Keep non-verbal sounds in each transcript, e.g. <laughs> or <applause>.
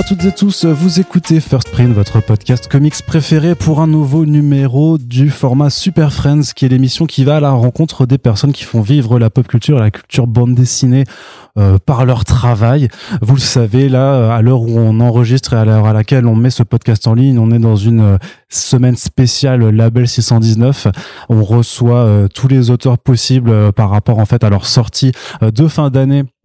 À toutes et tous, vous écoutez First Print, votre podcast comics préféré pour un nouveau numéro du format Super Friends, qui est l'émission qui va à la rencontre des personnes qui font vivre la pop culture et la culture bande dessinée euh, par leur travail. Vous le savez, là, à l'heure où on enregistre et à l'heure à laquelle on met ce podcast en ligne, on est dans une euh, semaine spéciale Label 619. On reçoit euh, tous les auteurs possibles par rapport en fait à leur sortie de fin d'année euh,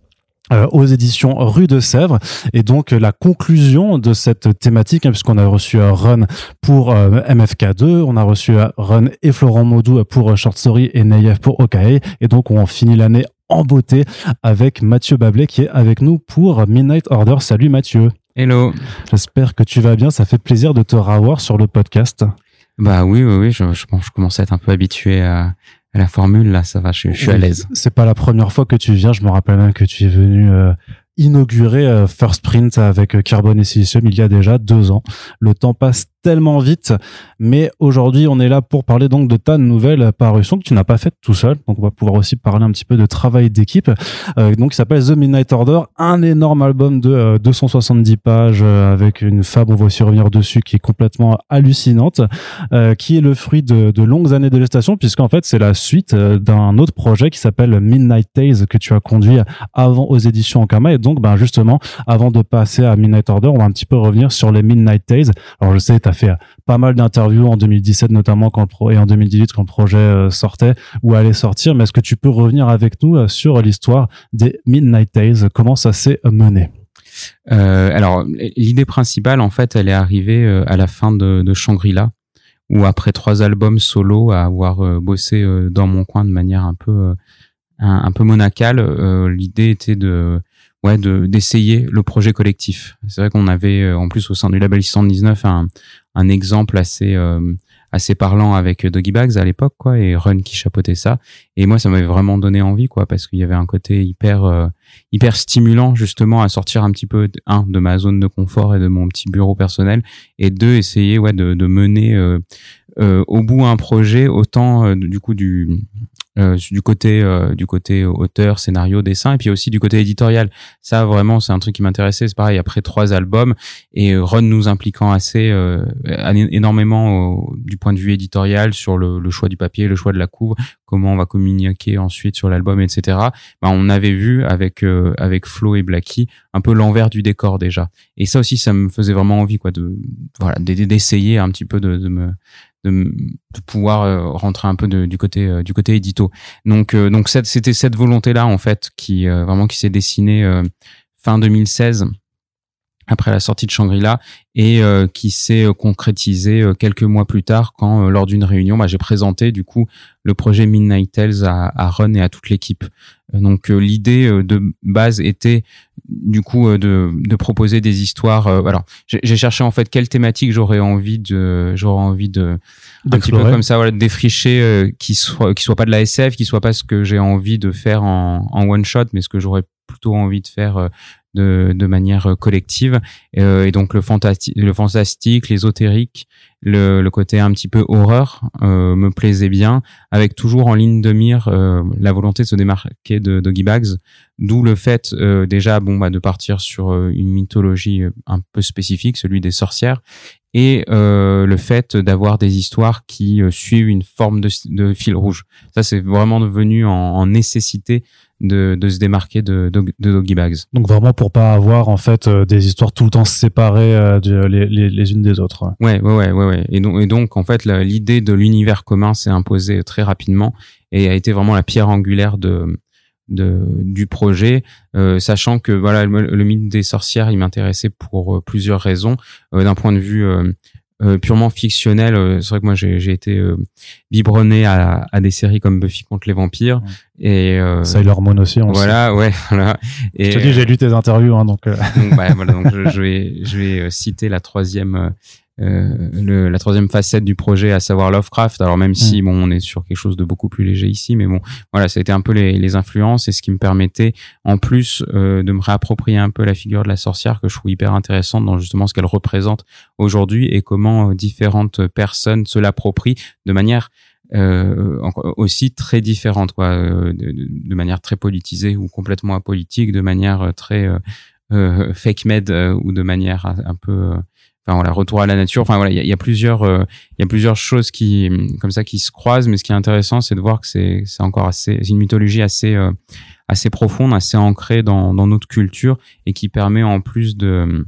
aux éditions Rue de Sèvres. Et donc la conclusion de cette thématique hein, puisqu'on a reçu euh, Run pour euh, MFK2 on a reçu Run et Florent Maudou pour Short Story et Nayef pour Okae et donc on finit l'année en beauté avec Mathieu Bablet qui est avec nous pour Midnight Order. Salut Mathieu. Hello. J'espère que tu vas bien. Ça fait plaisir de te revoir sur le podcast. Bah oui oui oui. Je, je, je commence à être un peu habitué à, la formule là, ça va, je, suis à l'aise. C'est pas la première fois que tu viens. Je me rappelle même que tu es venu euh, inaugurer euh, First Print avec Carbon et Silicium il y a déjà deux ans. Le temps passe tellement vite. Mais aujourd'hui, on est là pour parler donc de ta nouvelle parution que tu n'as pas faite tout seul. Donc, on va pouvoir aussi parler un petit peu de travail d'équipe. Euh, donc, il s'appelle The Midnight Order, un énorme album de 270 euh, pages euh, avec une fable, on va aussi revenir dessus, qui est complètement hallucinante, qui est le fruit de, de longues années de gestation, puisqu'en fait, c'est la suite d'un autre projet qui s'appelle Midnight Tales que tu as conduit avant aux éditions Ankama. Et donc, ben, justement, avant de passer à Midnight Order, on va un petit peu revenir sur les Midnight Tales. Alors, je sais, tu fait pas mal d'interviews en 2017 notamment quand et en 2018 quand le projet euh, sortait ou allait sortir. Mais est-ce que tu peux revenir avec nous euh, sur l'histoire des Midnight Tales? Comment ça s'est mené? Euh, Alors l'idée principale en fait, elle est arrivée à la fin de, de Shangri-La où après trois albums solo à avoir bossé dans mon coin de manière un peu un, peu monacale, l'idée était de ouais, de d'essayer le projet collectif. C'est vrai qu'on avait en plus au sein du label 619 un, un exemple assez euh, assez parlant avec Doggy Bags à l'époque quoi et Run qui chapeautait ça. Et moi ça m'avait vraiment donné envie quoi parce qu'il y avait un côté hyper euh, hyper stimulant justement à sortir un petit peu un de ma zone de confort et de mon petit bureau personnel et deux essayer ouais de, de mener au bout un projet autant du coup du euh, du côté euh, du côté auteur, scénario, dessin, et puis aussi du côté éditorial. Ça vraiment, c'est un truc qui m'intéressait. C'est pareil après trois albums et Ron nous impliquant assez euh, énormément du point de vue éditorial sur le, le, choix du papier, le choix de la couve, comment on va communiquer ensuite sur l'album, etc. Ben, on avait vu avec avec Flo et Blacky un peu l'envers du décor déjà. Et ça aussi, ça me faisait vraiment envie quoi de voilà d'essayer un petit peu de, de me de, pouvoir euh, rentrer un peu du côté euh, du côté édito. Donc euh, donc c'était cette volonté là en fait qui vraiment qui s'est dessinée fin 2016 après la sortie de Shangri-La et qui s'est concrétisée quelques mois plus tard quand lors d'une réunion bah, j'ai présenté du coup le projet Midnight Tales à, à Ron et à toute l'équipe. Donc l'idée de base était du coup euh, de, de proposer des histoires. Euh, alors, j'ai cherché en fait quelle thématique j'aurais envie de, j'aurais envie de un petit peu comme ça, voilà, de défricher, euh, qui soit qui soit pas de la SF, qui soit pas ce que j'ai envie de faire en, en one shot, mais ce que j'aurais plutôt envie de faire de, de manière collective. et donc le, fantastique, le fantastique, l'ésotérique, le, le, côté un petit peu horreur euh, me plaisait bien, avec toujours en ligne de mire euh, la volonté de se démarquer de Doggy Bags, d'où le fait euh, déjà bon bah, de partir sur une mythologie un peu spécifique, celui des sorcières, et le fait d'avoir des histoires qui suivent une forme de, de, fil rouge. Ça c'est vraiment devenu en, en nécessité de, de se démarquer de, de, de, Doggy Bags. Donc vraiment pour pas avoir en fait euh, des histoires tout le temps séparées euh, les, les, les, unes des autres. Ouais, ouais, ouais, ouais. ouais. Et, donc, et donc en fait l'idée de l'univers commun s'est imposée très rapidement et a été vraiment la pierre angulaire de, de du projet, euh, sachant que voilà le, mythe des sorcières il m'intéressait pour plusieurs raisons. D'un point de vue euh, purement fictionnel. Euh, c'est vrai que moi j'ai été euh, biberonné à, à, des séries comme Buffy contre les vampires et euh, Sailor Moon aussi. On voilà, ouais, <laughs> voilà. Et, je te dis, j'ai lu tes interviews, hein, donc. donc, bah, voilà, donc je, je, <laughs> vais je vais citer la troisième euh, le, la troisième facette du projet, à savoir Lovecraft. Alors même si mm. bon, on est sur quelque chose de beaucoup plus léger ici, mais bon, voilà, ça a été un peu les, les influences et ce qui me permettait, en plus, euh, de me réapproprier un peu la figure de la sorcière que je trouve hyper intéressante dans justement ce qu'elle représente aujourd'hui et comment euh, différentes personnes se l'approprient de manière euh, aussi très différente, quoi, de, de, manière très politisée ou complètement apolitique, de manière très fake made ou de manière un peu enfin voilà retour à la nature enfin voilà il y a, plusieurs il y a plusieurs choses qui comme ça qui se croisent mais ce qui est intéressant c'est de voir que c'est c'est encore assez une mythologie assez assez profonde assez ancrée dans dans notre culture et qui permet en plus de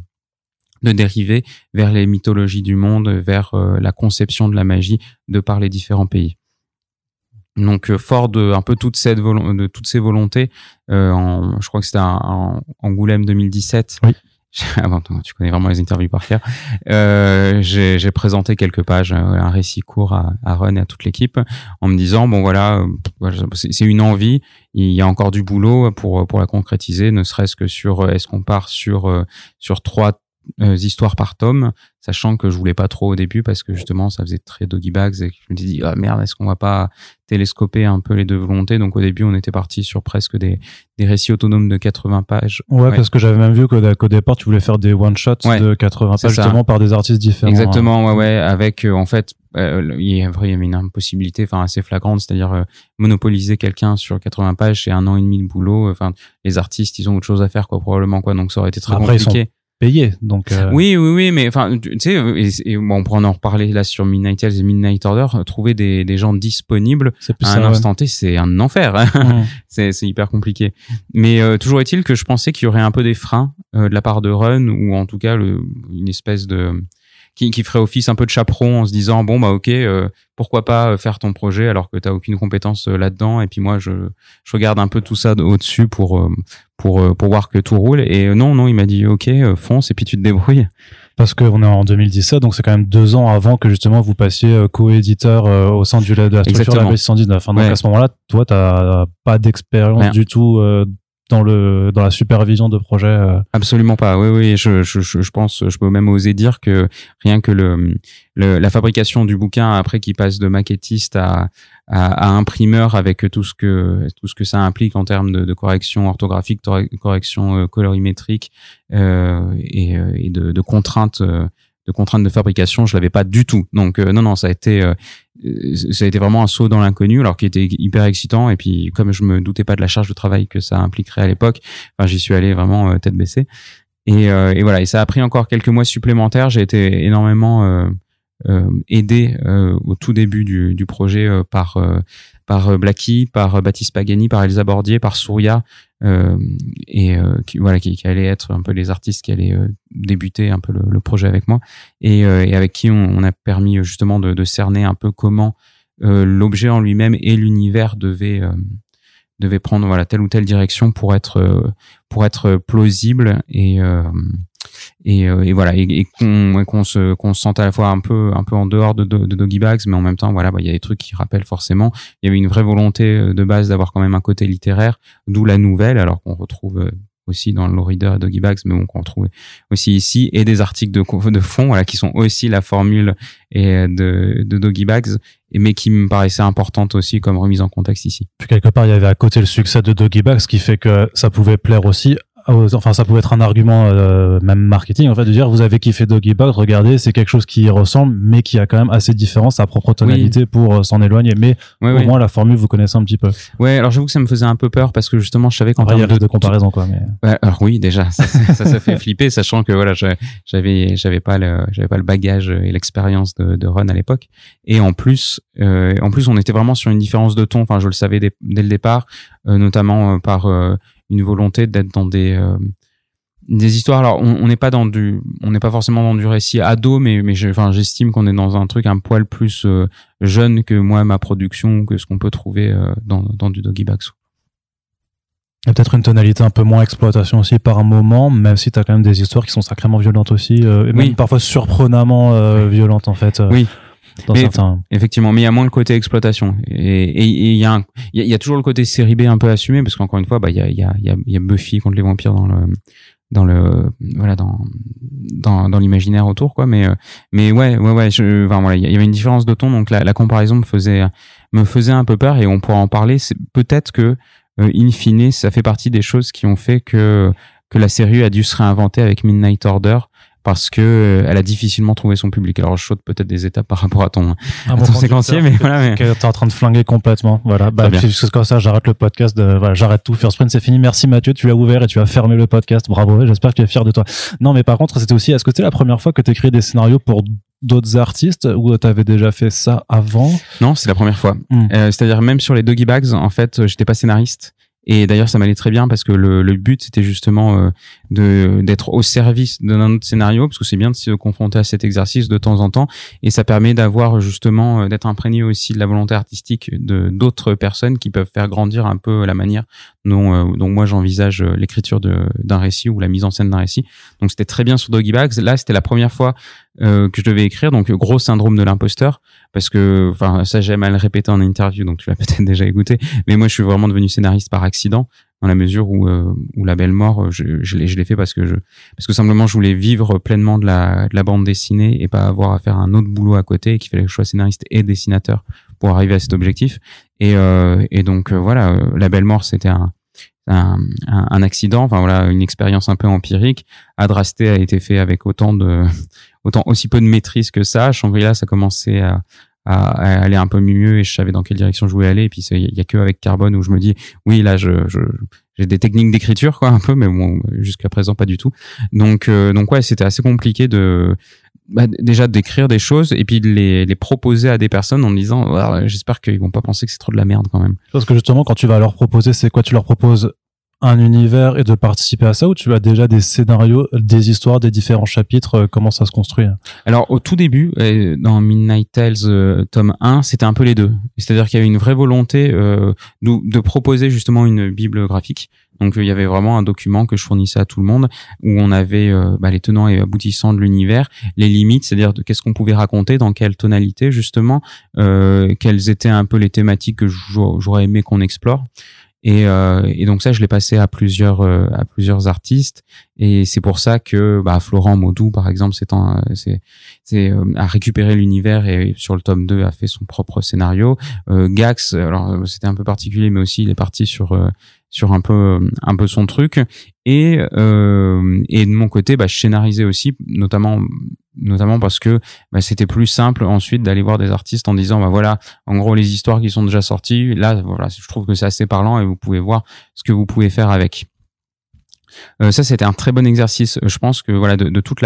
de dériver vers les mythologies du monde, vers euh, la conception de la magie de par les différents pays. Donc euh, fort de un peu toute cette de toutes ces volontés, euh, en, je crois que c'était en Angoulême 2017. Oui. <laughs> Avant, tu connais vraiment les interviews par cœur. Euh, j'ai présenté quelques pages, un récit court à, à Run et à toute l'équipe, en me disant bon voilà, c'est une envie, il y a encore du boulot pour pour la concrétiser, ne serait-ce que sur est-ce qu'on part sur sur trois euh, histoires par tome, sachant que je voulais pas trop au début parce que justement ça faisait très doggy bags et je me dis ah merde est-ce qu'on va pas télescoper un peu les deux volontés? Donc au début on était parti sur presque des, des récits autonomes de 80 pages. Ouais, parce que j'avais même vu qu'au départ tu voulais faire des one shots de 80 pages justement par des artistes différents. Exactement ouais ouais. Avec euh, en fait euh, il y avait une impossibilité enfin assez flagrante c'est-à-dire monopoliser quelqu'un sur 80 pages c'est un an et demi de boulot enfin les artistes ils ont autre chose à faire quoi probablement quoi. Donc ça aurait été très compliqué payé. Donc euh, oui, oui, oui, mais enfin, tu sais, et, bon, on pourra en reparler là sur Midnight Tales et Midnight Order. Trouver des, des gens disponibles à un instant T, c'est un enfer. <laughs> Hein. c'est c'est hyper compliqué. Mais euh, toujours est-il que je pensais qu'il y aurait un peu des freins euh, de la part de Run ou en tout cas le, une espèce de qui, qui ferait office un peu de chaperon en se disant bon bah ok euh, pourquoi pas euh, faire ton projet alors que tu aucune compétence euh, là-dedans et puis moi je, je regarde un peu tout ça au-dessus pour pour pour voir que tout roule et non non il m'a dit ok fonce et puis tu te débrouilles parce qu'on est en 2017 donc c'est quand même deux ans avant que justement vous passiez co-éditeur au sein du, de la structure de la 619 donc à ce moment-là toi t'as pas d'expérience du tout dans le dans la supervision de projet euh. Absolument pas. Oui, oui. Je, je, je pense, je peux même oser dire que rien que le, le la fabrication du bouquin après qu'il passe de maquettiste à, à, à, imprimeur avec tout ce que tout ce que ça implique en termes de, de correction orthographique, correction euh, colorimétrique euh, et, euh, et de, de contraintes de contraintes de fabrication, je l'avais pas du tout. Donc non non, ça a été ça a été vraiment un saut dans l'inconnu, alors qui était hyper excitant. Et puis, comme je me doutais pas de la charge de travail que ça impliquerait à l'époque, enfin, j'y suis allé vraiment euh, tête baissée. Et, euh, et, voilà. Et ça a pris encore quelques mois supplémentaires. J'ai été énormément euh, euh aidé au tout début du, du projet par par Blacky, par Baptiste Pagani, par Elsa Bordier, par Souria, euh, et euh, qui, voilà, qui, qui, allaient être un peu les artistes qui allaient euh, débuter un peu le, le, projet avec moi, et, et avec qui on, on, a permis justement de, de cerner un peu comment l'objet en lui-même et l'univers devaient devait prendre voilà telle ou telle direction pour être pour être plausible et et, euh, et voilà et, qu'on se sente à la fois un peu en dehors de, Doggy Bags mais en même temps voilà bah, il y a des trucs qui rappellent forcément il y avait une vraie volonté euh, de base d'avoir quand même un côté littéraire d'où la nouvelle alors qu'on retrouve euh, aussi dans le reader et Doggy Bags, mais bon, qu'on retrouve aussi ici, et des articles de, fond, qui sont aussi la formule de, Doggy Bags, mais qui me paraissaient importantes aussi comme remise en contexte ici. Puis quelque part, il y avait à côté le succès de Doggy Bags, qui fait que ça pouvait plaire aussi enfin ça pouvait être un argument euh, même marketing en fait de dire vous avez kiffé Doggy Bag regardez c'est quelque chose qui y ressemble mais qui a quand même assez de différence sa propre tonalité pour euh, s'en éloigner. Mais au moins la formule vous connaissez un petit peu. Ouais alors j'avoue que ça me faisait un peu peur parce que justement je savais qu'en termes de, de comparaison quoi mais ouais, alors oui déjà ça, ça, fait <laughs> flipper sachant que voilà j'avais j'avais pas le j'avais pas le bagage et l'expérience de, de Run à l'époque. Et en plus euh, en plus on était vraiment sur une différence de ton. Enfin je le savais dès, dès le départ euh, notamment par une volonté d'être dans des euh, des histoires. Alors, on n'est pas dans du, on n'est pas forcément dans du récit ado, mais mais enfin, j'estime qu'on est dans un truc un poil plus euh, jeune que moi ma production, que ce qu'on peut trouver euh, dans dans du doggy bags. Il y a peut-être une tonalité un peu moins exploitation aussi par un moment, même si tu as quand même des histoires qui sont sacrément violentes aussi, et même parfois surprenamment violentes en fait. Oui effectivement, mais il y a moins le côté exploitation. Et il y, a il y, a toujours le côté série B un peu assumé, parce qu'encore une fois, bah, il y a, y, a, y a Buffy contre les vampires dans le dans le voilà dans dans, dans l'imaginaire autour quoi mais mais ouais ouais ouais je, enfin voilà il y avait une différence de ton donc la, la comparaison me faisait me faisait un peu peur et on pourra en parler c'est peut-être que euh, in fine ça fait partie des choses qui ont fait que que la série a dû se réinventer avec Midnight Order parce que euh, elle a difficilement trouvé son public. Alors je saute peut-être des étapes par rapport à ton, Un à ton séquencier, mais voilà. Mais... que t'es en train de flinguer complètement. Voilà. Bah, c'est comme ça, j'arrête le podcast. De, voilà, j'arrête tout. First Print, c'est fini. Merci Mathieu. Tu l'as ouvert et tu as fermé le podcast. Bravo. J'espère que tu es fier de toi. Non, mais par contre, c'était aussi, est-ce que c'était la première fois que tu écris des scénarios pour d'autres artistes ou t'avais déjà fait ça avant? Non, c'est la première fois. Hmm. Euh, C'est-à-dire même sur les Doggy Bags, en fait, j'étais pas scénariste. Et d'ailleurs, ça m'allait très bien parce que le, le but, c'était justement euh, d'être au service d'un autre scénario, parce que c'est bien de se confronter à cet exercice de temps en temps, et ça permet d'avoir justement euh, d'être imprégné aussi de la volonté artistique de d'autres personnes qui peuvent faire grandir un peu la manière dont, euh, dont moi j'envisage euh, l'écriture d'un récit ou la mise en scène d'un récit. Donc c'était très bien sur Doggy Bags. Là, c'était la première fois euh, que je devais écrire, donc gros syndrome de l'imposteur, parce que, enfin, ça j'aime à le répéter en interview, donc tu l'as <laughs> peut-être déjà écouté, mais moi je suis vraiment devenu scénariste par accident, dans la mesure où, euh, où la belle mort, je, je l'ai fait parce que je, parce que simplement je voulais vivre pleinement de la, de la bande dessinée et pas avoir à faire un autre boulot à côté, et qu'il fallait que je sois scénariste et dessinateur pour arriver à cet objectif. Et, euh, et donc euh, voilà, euh, la belle mort, c'était un, un, un accident, enfin voilà, une expérience un peu empirique. Adrasté a été fait avec autant de, autant aussi peu de maîtrise que ça. Shangri-La, ça commençait à, aller un peu mieux et je savais dans quelle direction je voulais aller. Et puis il y a que avec Carbone où je me dis, oui, là, j'ai des techniques d'écriture quoi un peu, mais bon, jusqu'à présent pas du tout. Donc euh, ouais, c'était assez compliqué de bah, déjà d'écrire des choses et puis de les, proposer à des personnes en disant Ah, j'espère qu'ils vont pas penser que c'est trop de la merde quand même. Parce que justement, quand tu vas leur proposer, c'est quoi? Tu leur proposes un univers et de participer à ça ou tu as déjà des scénarios, des histoires, des différents chapitres, euh, comment ça se construit? Alors au tout début, dans Midnight Tales euh, tome 1, c'était un peu les deux. C'est-à-dire qu'il y avait une vraie volonté euh, de, de proposer justement une bible graphique. Donc il y avait vraiment un document que je fournissais à tout le monde où on avait bah, les tenants et aboutissants de l'univers, les limites, c'est-à-dire de qu'est-ce qu'on pouvait raconter, dans quelle tonalité justement, quelles étaient un peu les thématiques que j'aurais aimé qu'on explore. Et, euh, et donc ça, je l'ai passé à plusieurs euh, à plusieurs artistes. Et c'est pour ça que bah, Florent Maudou, par exemple, c'est c'est c'est euh, a récupéré l'univers et sur le tome 2 a fait son propre scénario. Gax, alors c'était un peu particulier, mais aussi il est parti sur sur un peu un peu son truc. Et euh, et de mon côté, bah, je scénarisais aussi, notamment notamment parce que bah, c'était plus simple ensuite d'aller voir des artistes en disant bah voilà en gros les histoires qui sont déjà sorties là voilà je trouve que c'est assez parlant et vous pouvez voir ce que vous pouvez faire avec euh, ça, c'était un très bon exercice. Je pense que voilà, de, toutes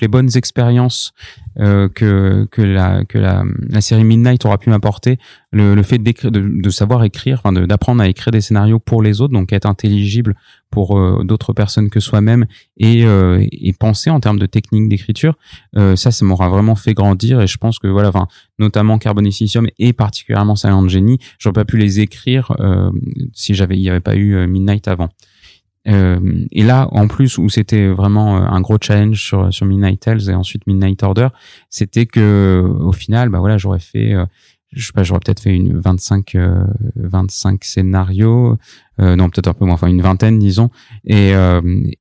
les bonnes expériences euh, que la série Midnight aura pu m'apporter, le, fait de, savoir écrire, enfin d'apprendre à écrire des scénarios pour les autres, donc être intelligible pour euh, d'autres personnes que soi-même et euh, penser en termes de technique d'écriture, euh, ça, ça m'aura vraiment fait grandir. Et je pense que voilà, notamment Carbon et particulièrement Silent Genie, j'aurais pas pu les écrire euh, si j'avais, il y avait pas eu euh, Midnight avant. Euh, et là, en plus, où c'était vraiment euh, un gros challenge sur, sur Midnight Tales et ensuite Midnight Order, c'était que au final, bah voilà, j'aurais fait, euh, je sais pas, j'aurais peut-être fait une 25, euh, 25 scénarios, non peut-être un peu moins, enfin une vingtaine, disons. Et,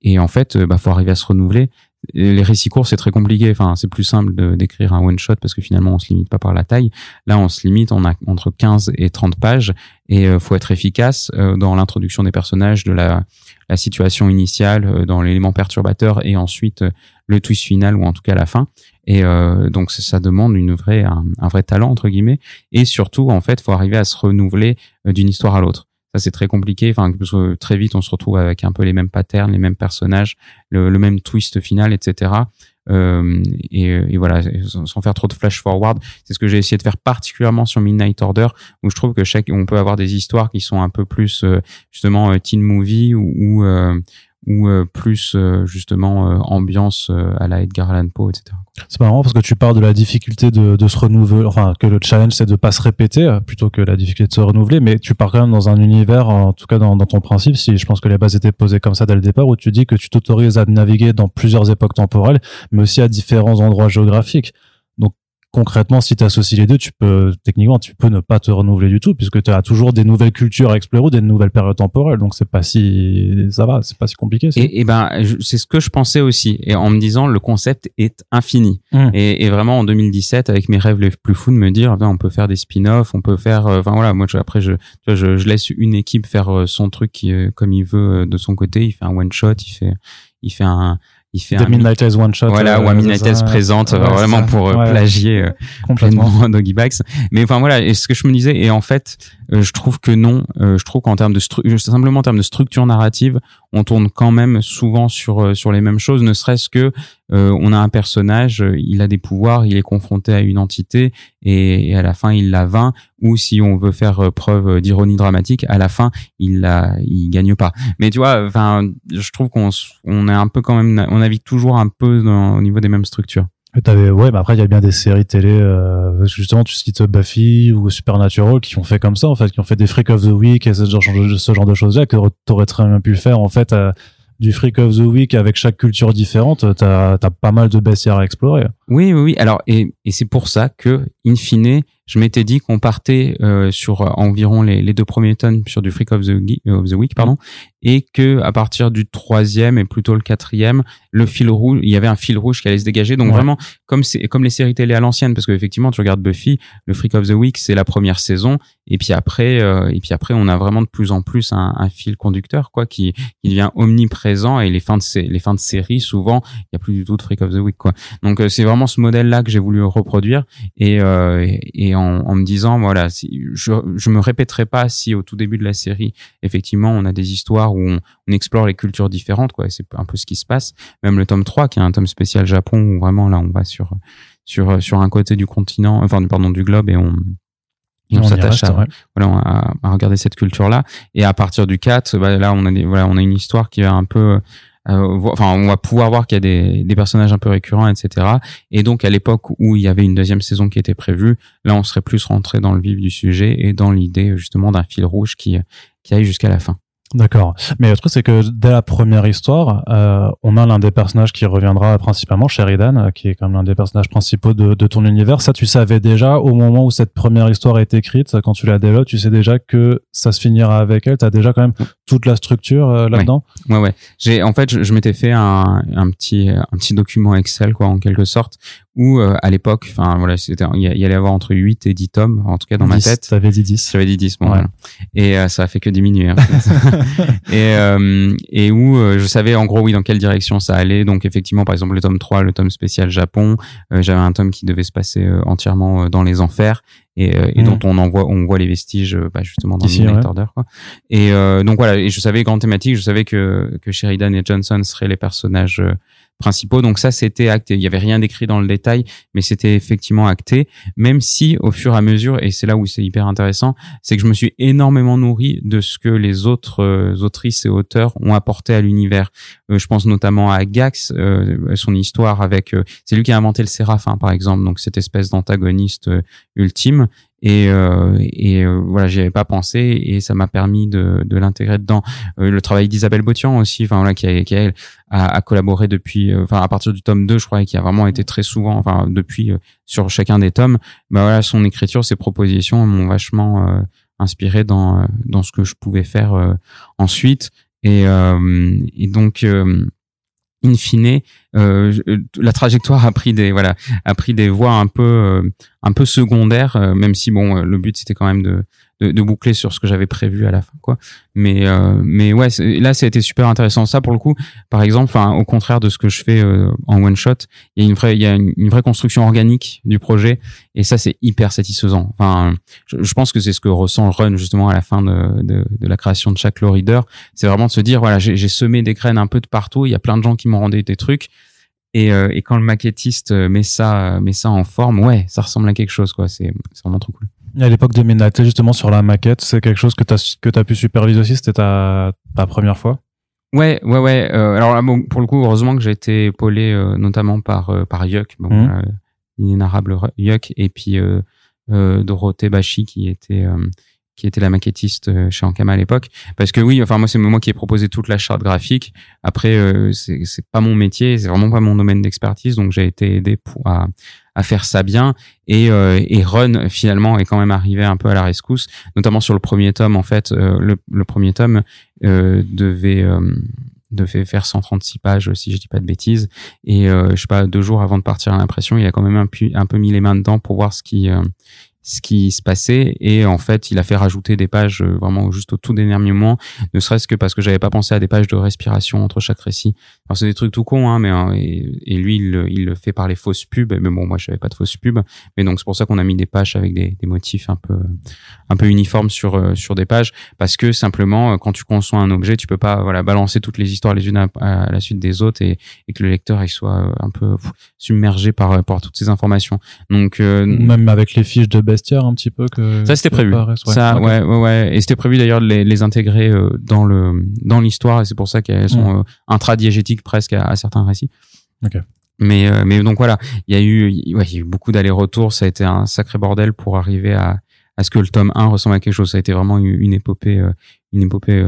et en fait, bah faut arriver à se renouveler. Les récits courts, c'est très compliqué. Enfin, c'est plus simple d'écrire un one shot parce que finalement, on se limite pas par la taille. Là, on se limite, on a entre 15 et 30 pages et faut être efficace dans l'introduction des personnages, de la la situation initiale euh, dans l'élément perturbateur et ensuite euh, le twist final ou en tout cas la fin. Et euh, donc ça, demande une vraie un, un vrai talent entre guillemets. Et surtout en fait faut arriver à se renouveler euh, d'une histoire à l'autre. Ça c'est très compliqué enfin très vite on se retrouve avec un peu les mêmes patterns les mêmes personnages le, le même twist final etc euh, et, et voilà sans faire trop de flash forward c'est ce que j'ai essayé de faire particulièrement sur Midnight Order où je trouve que chaque on peut avoir des histoires qui sont un peu plus euh, justement euh, teen movie ou ou, euh, ou euh, plus euh, justement euh, ambiance à la Edgar Allan Poe etc C'est marrant parce que tu parles de la difficulté de, se renouveler, enfin que le challenge c'est de pas se répéter plutôt que la difficulté de se renouveler, mais tu pars quand même dans un univers, en tout cas dans, dans ton principe, si je pense que les bases étaient posées comme ça dès le départ, où tu dis que tu t'autorises à naviguer dans plusieurs époques temporelles, mais aussi à différents endroits géographiques. Concrètement, si tu associes les deux, tu peux techniquement tu peux ne pas te renouveler du tout puisque tu as toujours des nouvelles cultures à explorer ou des nouvelles périodes temporelles. Donc c'est pas si ça va, c'est pas si compliqué. ça. et, et ben c'est ce que je pensais aussi et en me disant le concept est infini Mm. et, et vraiment en 2017 avec mes rêves les plus fous de me dire ben, on peut faire des spin-offs on peut faire euh, enfin voilà moi je- après je tu vois, je, je laisse une équipe faire euh, son truc qui, euh, comme il veut de son côté il fait un one shot il fait il fait un il fait Des un Midnight One Shot. voilà, euh, ou un Midnight Eyes présente Ouais, c'est vraiment ça. pour euh, Ouais, plagier euh, complètement. <laughs> Doggy Bags. Mais enfin voilà, et ce que je me disais, et en fait, euh, je trouve que non, euh, je trouve qu'en termes de stru- simplement en termes de structure narrative, on tourne quand même souvent sur euh, sur les mêmes choses, ne serait-ce que euh, on a un personnage, euh, il a des pouvoirs, il est confronté à une entité et, et à la fin il la vainc, ou si on veut faire euh, preuve d'ironie dramatique, à la fin il la, il gagne pas. Mais tu vois, enfin, je trouve qu'on on est un peu quand même, on navigue toujours un peu au niveau des mêmes structures. Et T'avais, ouais, mais après, il y a bien des séries télé, euh, justement, tu cites Buffy ou Supernatural qui ont fait comme ça, en fait, qui ont fait des Freak of the Week et ce genre, ce genre de choses-là que t'aurais très bien pu faire, en fait, euh, du Freak of the Week avec chaque culture différente. T'as, t'as pas mal de bestiaires à explorer. Oui, oui, oui. Alors, et, et c'est pour ça que, in fine, je m'étais dit qu'on partait euh, sur euh, environ les, les deux premiers tonnes sur du Freak of the, Ge- euh, of the Week, pardon, et que à partir du troisième et plutôt le quatrième, le fil rouge, il y avait un fil rouge qui allait se dégager. Donc Ouais. vraiment, comme c'est comme les séries télé à l'ancienne, parce que effectivement, tu regardes Buffy, le Freak of the Week, c'est la première saison, et puis après, euh, et puis après, on a vraiment de plus en plus un, un fil conducteur, quoi, qui, qui devient omniprésent. Et les fins de les fins de série, souvent, il y a plus du tout de Freak of the Week, quoi. Donc euh, c'est vraiment ce modèle-là que j'ai voulu reproduire et, euh, et, et en, en me disant voilà, si, je je me répéterai pas si au tout début de la série effectivement on a des histoires où on, on explore les cultures différentes quoi. C'est un peu ce qui se passe. Même le tome 3 qui est un tome spécial Japon où vraiment là on va sur sur sur un côté du continent, enfin du- pardon du globe et on et on, s'attache à, ouais. voilà, à, à regarder cette culture-là. Et à partir du 4, bah, là, on a des, voilà, on a une histoire qui va un peu, enfin, on va pouvoir voir qu'il y a des, des personnages un peu récurrents, etc. Et donc, à l'époque où il y avait une deuxième saison qui était prévue, là, on serait plus rentré dans le vif du sujet et dans l'idée, justement, d'un fil rouge qui, qui aille jusqu'à la fin. D'accord. Mais le truc, c'est que dès la première histoire, euh, on a l'un des personnages qui reviendra principalement, Sheridan, euh, qui est quand même l'un des personnages principaux de, de ton univers. Ça, tu savais déjà au moment où cette première histoire est écrite, quand tu la développes, tu sais déjà que ça se finira avec elle. Tu as déjà quand même toute la structure euh, là-dedans. Ouais, ouais. J'ai, en fait, je, je m'étais fait un, un petit, un petit document Excel, quoi, en quelque sorte, où, euh, à l'époque, enfin, voilà, c'était, il y, y allait avoir entre 8 et 10 tomes, en tout cas dans ma 10, tête. T'avais dit 10. J'avais dit 10, bon, Ouais. voilà. Et euh, ça a fait que diminuer. hein. <laughs> et, euh, et où euh, je savais en gros, oui, dans quelle direction ça allait. Donc, effectivement, par exemple, le tome 3, le tome spécial Japon, euh, j'avais un tome qui devait se passer euh, entièrement euh, dans les enfers et, euh, et Mm. dont on en voit, on voit les vestiges euh, bah, justement dans Ici, le Midnight ouais. Order. Quoi. Et euh, donc voilà, et je savais les grandes thématiques, je savais que, que Sheridan et Johnson seraient les personnages euh, principaux. Donc ça, c'était acté. Il y avait rien d'écrit dans le détail, mais c'était effectivement acté. Même si, au fur et à mesure, et c'est là où c'est hyper intéressant, c'est que je me suis énormément nourri de ce que les autres euh, autrices et auteurs ont apporté à l'univers. Euh, je pense notamment à Gax, euh, son histoire avec. c'est lui qui a inventé le Séraphin, par exemple, donc cette espèce d'antagoniste ultime. Et, euh, et euh, voilà, j'y avais pas pensé et ça m'a permis de, de l'intégrer dedans. Euh, le travail d'Isabelle Botian aussi, enfin voilà, qui a, qui a, a, collaboré depuis, euh, enfin à partir du tome 2, je crois, et qui a vraiment été très souvent, enfin depuis euh, sur chacun des tomes. Bah voilà, son écriture, ses propositions m'ont vachement euh, inspiré dans dans ce que je pouvais faire ensuite. Et, et donc, in fine, euh, je- la trajectoire a pris des voilà a pris des voies un peu euh, un peu secondaires, euh, même si bon, euh, le but c'était quand même de, de de boucler sur ce que j'avais prévu à la fin, quoi. Mais euh, mais ouais, là ça a été super intéressant. Ça pour le coup, par exemple, enfin au contraire de ce que je fais euh, en one shot, il y a une vraie il y a une, vraie construction organique du projet et ça c'est hyper satisfaisant. Enfin, je, pense que c'est ce que ressent Run justement à la fin de de, de la création de chaque low reader. C'est vraiment de se dire voilà, j'ai semé des graines un peu de partout. Il y a plein de gens qui m'ont rendu des trucs. Et, euh, et quand le maquettiste euh, met ça, met ça en forme, ouais, ça ressemble à quelque chose, quoi. C'est c'est vraiment trop cool. À l'époque de Midnight, justement, sur la maquette, c'est quelque chose que tu as, que as pu superviser aussi. C'était ta, ta première fois? Ouais, ouais, ouais. euh, alors là, bon, pour le coup, heureusement que j'ai été épaulé euh, notamment par euh, par Yuck, bon, euh, l'inénarrable Yuck, et puis Dorothée Bachi qui était qui était la maquettiste euh, chez Ankama à l'époque. Parce que oui, enfin moi c'est moi qui ai proposé toute la charte graphique. Après, euh, c'est pas mon métier, c'est vraiment pas mon domaine d'expertise, donc j'ai été aidé pour à à faire ça bien. Et, euh, et Run finalement est quand même arrivé un peu à la rescousse, notamment sur le premier tome. En fait, euh, le, le premier tome euh, devait euh, devait faire 136 pages si je dis pas de bêtises. Et je sais pas deux jours avant de partir à l'impression, il a quand même un, pu- un peu mis les mains dedans pour voir ce qui ce qui se passait. Et en fait il a fait rajouter des pages euh, vraiment juste au tout dernier moment. Ne serait-ce que parce que j'avais pas pensé à des pages de respiration entre chaque récit. Alors c'est des trucs tout cons hein mais hein, et, lui il, le fait par les fausses pubs. Mais bon moi j'avais pas de fausses pubs. Mais donc c'est pour ça qu'on a mis des pages avec des, motifs un peu un peu uniformes sur euh, sur des pages. Parce que simplement euh, quand tu conçois un objet tu peux pas voilà balancer toutes les histoires les unes à, la suite des autres et, que le lecteur il soit un peu submergé par par toutes ces informations. Donc même avec les fiches de un petit peu que ça c'était prévu. Ça ouais, ouais, ouais. Et c'était prévu d'ailleurs de les, les, intégrer euh, dans le dans l'histoire. Et c'est pour ça qu'elles sont mm. euh, intradiégétiques presque à, certains récits. Mais euh, mais donc voilà. Il y a eu ouais, il y a eu beaucoup d'allers-retours. Ça a été un sacré bordel pour arriver à à ce que le tome 1 ressemble à quelque chose. Ça a été vraiment une épopée une épopée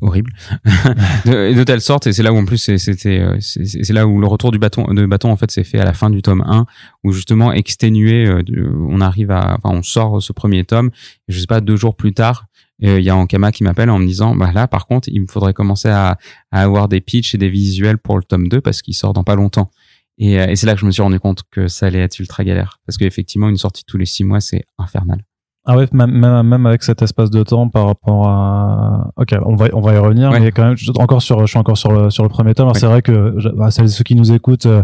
horrible. <laughs> De, de, telle sorte et c'est là où en plus c'était euh, c'est là où le retour du bâton de bâton en fait s'est fait à la fin du tome 1 où justement exténué euh, on arrive à enfin on sort ce premier tome et je sais pas deux jours plus tard euh, il y a Ankama qui m'appelle en me disant bah là par contre il me faudrait commencer à, à avoir des pitchs et des visuels pour le tome 2 parce qu'il sort dans pas longtemps. Et, et c'est là que je me suis rendu compte que ça allait être ultra galère. Parce qu'effectivement une sortie tous les six mois c'est infernal ah ouais, même, même avec cet espace de temps par rapport à. Ok, on va on va y revenir, mais quand même, encore sur, je suis encore sur le sur le premier tome. Alors c'est vrai que bah, ceux qui nous écoutent, euh,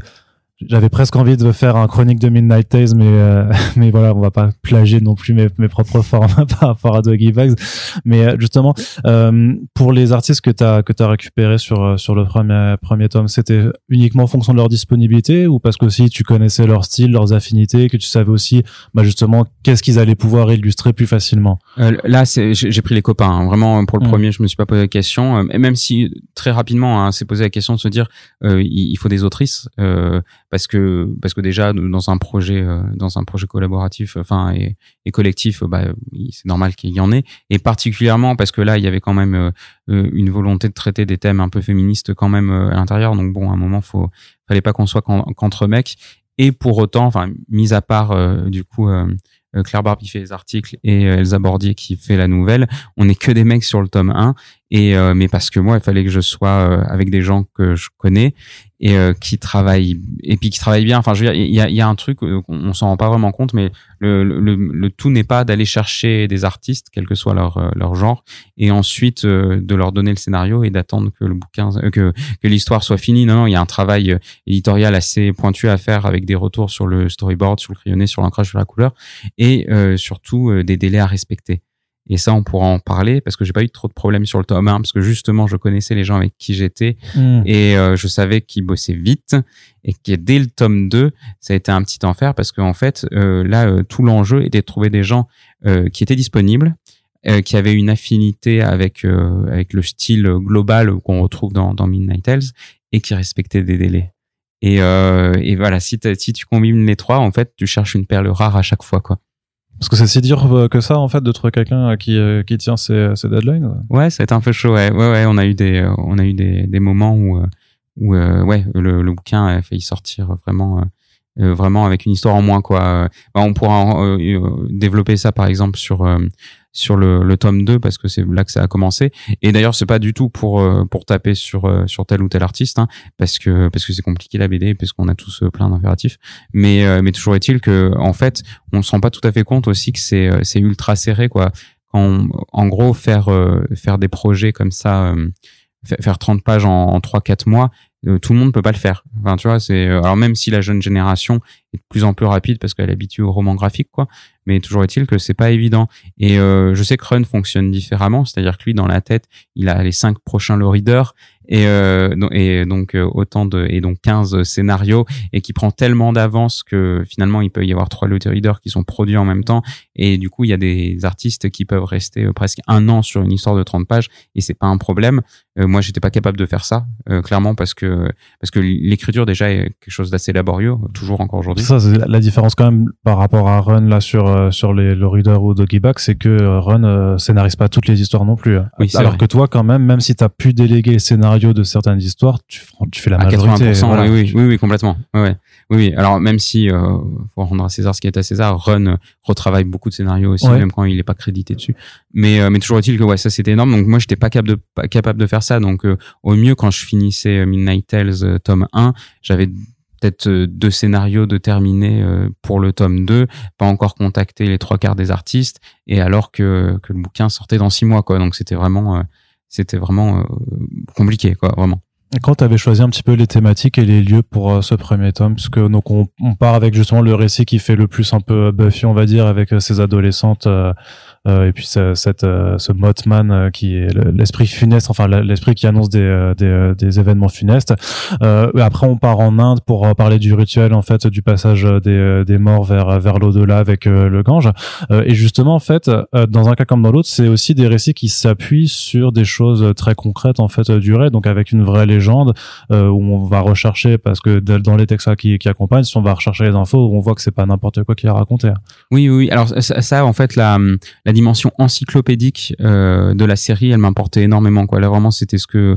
j'avais presque envie de faire un chronique de Midnight Tales, mais euh, <laughs> mais voilà, on va pas plager non plus mes, mes propres formats <laughs> par rapport à Doggy Bags. Mais euh, justement, euh, pour les artistes que tu as que as récupéré sur sur le premier premier tome, c'était uniquement en fonction de leur disponibilité ou parce que aussi tu connaissais leur style, leurs affinités, que tu savais aussi, bah justement, qu'est-ce qu'ils allaient pouvoir illustrer plus facilement? là, c'est j'ai pris les copains. Hein. Vraiment, pour le mm. premier, je me suis pas posé la question. Et même si très rapidement, hein, c'est posé la question de se dire, il, faut des autrices parce que parce que déjà dans un projet euh, dans un projet collaboratif enfin et, collectif bah c'est normal qu'il y en ait. Et particulièrement parce que là il y avait quand même euh, euh, une volonté de traiter des thèmes un peu féministes quand même à l'intérieur. Donc bon à un moment faut fallait pas qu'on soit qu'entre mecs. Et pour autant enfin mis à part du coup Claire Barbe qui fait les articles et Elsa Bordier qui fait la nouvelle. On n'est que des mecs sur le tome 1 et mais parce que moi il fallait que je sois avec des gens que je connais et euh, qui travaille et puis qui travaille bien. Enfin, je veux dire, il y a, y a un truc euh, on s'en rend pas vraiment compte, mais le, le, le tout n'est pas d'aller chercher des artistes, quel que soit leur euh, leur genre, et ensuite de leur donner le scénario et d'attendre que le bouquin, que que l'histoire soit finie. Non, non, il y a un travail éditorial assez pointu à faire avec des retours sur le storyboard, sur le crayonné, sur l'ancrage, sur la couleur, et surtout des délais à respecter. Et ça, on pourra en parler parce que j'ai pas eu trop de problèmes sur le tome 1 parce que justement, je connaissais les gens avec qui j'étais hmm. et euh, je savais qu'ils bossaient vite et que dès le tome 2, ça a été un petit enfer parce qu'en fait, euh, là, euh, tout l'enjeu était de trouver des gens qui étaient disponibles, qui avaient une affinité avec avec le style global qu'on retrouve dans, dans Midnight Tales et qui respectaient des délais. Et, et voilà, si, si tu combines les trois, en fait, tu cherches une perle rare à chaque fois, quoi. Parce que c'est si dur euh, que ça, en fait, de trouver quelqu'un qui, euh, qui tient ses, deadlines. Ouais, ça a été un peu chaud. Ouais, ouais, ouais on a eu des, euh, on a eu des, des moments où, où ouais, le, le bouquin a failli sortir vraiment, vraiment avec une histoire en moins, quoi. Bah, on pourra développer ça, par exemple, sur sur le, le, tome 2 parce que c'est là que ça a commencé. Et d'ailleurs c'est pas du tout pour euh, pour taper sur euh, sur tel ou tel artiste hein, parce que parce que c'est compliqué la BD parce qu'on a tous euh, plein d'impératifs. Mais mais toujours est-il que en fait on se rend pas tout à fait compte aussi que c'est c'est ultra serré quoi. En, en gros faire faire des projets comme ça faire 30 pages en, en 3 4 mois tout le monde peut pas le faire. Enfin, tu vois, c'est alors même si la jeune génération est de plus en plus rapide parce qu'elle est habituée au roman graphique, quoi, mais toujours est-il que c'est pas évident. Et euh, je sais que Run fonctionne différemment, c'est-à-dire que lui, dans la tête, il a les cinq prochains low et, euh, et donc euh, autant de et donc 15 scénarios et qui prend tellement d'avance que finalement il peut y avoir trois low readers qui sont produits en même temps et du coup il y a des artistes qui peuvent rester presque un an sur une histoire de 30 pages et c'est pas un problème. moi, j'étais pas capable de faire ça, clairement, parce que parce que l'écriture déjà est quelque chose d'assez laborieux, toujours encore aujourd'hui. Ça, c'est la différence quand même par rapport à Run là sur euh, sur les le Reader ou Doggy Back, c'est que euh, Run euh, scénarise pas toutes les histoires non plus. Hein. Alors que toi, quand même, même si tu as pu déléguer le scénario de certaines histoires, tu, tu fais la à majorité. 80%, oui, oui, oui, complètement. Ouais, Oui, Alors même si euh, faut rendre à César ce qui est à César, Run retravaille beaucoup de scénarios aussi, même quand il est pas crédité dessus. Mais mais toujours est-il que ouais, ça c'était énorme. Donc moi, j'étais pas capable de pas capable de faire ça. Donc au mieux, quand je finissais Midnight Tales tome 1, j'avais peut-être deux scénarios de terminer pour le tome 2, pas encore contacté les trois quarts des artistes, et alors que, que le bouquin sortait dans six mois, quoi. Donc c'était vraiment, c'était vraiment compliqué, quoi, vraiment. Quand tu avais choisi un petit peu les thématiques et les lieux pour ce premier tome, parce que donc on, part avec justement le récit qui fait le plus un peu Buffy, on va dire, avec ces adolescentes euh, et puis cette, euh, ce Mothman euh, qui est l'esprit funeste, enfin l'esprit qui annonce des, des, des événements funestes. après, on part en Inde pour parler du rituel en fait du passage des, des morts vers vers l'au-delà avec le Gange. et justement, en fait, dans un cas comme dans l'autre, c'est aussi des récits qui s'appuient sur des choses très concrètes en fait du raid, donc avec une vraie légende où on va rechercher parce que dans les textes qui, qui accompagnent, si on va rechercher les infos, on voit que c'est pas n'importe quoi qui est raconté. Oui, oui. Alors ça, en fait, la dimension encyclopédique euh, de la série, elle m'importait énormément. Quoi. Là, vraiment, c'était ce que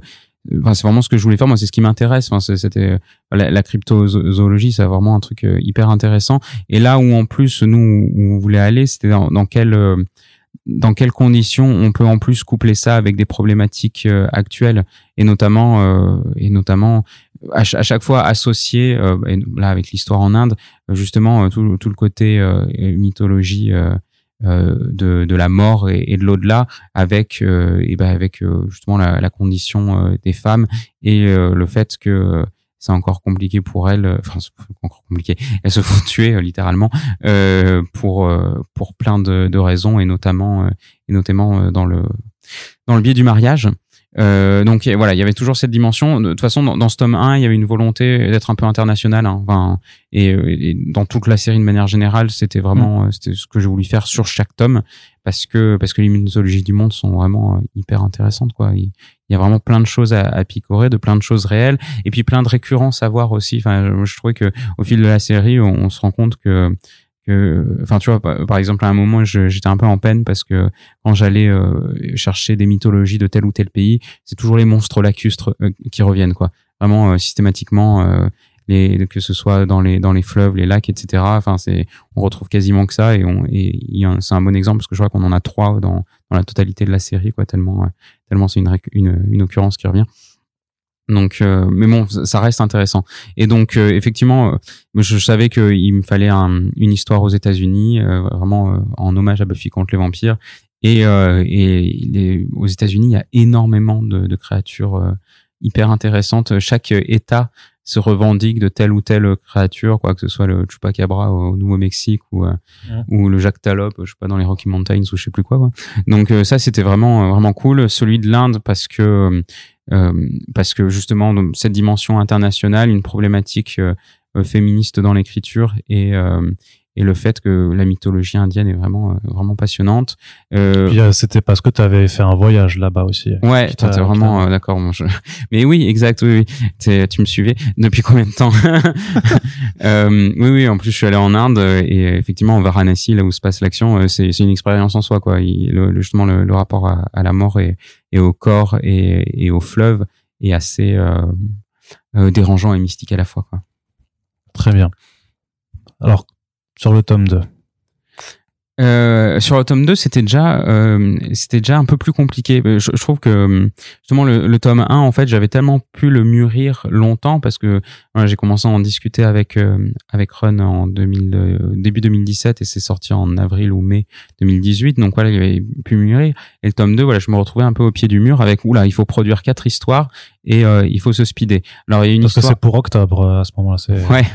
c'est vraiment ce que je voulais faire. Moi, c'est ce qui m'intéresse. C'était la, cryptozoologie, c'est vraiment un truc euh, hyper intéressant. Et là où en plus nous on voulait aller, c'était dans, dans euh, dans quelles conditions on peut en plus coupler ça avec des problématiques actuelles et notamment et notamment à, chaque fois associer là avec l'histoire en Inde justement tout, le côté mythologie de, de, la mort et, de l'au-delà avec euh, et ben avec euh, justement la, la condition des femmes et le fait que c'est encore compliqué pour elles enfin encore compliqué elles se font <laughs> tuer littéralement pour pour plein de, de raisons et notamment et notamment dans le dans le biais du mariage euh, donc voilà, il y avait toujours cette dimension. De toute façon, dans, dans, ce tome 1, il y avait une volonté d'être un peu international. Hein. Enfin, et, et, dans toute la série de manière générale, c'était vraiment mm. c'était ce que j'ai voulu faire sur chaque tome parce que parce que les mythologies du monde sont vraiment euh, hyper intéressantes. Quoi. Il, y a vraiment plein de choses à, à, picorer, de plein de choses réelles, et puis plein de récurrences à voir aussi. Enfin, je trouvais que au fil de la série, on, on se rend compte que enfin tu vois par exemple à un moment j'étais un peu en peine parce que quand j'allais euh, chercher des mythologies de tel ou tel pays c'est toujours les monstres lacustres euh, qui reviennent quoi. Vraiment euh, systématiquement que ce soit dans les fleuves les lacs etc enfin c'est on retrouve quasiment que ça et on c'est un bon exemple parce que je crois qu'on en a trois dans la totalité de la série quoi tellement tellement c'est une occurrence qui revient donc, euh, mais bon, ça reste intéressant. Et donc, euh, effectivement, euh, je, savais qu'il me fallait une histoire aux États-Unis, vraiment en hommage à Buffy contre les vampires. Et, et aux États-Unis, il y a énormément de, de créatures hyper intéressantes. Chaque État se revendique de telle ou telle créature, quoi que ce soit le Chupacabra au Nouveau-Mexique ou ou le Jactalope, je sais pas dans les Rocky Mountains ou je sais plus quoi. quoi. Donc ça c'était vraiment vraiment cool. Celui de l'Inde parce que euh, parce que justement cette dimension internationale, une problématique euh, euh, féministe dans l'écriture et et le fait que la mythologie indienne est vraiment vraiment passionnante. Euh, c'était parce que tu avais fait un voyage là-bas aussi. Ouais, t'es vraiment d'accord. <laughs> Mais oui, exact. Oui, oui. tu me suivais depuis combien de temps <laughs> euh, Oui, oui. En plus, je suis allé en Inde et effectivement, Varanasi, là où se passe l'action, c'est une expérience en soi, quoi. Il, le, justement, le, le rapport à, à, la mort et, et au corps et, et, au fleuve est assez euh, euh, dérangeant et mystique à la fois. Quoi. Très bien. Alors, sur le tome 2 euh, sur le tome 2, c'était déjà, euh, c'était déjà un peu plus compliqué. Euh, je, je trouve que justement le, le, tome 1, en fait, j'avais tellement pu le mûrir longtemps parce que voilà, j'ai commencé à en discuter avec euh, avec Run en 2000, début 2017 et c'est sorti en avril ou mai 2018. Donc voilà, il avait pu mûrir. Et le tome 2, voilà, je me retrouvais un peu au pied du mur avec oula, il faut produire quatre histoires et il faut se speeder. Alors il y a une parce histoire... que c'est pour octobre à ce moment-là. Ouais.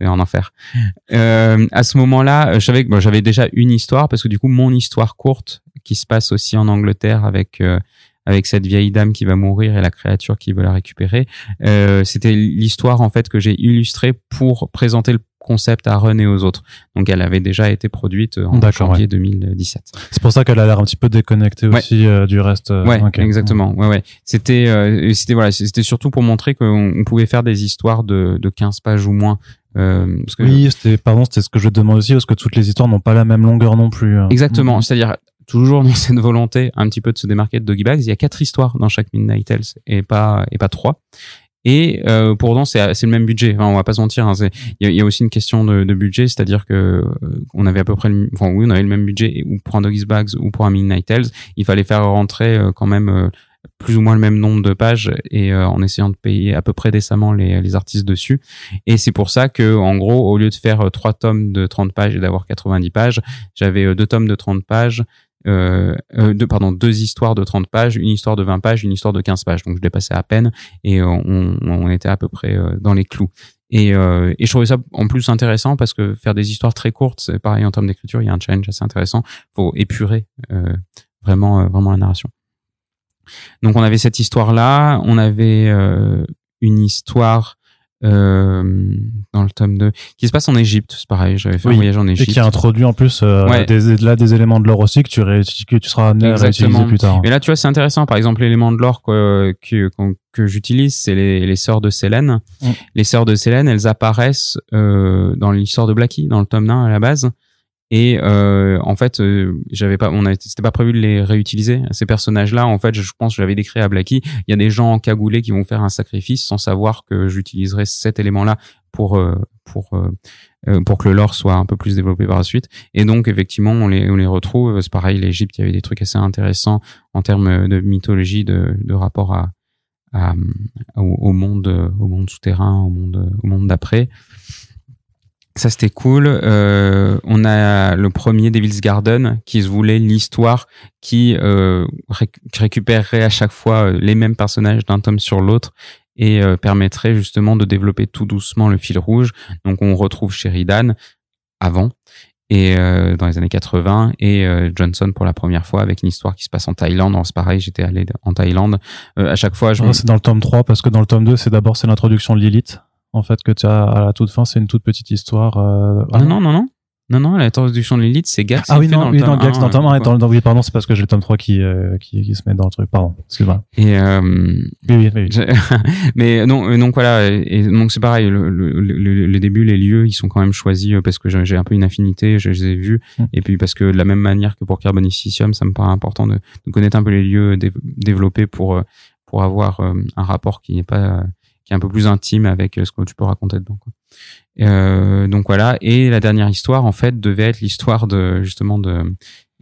Mm en enfer. Euh, à ce moment-là, je savais que j'avais déjà une histoire parce que du coup, mon histoire courte qui se passe aussi en Angleterre avec euh, avec cette vieille dame qui va mourir et la créature qui veut la récupérer, euh, c'était l'histoire en fait que j'ai illustrée pour présenter le concept à Run et aux autres. Donc elle avait déjà été produite en janvier 2017. C'est pour ça qu'elle a l'air un petit peu déconnectée aussi euh, du reste. Euh, ouais, exactement. Ouais, ouais. C'était, euh, c'était voilà, c'était surtout pour montrer qu'on pouvait faire des histoires de, de 15 pages ou moins euh, parce que oui, c'était pardon, c'était ce que je demande aussi parce que toutes les histoires n'ont pas la même longueur non plus. Hein. Exactement, mm. c'est-à-dire toujours <laughs> dans cette volonté un petit peu de se démarquer de Doggy Bags, il y a quatre histoires dans chaque Midnight Tales et pas et pas trois. Et euh, pourtant c'est c'est le même budget. Enfin, on va pas se mentir. Hein, il y, y, a aussi une question de, de budget, c'est-à-dire que euh, on avait à peu près, le, enfin oui, on avait le même budget ou pour un Doggy Bags ou pour un Midnight Tales, il fallait faire rentrer euh, quand même plus ou moins le même nombre de pages et euh, en essayant de payer à peu près décemment les, les artistes dessus. Et c'est pour ça que, en gros, au lieu de faire trois tomes de 30 pages et d'avoir 90 pages, j'avais deux tomes de 30 pages, euh, deux, pardon, deux histoires de 30 pages, une histoire de 20 pages, une histoire de 15 pages. Donc je dépassais à peine et on, on était à peu près dans les clous. Et, euh, et je trouvais ça en plus intéressant parce que faire des histoires très courtes, c'est pareil en termes d'écriture, il y a un challenge assez intéressant. faut épurer euh, vraiment, euh, vraiment la narration. Donc on avait cette histoire-là, on avait euh, une histoire euh, dans le tome 2 qui se passe en Égypte c'est pareil. J'avais fait un voyage en Égypte et qui a introduit en plus euh, des, là des éléments de l'or aussi que tu, que tu seras amené à réutiliser plus tard. Et là tu vois c'est intéressant. Par exemple l'élément de l'or que, que, que j'utilise c'est les, les sœurs de Célène mm. les sœurs de Célène elles apparaissent dans l'histoire de Blackie dans le tome 1 à la base et euh, en fait, euh, j'avais pas, on c'était pas prévu de les réutiliser. Ces personnages-là, en fait, je pense que j'avais décrit à Blacky. Il y a des gens cagoulés qui vont faire un sacrifice sans savoir que j'utiliserai cet élément-là pour euh, pour euh, pour que le lore soit un peu plus développé par la suite. Et donc, effectivement, on les on les retrouve. C'est pareil, l'Égypte, il y avait des trucs assez intéressants en termes de mythologie, de de rapport à, à au, au monde au monde souterrain, au monde au monde d'après. Ça c'était cool. Euh, on a le premier Devil's Garden qui se voulait l'histoire qui euh, récupérerait à chaque fois euh, les mêmes personnages d'un tome sur l'autre et euh, permettrait justement de développer tout doucement le fil rouge. Donc on retrouve Sheridan avant et dans les années 80 et Johnson pour la première fois avec une histoire qui se passe en Thaïlande. C'est pareil, j'étais allé en Thaïlande. à chaque fois, je... c'est dans le tome 3 parce que dans le tome 2, c'est d'abord c'est l'introduction de Lilith en fait, que tu as à la toute fin, c'est une toute petite histoire. Euh... non, non, non, non. Non, non, la traduction de l'élite, c'est Gax. Ah oui, non, oui, non, Gax dans le tome 1 et dans le, oui, pardon, c'est parce que j'ai le tome 3 qui, euh, qui, qui, se met dans le truc. Pardon, excuse-moi. Et, euh, oui, oui, oui. <laughs> mais non, donc voilà, et donc c'est pareil, le, le, le, le, début, les lieux, ils sont quand même choisis euh, parce que j'ai un peu une affinité, je, les ai vus, mm. et puis parce que de la même manière que pour Carbonicium, ça me paraît important de, de connaître un peu les lieux développés pour, euh, pour avoir un rapport qui n'est pas qui est un peu plus intime avec euh, ce que tu peux raconter dedans. Quoi. Euh, donc voilà. Et la dernière histoire, en fait, devait être l'histoire de justement de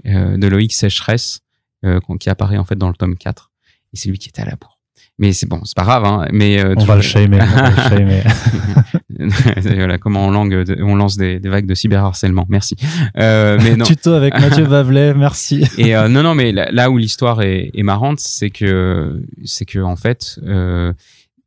euh, de Loïc Sécheresse euh, qui apparaît en fait dans le tome 4. Et c'est lui qui était à la bourre. Mais c'est bon, c'est pas grave. Hein, mais on, va le shamer, <laughs> <laughs> voilà comment on, langue, on lance des, des, vagues de cyberharcèlement. Merci. Mais non. <laughs> Tuto avec Mathieu Vavelet, merci. Et non, non, mais là, où l'histoire est, est, marrante, c'est que c'est que en fait, euh,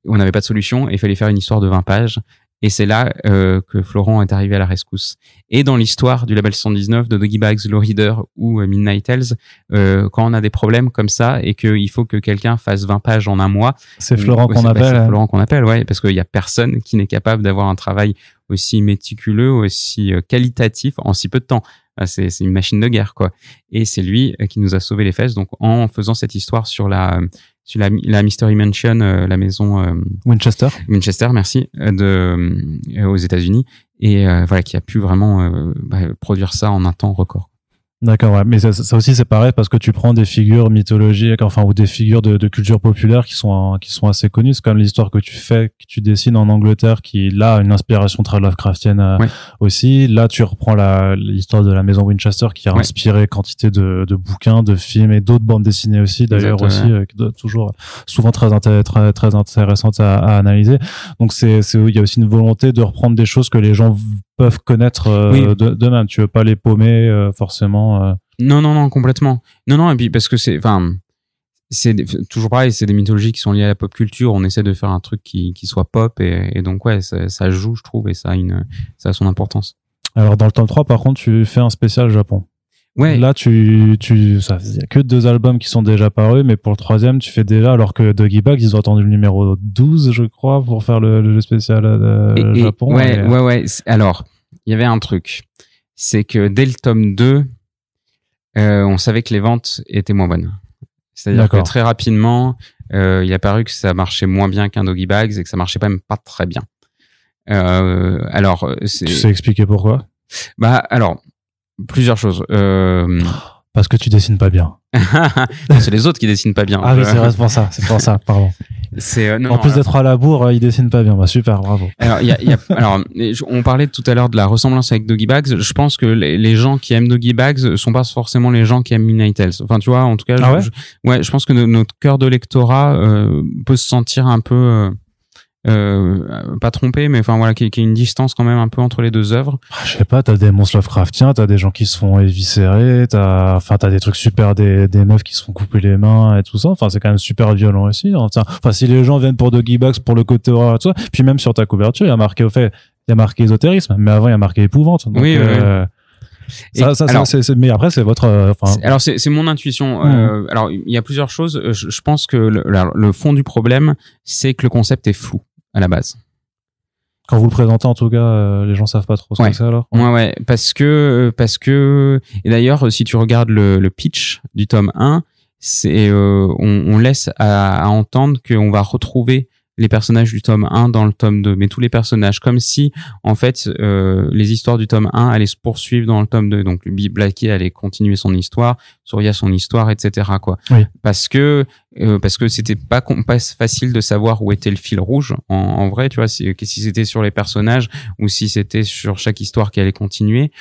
on n'avait pas de solution et il fallait faire une histoire de 20 pages. Et c'est là euh, que Florent est arrivé à la rescousse. Et dans l'histoire du label 119 de Doggy Bags, Low Reader ou euh, Midnight Tales, euh, quand on a des problèmes comme ça et qu'il faut que quelqu'un fasse 20 pages en un mois, c'est Florent qu'on appelle. C'est Florent qu'on appelle, ouais, parce qu'il y a personne qui n'est capable d'avoir un travail aussi méticuleux, aussi qualitatif en si peu de temps. C'est une machine de guerre, quoi. Et c'est lui qui nous a sauvé les fesses. Donc, en faisant cette histoire sur la sur la, la Mystery Mansion, euh, la maison euh, Winchester. Winchester, merci, euh, de aux États-Unis, et voilà qui a pu vraiment bah, produire ça en un temps record. D'accord, ouais. mais ça, ça aussi c'est pareil parce que tu prends des figures mythologiques, enfin ou des figures de, de culture populaire qui sont qui sont assez connues. C'est comme l'histoire que tu fais, que tu dessines en Angleterre, qui là a une inspiration très Lovecraftienne euh, aussi. Là, tu reprends l'histoire de la maison Winchester qui a inspiré quantité de, de, bouquins, de films et d'autres bandes dessinées aussi, d'ailleurs aussi, euh, toujours souvent très très très intéressantes à, à analyser. Donc c'est il y a aussi une volonté de reprendre des choses que les gens peuvent connaître euh, de, même. Tu veux pas les paumer euh, forcément. Euh. Non, non, non, complètement. Non, non, et puis parce que c'est, enfin, c'est toujours pareil, c'est des mythologies qui sont liées à la pop culture. On essaie de faire un truc qui, qui soit pop et, donc ouais, ça, ça, joue, je trouve, et ça a une, ça a son importance. Alors dans le tome 3, par contre, tu fais un spécial Japon. Ouais. Là, tu, tu, ça, il y a que deux albums qui sont déjà parus, mais pour le troisième, tu fais déjà, alors que Doggy Bag, ils ont attendu le numéro 12, je crois, pour faire le, le spécial euh, Japon. ouais, ouais, ouais. Alors, il y avait un truc. C'est que dès le tome 2, euh, on savait que les ventes étaient moins bonnes. C'est-à-dire que très rapidement, euh, il a paru que ça marchait moins bien qu'un Doggy Bags et que ça marchait pas même pas très bien. Euh, alors, tu sais expliquer pourquoi? Bah, alors, plusieurs choses. Euh, Parce que tu dessines pas bien. <laughs> c'est les autres qui dessinent pas bien. Ah oui, c'est vrai, c'est pour ça, c'est pour ça, pardon. Euh, non, en non, plus d'être à la bourre, euh, il dessine pas bien. Bah super, bravo. Alors, y a, y a- <laughs> alors, on parlait tout à l'heure de la ressemblance avec Doggy Bags. Je pense que les, les gens qui aiment Doggy Bags sont pas forcément les gens qui aiment Midnight Tales. Enfin, tu vois, en tout cas, Ah je, ouais je- ouais, je pense que no- notre cœur de lectorat euh, peut se sentir un peu euh, pas trompé, mais enfin voilà, qu'il y ait- qu'il y ait une distance quand même un peu entre les deux œuvres. Ah, Je sais pas, t'as des monstres Lovecraftiens, t'as des gens qui se font éviscérer, t'as, enfin, t'as des trucs super, des, des meufs qui se font couper les mains et tout ça. Enfin, c'est quand même super violent aussi. hein. Enfin, si les gens viennent pour Doggy Bags, pour le côté horreur et tout ça, puis même sur ta couverture, il y a marqué, au fait, il y a marqué ésotérisme, mais avant, il y a marqué épouvante. Donc, Oui, oui, euh, Et ça, ça, alors- c'est, c'est- mais après, c'est votre, euh, Alors c'est mon intuition. Mhm. Euh, alors il y a plusieurs choses. Euh, Je, je pense que le, le fond du problème, c'est que le concept est flou à la base. quand vous le présentez, en tout cas, euh, les gens savent pas trop ce Ouais. que c'est alors. Ouais, ouais, parce que parce que et d'ailleurs si tu regardes le, le pitch du tome 1, c'est euh, on, on laisse à, à entendre qu'on va retrouver les personnages du tome 1 dans le tome 2, mais tous les personnages, comme si en fait euh, les histoires du tome 1 allaient se poursuivre dans le tome 2. Donc Blackie allait continuer son histoire, Surya son histoire, etc. Quoi. Oui. Parce que euh, parce que c'était pas, pas facile de savoir où était le fil rouge en, en vrai, tu vois, si c'était sur les personnages ou si c'était sur chaque histoire qui allait continuer.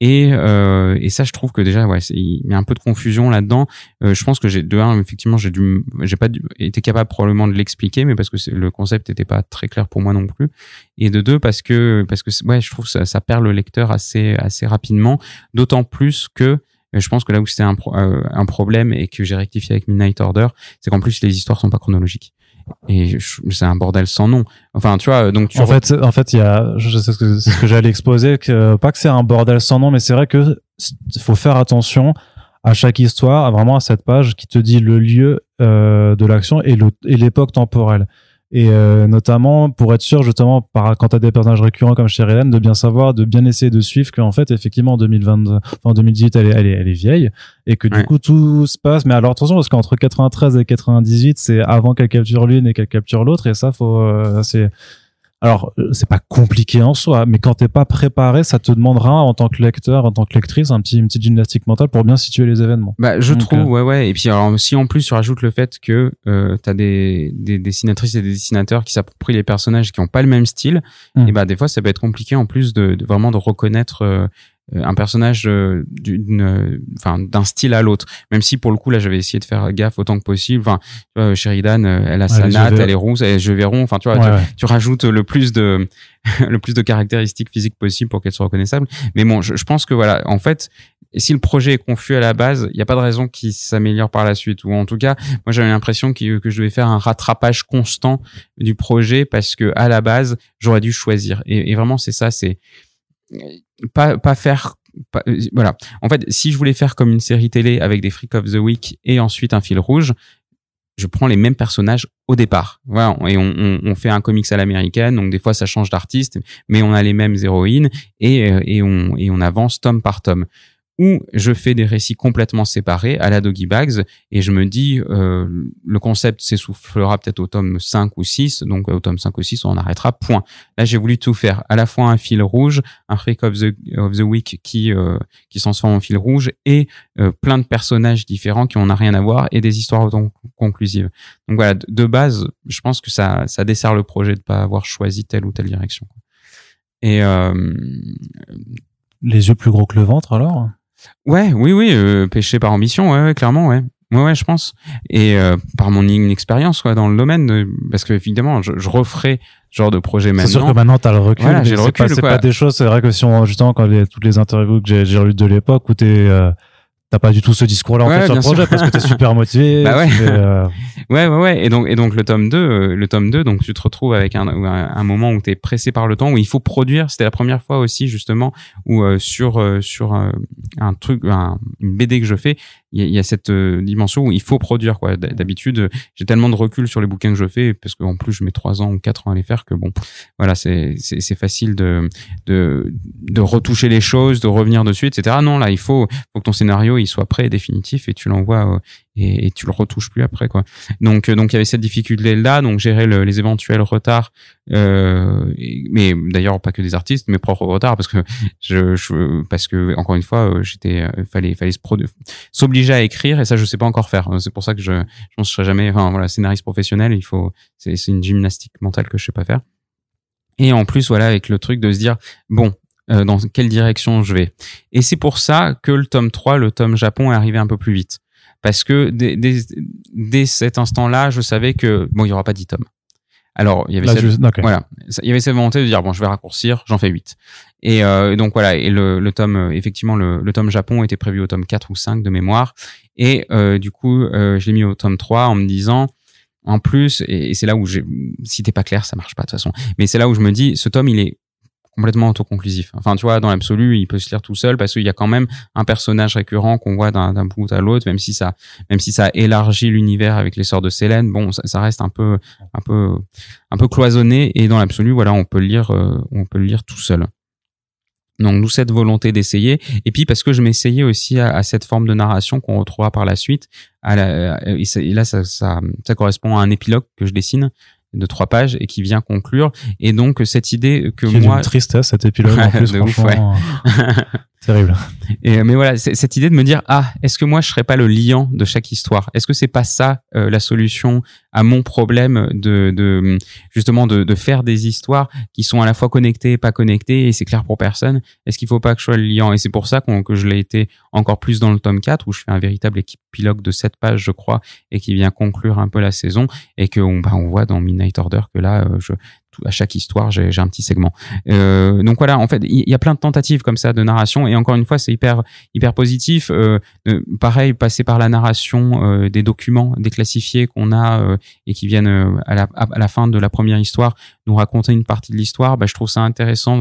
Et, euh, et ça, je trouve que déjà, ouais, il y a un peu de confusion là-dedans. Euh, je pense que j'ai de un, effectivement, j'ai dû, j'ai pas dû- été capable probablement de l'expliquer, mais parce que le concept n'était pas très clair pour moi non plus. Et de deux, parce que parce que ouais, je trouve que ça, ça perd le lecteur assez assez rapidement. D'autant plus que je pense que là où c'était un, euh, un problème et que j'ai rectifié avec Midnight Order, c'est qu'en plus les histoires sont pas chronologiques. Et c'est un bordel sans nom. Enfin, tu vois, donc tu En fait, en fait, il y a, je sais ce que, c'est ce que j'allais exposer, que, pas que c'est un bordel sans nom, mais c'est vrai que faut faire attention à chaque histoire, vraiment à cette page qui te dit le lieu euh, de l'action et l'époque temporelle. Et euh, notamment pour être sûr justement par quand t'as des personnages récurrents comme Sheridan de bien savoir de bien essayer de suivre qu'en fait effectivement en 2022 enfin, en 2018 elle est, elle est elle est vieille. Et que du Ouais. coup tout se passe. Mais alors attention parce qu'entre 93 et 98 c'est avant qu'elle capture l'une et qu'elle capture l'autre. Et ça faut euh, c'est alors, euh, c'est pas compliqué en soi, mais quand t'es pas préparé, ça te demandera en tant que lecteur, en tant que lectrice, un petit, une petite gymnastique mentale pour bien situer les événements. Bah, je Donc, trouve, euh, ouais, ouais. Et puis, alors, si en plus tu rajoutes le fait que euh, t'as des, des dessinatrices et des dessinateurs qui s'approprient les personnages qui ont pas le même style, Mm. et bah des fois ça peut être compliqué en plus de, de vraiment de reconnaître euh, un personnage euh, d'une, euh, enfin d'un style à l'autre. Même si pour le coup là j'avais essayé de faire gaffe autant que possible. Enfin, tu vois, Sheridan, euh, elle a sa natte, elle est rousse, elle est cheveux verrons. Enfin, tu vois, Ouais, tu, ouais. tu rajoutes le plus de <laughs> le plus de caractéristiques physiques possibles pour qu'elle soit reconnaissable. Mais bon, je, je pense que voilà, en fait, si le projet est confus à la base, il n'y a pas de raison qu'il s'améliore par la suite. Ou en tout cas, moi j'avais l'impression que, que je devais faire un rattrapage constant du projet parce que à la base, j'aurais dû choisir. Et, et vraiment, c'est ça, c'est pas pas faire. pas- euh, voilà. En fait, si je voulais faire comme une série télé avec des Freak of the Week et ensuite un fil rouge, je prends les mêmes personnages au départ. Voilà, et on, on, on fait un comics à l'américaine, donc des fois ça change d'artiste, mais on a les mêmes héroïnes et, euh, et, on, et on avance tome par tome. Ou je fais des récits complètement séparés à la Doggy Bags et je me dis euh, le concept s'essoufflera peut-être au tome 5 ou 6, donc au tome 5 ou 6 on arrêtera, point. Là j'ai voulu tout faire, à la fois un fil rouge, un Freak of the, of the Week qui, euh, qui se transforme en fil rouge et euh, plein de personnages différents qui n'ont rien à voir et des histoires autoconclusives. Donc voilà, de, de base, je pense que ça, ça dessert le projet de pas avoir choisi telle ou telle direction. Et euh, Les yeux plus gros que le ventre, alors? Ouais, oui, oui, euh, péché par ambition, ouais, ouais, clairement, ouais. Ouais, ouais, je pense. Et euh, par mon inexpérience quoi, dans le domaine, parce que évidemment, je, je referai ce genre de projet C'est sûr que maintenant. maintenant t'as le recul. Voilà, j'ai le recul, c'est pas des choses. C'est vrai que si on justement quand les, toutes les interviews que j'ai, lues de l'époque où t'es euh, T'as pas du tout ce discours-là en Ouais, fait sur le projet sûr. parce que t'es super motivé. <laughs> Bah ouais. fais, euh, <laughs> Ouais, ouais, ouais. Et donc, et donc le tome 2, euh, le tome 2, donc tu te retrouves avec un, un, moment où tu es pressé par le temps, où il faut produire. C'était la première fois aussi, justement, où euh, sur, euh, sur euh, un truc, un, une BD que je fais, il y a, il y a cette euh, dimension où il faut produire. quoi. D- D'habitude, j'ai tellement de recul sur les bouquins que je fais, parce qu'en plus, je mets trois ans ou quatre ans à les faire, que bon, voilà, c'est facile de, de, de retoucher les choses, de revenir dessus, etc. Non, là, il faut, faut que ton scénario il soit prêt et définitif et tu l'envoies et, et, tu le retouches plus après quoi. Donc euh, donc il y avait cette difficulté là, donc gérer les éventuels retards, euh, mais d'ailleurs pas que des artistes, mes propres retards parce que je, je parce que encore une fois euh, j'étais euh, fallait fallait s'obliger à écrire et ça je sais pas encore faire. C'est pour ça que je je ne serai jamais enfin voilà scénariste professionnel, il faut c'est une gymnastique mentale que je sais pas faire. Et en plus voilà avec le truc de se dire bon dans quelle direction je vais. Et c'est pour ça que le tome 3, le tome Japon est arrivé un peu plus vite parce que dès, dès, dès cet instant-là, je savais que bon, il y aura pas 10 tomes. Alors, il y avait cette, voilà, il y avait cette volonté de dire bon, je vais raccourcir, j'en fais 8. Et euh, donc voilà, et le, le tome euh, effectivement le, le, tome Japon était prévu au tome 4 ou 5 de mémoire et euh, du coup, euh, je l'ai mis au tome 3 en me disant en plus et, et c'est là où j'ai si t'es pas clair, ça marche pas de toute façon. Mais c'est là où je me dis ce tome il est complètement autoconclusif. Enfin, tu vois, dans l'absolu, il peut se lire tout seul parce qu'il y a quand même un personnage récurrent qu'on voit d'un bout à l'autre, même si ça, même si ça élargit l'univers avec les sorts de Célène. Bon, ça, reste un peu, un peu, un peu cloisonné et dans l'absolu, voilà, on peut le lire, euh, on peut le lire tout seul. Donc nous cette volonté d'essayer et puis parce que je m'essayais aussi à, cette forme de narration qu'on retrouvera par la suite. Et, là ça correspond à un épilogue que je dessine de trois pages et qui vient conclure. Et donc cette idée que qui moi, est tristesse cet épilogue en plus, franchement, <laughs> terrible. Et, mais voilà, cette idée de me dire ah, est-ce que moi je serais pas le liant de chaque histoire? Est-ce que c'est pas ça euh, la solution à mon problème de, de justement de, de, faire des histoires qui sont à la fois connectées et pas connectées et c'est clair pour personne? Est-ce qu'il faut pas que je sois le liant? Et c'est pour ça que je l'ai été encore plus dans le tome 4 où je fais un véritable épilogue de 7 pages je crois et qui vient conclure un peu la saison et que on, bah, on voit dans Midnight Order que là euh, je à chaque histoire, j'ai un petit segment. Euh, donc voilà, en fait, il y, a plein de tentatives comme ça de narration et encore une fois, c'est hyper hyper positif. Euh, pareil, passer par la narration euh, des documents déclassifiés qu'on a euh, et qui viennent euh, à la, fin de la première histoire nous raconter une partie de l'histoire, bah, je trouve ça intéressant.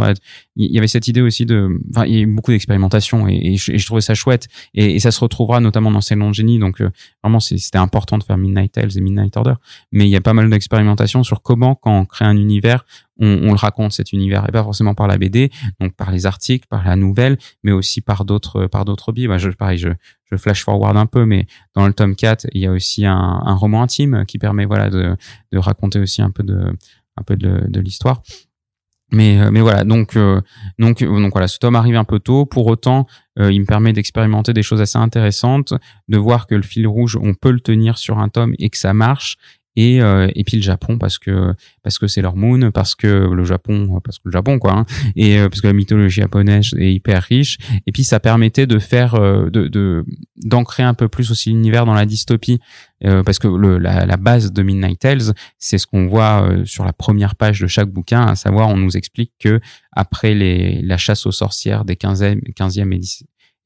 Il y avait cette idée aussi de, enfin, il y a eu beaucoup d'expérimentation et, je, trouvais ça chouette et, ça se retrouvera notamment dans Céline Génie. Donc vraiment, c'était important de faire Midnight Tales et Midnight Order, mais il y a pas mal d'expérimentation sur comment, quand on crée un univers on, le raconte cet univers et pas forcément par la BD, donc par les articles, par la nouvelle, mais aussi par d'autres par d'autres biais. Je, pareil, je, flash forward un peu, mais dans le tome 4, il y a aussi un, roman intime qui permet voilà de, raconter aussi un peu de l'histoire. Mais, euh, mais voilà, donc, euh, donc, donc voilà, ce tome arrive un peu tôt. Pour autant, euh, il me permet d'expérimenter des choses assez intéressantes, de voir que le fil rouge, on peut le tenir sur un tome et que ça marche, et, euh, et puis le Japon parce que parce que c'est leur moon parce que le Japon parce que le Japon quoi hein, et euh, parce que la mythologie japonaise est hyper riche. Et puis ça permettait de faire euh, de d'ancrer un peu plus aussi l'univers dans la dystopie. Parce que la, base de Midnight Tales c'est ce qu'on voit sur la première page de chaque bouquin à savoir on nous explique que après les la chasse aux sorcières des 15e 15e et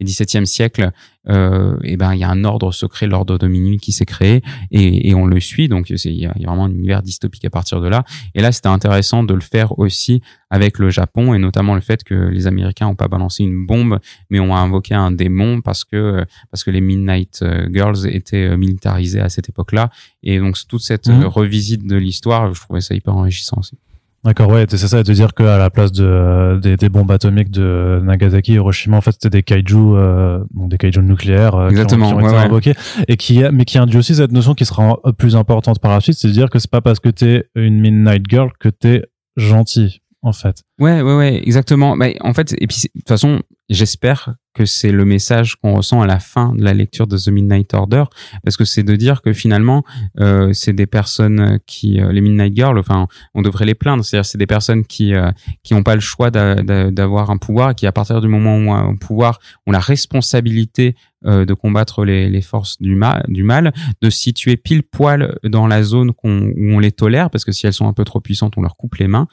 et 17e siècle, euh, et ben il y a un ordre secret, l'ordre de minuit qui s'est créé et, et, on le suit. Donc il y, a, vraiment un univers dystopique à partir de là. Et là, c'était intéressant de le faire aussi avec le Japon et notamment le fait que les Américains ont pas balancé une bombe, mais ont invoqué un démon parce que parce que les Midnight euh, Girls étaient euh, militarisés à cette époque-là. Et donc toute cette mmh. revisite de l'histoire, je trouvais ça hyper enrichissant aussi. D'accord, ouais, c'est ça, de dire qu'à la place de, des, des, bombes atomiques de Nagasaki et Hiroshima, en fait, c'était des kaiju, euh, des kaiju nucléaires euh, Exactement, qui ont, qui ont été ouais, invoqués, et qui, mais qui induit aussi cette notion qui sera plus importante par la suite, c'est de dire que c'est pas parce que t'es une Midnight Girl que t'es gentil, en fait. Ouais, ouais, ouais, exactement. Mais en fait, et puis de toute façon, j'espère que c'est le message qu'on ressent à la fin de la lecture de The Midnight Order, parce que c'est de dire que finalement, euh, c'est des personnes qui, euh, les Midnight Girls, enfin, on devrait les plaindre, c'est-à-dire c'est des personnes qui euh, qui n'ont pas le choix d'avoir un pouvoir, et qui à partir du moment où ont un pouvoir, ont la responsabilité de combattre les, forces du mal, du mal, de situer pile poil dans la zone où on les tolère, parce que si elles sont un peu trop puissantes, on leur coupe les mains,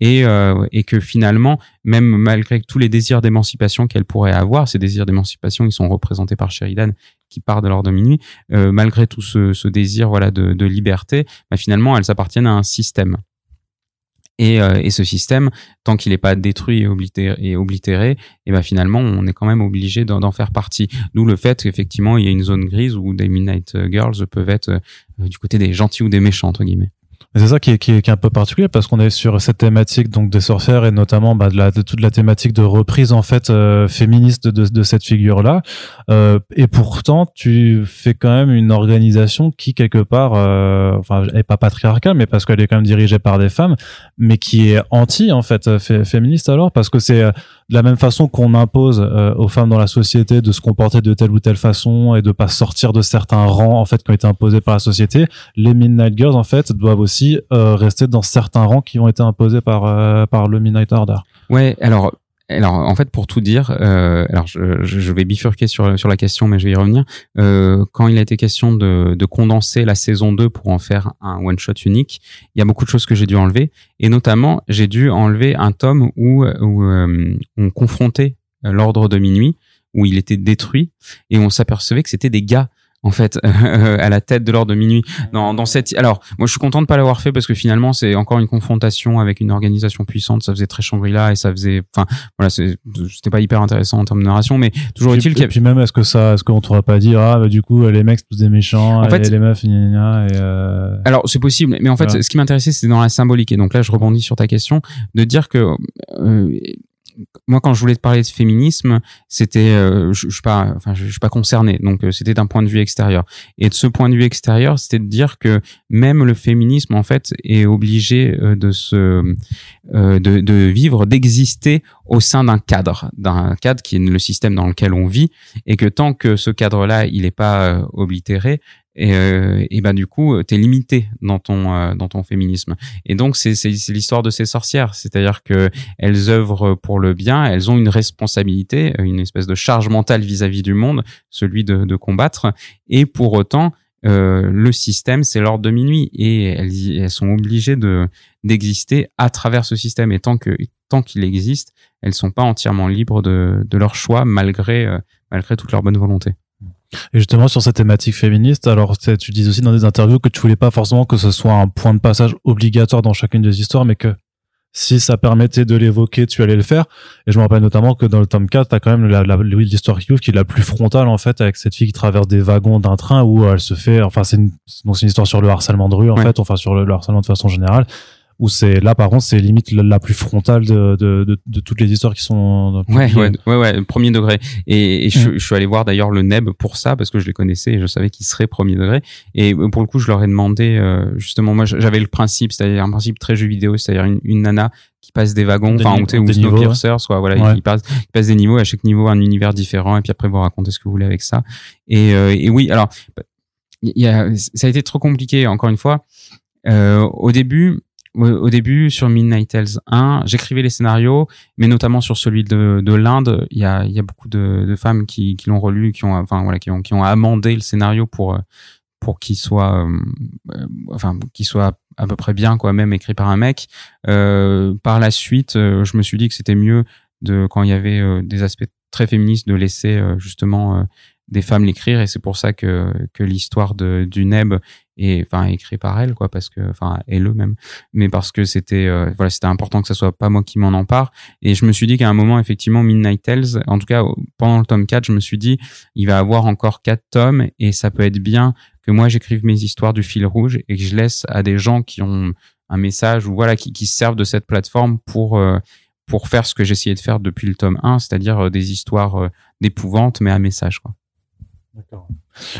et, et que finalement, même malgré tous les désirs d'émancipation qu'elles pourraient avoir, ces désirs d'émancipation, ils sont représentés par Sheridan, qui part de l'ordre de minuit, euh, malgré tout ce, désir voilà de, liberté, bah, finalement, elles appartiennent à un système. Et, euh, ce système, tant qu'il n'est pas détruit et oblitéré, et, ben finalement, on est quand même obligé d'en faire partie. D'où le fait qu'effectivement, il y a une zone grise où des Midnight Girls peuvent être euh, du côté des gentils ou des méchants entre guillemets. C'est ça qui est, qui, est, qui est, un peu particulier parce qu'on est sur cette thématique donc des sorcières et notamment bah, de, la, de toute la thématique de reprise en fait euh, féministe de, de cette figure là. Euh, et pourtant, tu fais quand même une organisation qui quelque part, euh, enfin, est pas patriarcale, mais parce qu'elle est quand même dirigée par des femmes, mais qui est anti en fait féministe alors parce que c'est de la même façon qu'on impose aux femmes dans la société de se comporter de telle ou telle façon et de pas sortir de certains rangs en fait qui ont été imposés par la société. Les Midnight Girls en fait doivent aussi euh, rester dans certains rangs qui ont été imposés par euh, par le Midnight Order. Ouais, alors alors en fait pour tout dire, euh, alors je, vais bifurquer sur sur la question, mais je vais y revenir. Euh, quand il a été question de, de condenser la saison 2 pour en faire un one shot unique, il y a beaucoup de choses que j'ai dû enlever, et notamment j'ai dû enlever un tome où où on confrontait l'ordre de minuit, où il était détruit, et on s'apercevait que c'était des gars en fait <laughs> à la tête de l'ordre de minuit dans, dans cette alors moi je suis content de pas l'avoir fait parce que finalement c'est encore une confrontation avec une organisation puissante. Ça faisait très Shangri-La et ça faisait enfin voilà c'était pas hyper intéressant en termes de narration mais toujours est-il qu'il puis même est-ce que ça est-ce qu'on pourrait pas dire ah bah, du coup les mecs tous des méchants en fait, et les meufs gna, gna, et euh... alors c'est possible mais en fait ce qui m'intéressait c'est dans la symbolique. Et donc là je rebondis sur ta question de dire que euh, moi, quand je voulais te parler de féminisme, c'était, euh, je, je, suis pas, enfin, je, suis pas concerné, donc euh, c'était d'un point de vue extérieur. Et de ce point de vue extérieur, c'était de dire que même le féminisme, en fait, est obligé euh, de se, de, de vivre, d'exister au sein d'un cadre, d'un cadre qui est le système dans lequel on vit, et que tant que ce cadre-là, il n'est pas oblitéré, et, euh, et ben du coup t'es limité dans ton euh, dans ton féminisme. Et donc c'est c'est l'histoire de ces sorcières. C'est-à-dire que elles œuvrent pour le bien elles ont une responsabilité une espèce de charge mentale vis-à-vis du monde celui de, de combattre. Et pour autant euh, le système c'est l'ordre de minuit. Et elles, elles sont obligées de d'exister à travers ce système. Et tant que tant qu'il existe elles sont pas entièrement libres de de leur choix malgré euh, malgré toute leur bonne volonté et justement sur cette thématique féministe, alors tu dis aussi dans des interviews que tu voulais pas forcément que ce soit un point de passage obligatoire dans chacune des histoires, mais que si ça permettait de l'évoquer, tu allais le faire. Et je me rappelle notamment que dans le tome 4, t'as quand même l'histoire qui ouvre, qui est la plus frontale, en fait, avec cette fille qui traverse des wagons d'un train où elle se fait, enfin, c'est une, donc c'est une histoire sur le harcèlement de rue, en fait, enfin, sur le, le, harcèlement de façon générale où c'est là par contre c'est limite la, plus frontale de, de, de, de, toutes les histoires qui sont ouais, ouais ouais ouais premier degré. Et, et je, je, suis allé voir d'ailleurs le Neb pour ça parce que je les connaissais et je savais qu'ils seraient premier degré. Et pour le coup je leur ai demandé euh, justement moi j'avais le principe c'est-à-dire un principe très jeu vidéo c'est-à-dire une, une, nana qui passe des wagons enfin ou, ou Snowpiercer soit voilà il, passe, passe des niveaux à chaque niveau un univers différent et puis après vous racontez ce que vous voulez avec ça. Et, euh, et oui alors y a, ça a été trop compliqué encore une fois. Euh, au début au début sur Midnight Tales 1, j'écrivais les scénarios, mais notamment sur celui de, de l'Inde, il y a, y a beaucoup de, femmes qui, qui l'ont relu, qui ont, enfin voilà, qui ont, qui ont amendé le scénario pour pour qu'il soit, euh, enfin qu'il soit à peu près bien, quoi, même écrit par un mec. Euh, par la suite, euh, je me suis dit que c'était mieux de quand il y avait euh, des aspects très féministes de laisser justement des femmes l'écrire et c'est pour ça que que l'histoire de du Neb est enfin écrit par elle quoi parce que enfin et le même mais parce que c'était euh, voilà c'était important que ce soit pas moi qui m'en empare. Et je me suis dit qu'à un moment effectivement Midnight Tales en tout cas pendant le tome 4 je me suis dit il va avoir encore quatre tomes et ça peut être bien que moi j'écrive mes histoires du fil rouge et que je laisse à des gens qui ont un message ou voilà qui, qui servent de cette plateforme pour euh, pour faire ce que j'essayais de faire depuis le tome 1 c'est-à-dire euh, des histoires d'épouvante mais à message quoi D'accord.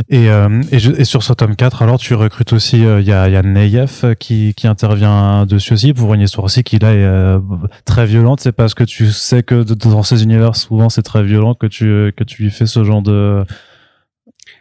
Et, euh, et, je, et, sur ce tome 4, alors tu recrutes aussi, il euh, y, a, y a Neyef euh, qui, qui intervient dessus aussi pour une histoire aussi qui là est euh, très violente. C'est parce que tu sais que dans ces univers, souvent c'est très violent que tu, que tu lui fais ce genre de.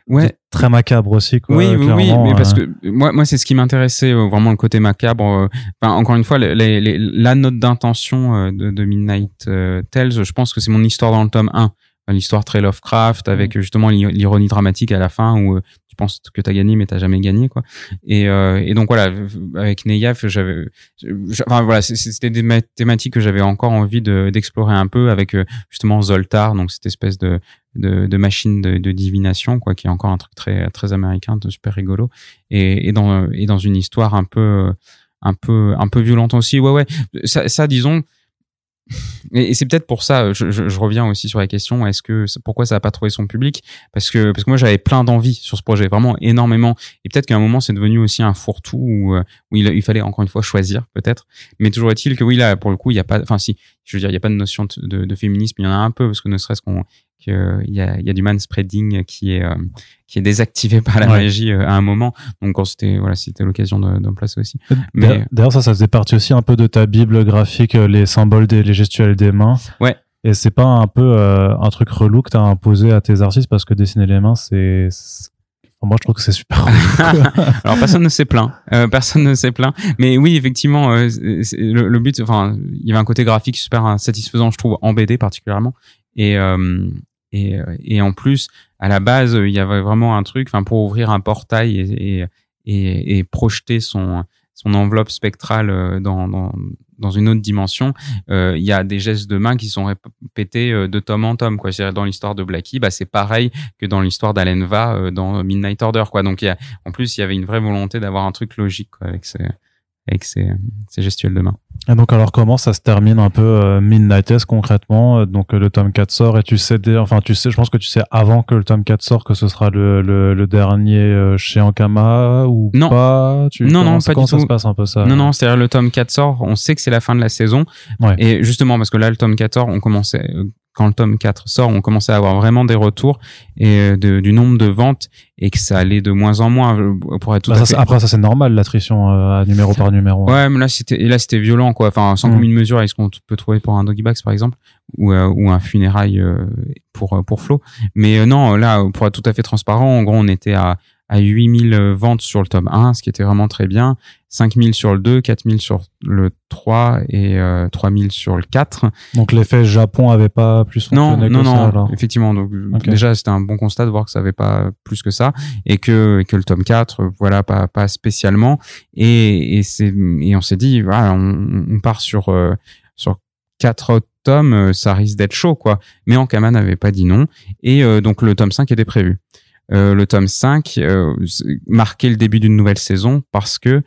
Ouais. très macabre aussi, quoi. Oui, oui, oui, mais parce que moi, moi, c'est ce qui m'intéressait, vraiment le côté macabre. Enfin, encore une fois, les, les, la note d'intention de, de Midnight Tales, je pense que c'est mon histoire dans le tome 1 l'histoire très Lovecraft avec justement l'ironie dramatique à la fin où euh, tu penses que tu as gagné mais t'as jamais gagné quoi. Et, euh, et donc voilà avec Neyaf j'avais enfin voilà c'était des thématiques que j'avais encore envie d'explorer un peu avec euh, justement Zoltar donc cette espèce de de, de machine de, de, divination quoi qui est encore un truc très très américain super rigolo. Et, et dans et dans une histoire un peu un peu un peu violente aussi. Ouais ouais. Ça, ça disons et, c'est peut-être pour ça, je, je, je, reviens aussi sur la question, est-ce que pourquoi ça n'a pas trouvé son public? Parce que parce que moi j'avais plein d'envie sur ce projet, vraiment énormément. Et peut-être qu'à un moment c'est devenu aussi un fourre-tout où, euh, où il, fallait encore une fois choisir peut-être. Mais toujours est-il que oui là pour le coup il y a pas, enfin si, je veux dire il y a pas de notion de, de, féminisme, il y en a un peu parce que ne serait-ce qu'on qu'il y a, il y a du manspreading qui est euh, qui est désactivé par la magie euh, à un moment. Donc c'était voilà, c'était l'occasion d'en placer aussi. Mais d'ailleurs ça, ça faisait partie aussi un peu de ta bible graphique, les symboles des les gestuels des mains. Ouais. Et c'est pas un peu un truc relou que t'as imposé à tes artistes parce que dessiner les mains, c'est moi, je trouve que c'est super. <laughs> Alors, personne ne s'est plaint. Euh, personne ne s'est plaint. Mais oui, effectivement, euh, le, le, but, enfin, il y avait un côté graphique super satisfaisant, je trouve, en BD particulièrement. Et, euh, et, et en plus, à la base, il y avait vraiment un truc, enfin, pour ouvrir un portail et, et, et, et projeter son, son enveloppe spectrale dans, dans, dans une autre dimension, euh, il y a des gestes de main qui sont répétés euh, de tome en tome. Quoi. Dans l'histoire de Blackie, bah, c'est pareil que dans l'histoire d'Alenva euh, dans Midnight Order. Quoi. Donc, y a, en plus, il y avait une vraie volonté d'avoir un truc logique quoi, avec ces, avec ces, ces gestuels de main. Et donc alors comment ça se termine un peu euh, Midnight concrètement? Euh, Donc euh, le tome 4 sort et tu sais, enfin tu sais, je pense que tu sais avant que le tome 4 sort que ce sera le, le, le dernier chez Ankama ou non. pas? Tu, Non, non, pas du ça se passe un peu ça? Non, non, c'est-à-dire le tome 4 sort, on sait que c'est la fin de la saison. Ouais. Et justement parce que là le tome 14, on commençait quand le tome 4 sort, on commençait à avoir vraiment des retours et euh, de, du nombre de ventes et que ça allait de moins en moins euh, pour être tout bah, à ça, fait... Après ça c'est normal l'attrition euh, numéro par numéro. Ouais, mais là c'était là c'était violent quoi. Enfin sans mmh. commune mesure avec ce qu'on peut trouver pour un doggy bags par exemple ou ou un funérail pour pour Flo? Mais non là pour être tout à fait transparent, en gros on était à à 8000 ventes sur le tome 1, ce qui était vraiment très bien. 5000 sur le 2, 4000 sur le 3 et euh, 3000 sur le 4. Donc l'effet Japon avait pas plus fonctionné non, que non, ça, non, effectivement. Donc okay. déjà c'était un bon constat de voir que ça avait pas plus que ça et que et que le tome 4 voilà pas pas spécialement et et c'est et on s'est dit voilà on, on part sur euh, sur quatre tomes euh, ça risque d'être chaud quoi. Mais Ankama n'avait pas dit non et euh, donc le tome 5 était prévu. Euh, le tome 5 euh, marquait le début d'une nouvelle saison parce que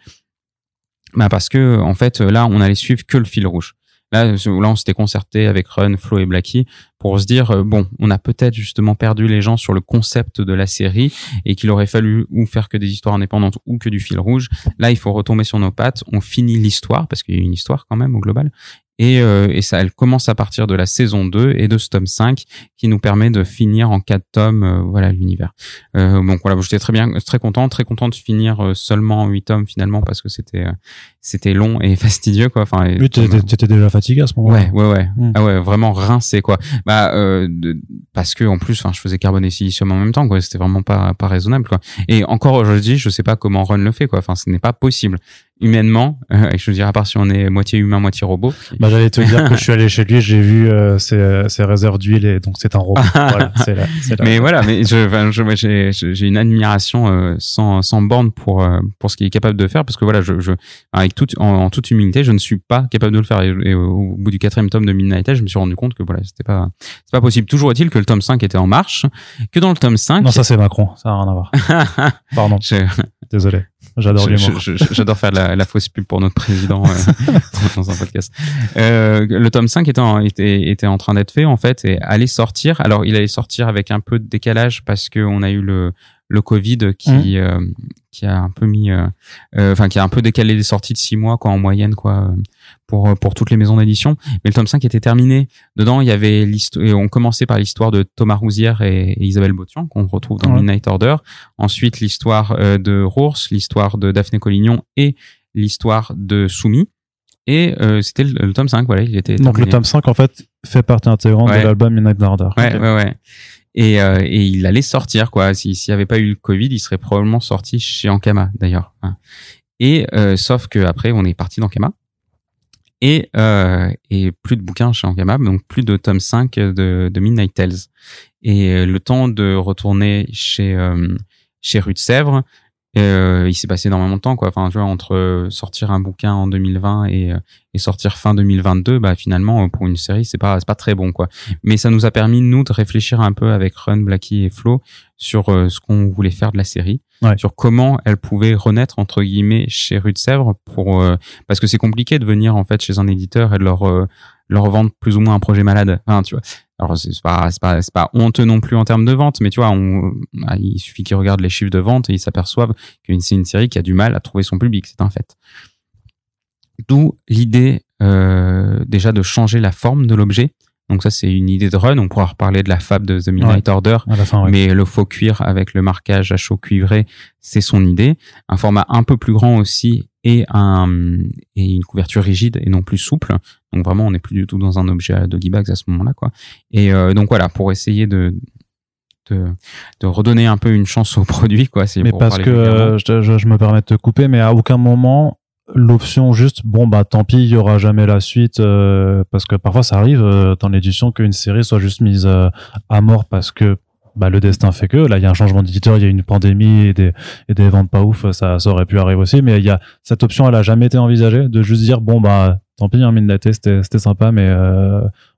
bah parce que en fait là on allait suivre que le fil rouge. Là, là on s'était concerté avec Run, Flo et Blackie pour se dire bon, on a peut-être justement perdu les gens sur le concept de la série et qu'il aurait fallu ou faire que des histoires indépendantes ou que du fil rouge. Là, il faut retomber sur nos pattes. On finit l'histoire parce qu'il y a une histoire quand même au global et, euh, et, ça, elle commence à partir de la saison 2 et de ce tome 5 qui nous permet de finir en quatre tomes, euh, voilà, l'univers. Euh, donc voilà, j'étais très bien, très content, très content de finir euh, seulement en 8 tomes finalement parce que c'était euh, c'était long et <laughs> fastidieux quoi. Enfin, oui, t'étais déjà fatigué à ce moment-là. Ouais, ouais, ouais, mmh. ah ouais, vraiment rincé quoi. Bah de, parce que en plus, enfin, je faisais carbone et silicium en même temps quoi. C'était vraiment pas pas raisonnable quoi. Et encore aujourd'hui, je sais pas comment Run le fait quoi. Enfin, ce n'est pas possible humainement, euh, et je veux dire à part si on est moitié humain, moitié robot. Bah j'allais te dire que je suis allé chez lui, j'ai vu euh, ses, ses, réserves d'huile et donc c'est un robot. <laughs> voilà, c'est là, là, Mais voilà, mais je, enfin, j'ai, j'ai une admiration euh, sans, sans borne pour euh, pour ce qu'il est capable de faire parce que voilà, je, je avec toute en, en, toute humilité, je ne suis pas capable de le faire. Et, et au, bout du quatrième tome de Midnight je me suis rendu compte que voilà, c'était pas c'est pas possible. Toujours est-il que le tome 5 était en marche, que dans le tome 5 Non, ça c'est Macron, ça n'a rien à voir. <laughs> Pardon. Désolé. J'adore. J'adore faire la, la, fausse pub pour notre président euh, <laughs> dans un podcast. Euh, le tome 5 était en, était, était en train d'être fait en fait et allait sortir. Alors il allait sortir avec un peu de décalage parce qu'on a eu le, le Covid qui, mmh. euh, qui a un peu mis, euh, euh, enfin qui a un peu décalé les sorties de six mois quoi en moyenne quoi pour pour toutes les maisons d'édition. Mais le tome 5 était terminé. Dedans il y avait l'histoire, on commençait par l'histoire de Thomas Rousière et, et Isabelle Botian qu'on retrouve dans ouais. Midnight Order. Ensuite l'histoire de Rours, l'histoire de Daphné Collignon et l'histoire de Soumi. Et euh, c'était le, le, tome 5, voilà, il était. Donc terminé. le tome 5 en fait fait partie intégrante ouais. de l'album Midnight Order. Ouais, okay. ouais, ouais et, euh, et il allait sortir quoi. S'il n'y avait pas eu le Covid, il serait probablement sorti chez Ankama d'ailleurs. Et euh, sauf que après, on est parti d'Ankama et euh, et plus de bouquins chez Ankama, donc plus de tome 5 de, de Midnight Tales. Et le temps de retourner chez chez Rue de Sèvres, euh, il s'est passé énormément de temps quoi. Enfin tu vois entre sortir un bouquin en 2020 et, et sortir fin 2022 bah finalement pour une série c'est pas c'est pas très bon quoi. Mais ça nous a permis nous de réfléchir un peu avec Run Blackie et Flo sur euh, ce qu'on voulait faire de la série. Ouais. sur comment elle pouvait renaître entre guillemets chez Rue de Sèvres pour euh, parce que c'est compliqué de venir en fait chez un éditeur et de leur leur vendre plus ou moins un projet malade. Enfin, tu vois. Alors c'est pas pas pas honteux non plus en termes de vente, mais tu vois, on, ah, il suffit qu'ils regardent les chiffres de vente et ils s'aperçoivent que c'est une série qui a du mal à trouver son public, c'est un fait. D'où l'idée euh, déjà de changer la forme de l'objet. Donc ça c'est une idée de run. On pourra reparler de la fab de The Midnight Order, mais le faux cuir avec le marquage à chaud cuivré, c'est son idée. Un format un peu plus grand aussi et un et une couverture rigide et non plus souple. Donc vraiment on n'est plus du tout dans un objet à doggy bags à ce moment-là quoi. Et euh, donc voilà pour essayer de de, de, redonner un peu une chance au <laughs> produit quoi. Mais parce que euh, je, je, je, me permets de te couper, mais à aucun moment l'option juste bon bah tant pis il y aura jamais la suite euh, parce que parfois ça arrive euh, dans l'édition qu'une série soit juste mise euh, à mort parce que bah, le destin fait que là il y a un changement d'éditeur il y a une pandémie et des, ventes pas ouf ça, ça aurait pu arriver aussi mais il cette option elle a jamais été envisagée de juste dire bon bah tant pis hein, mine c'était c'était sympa mais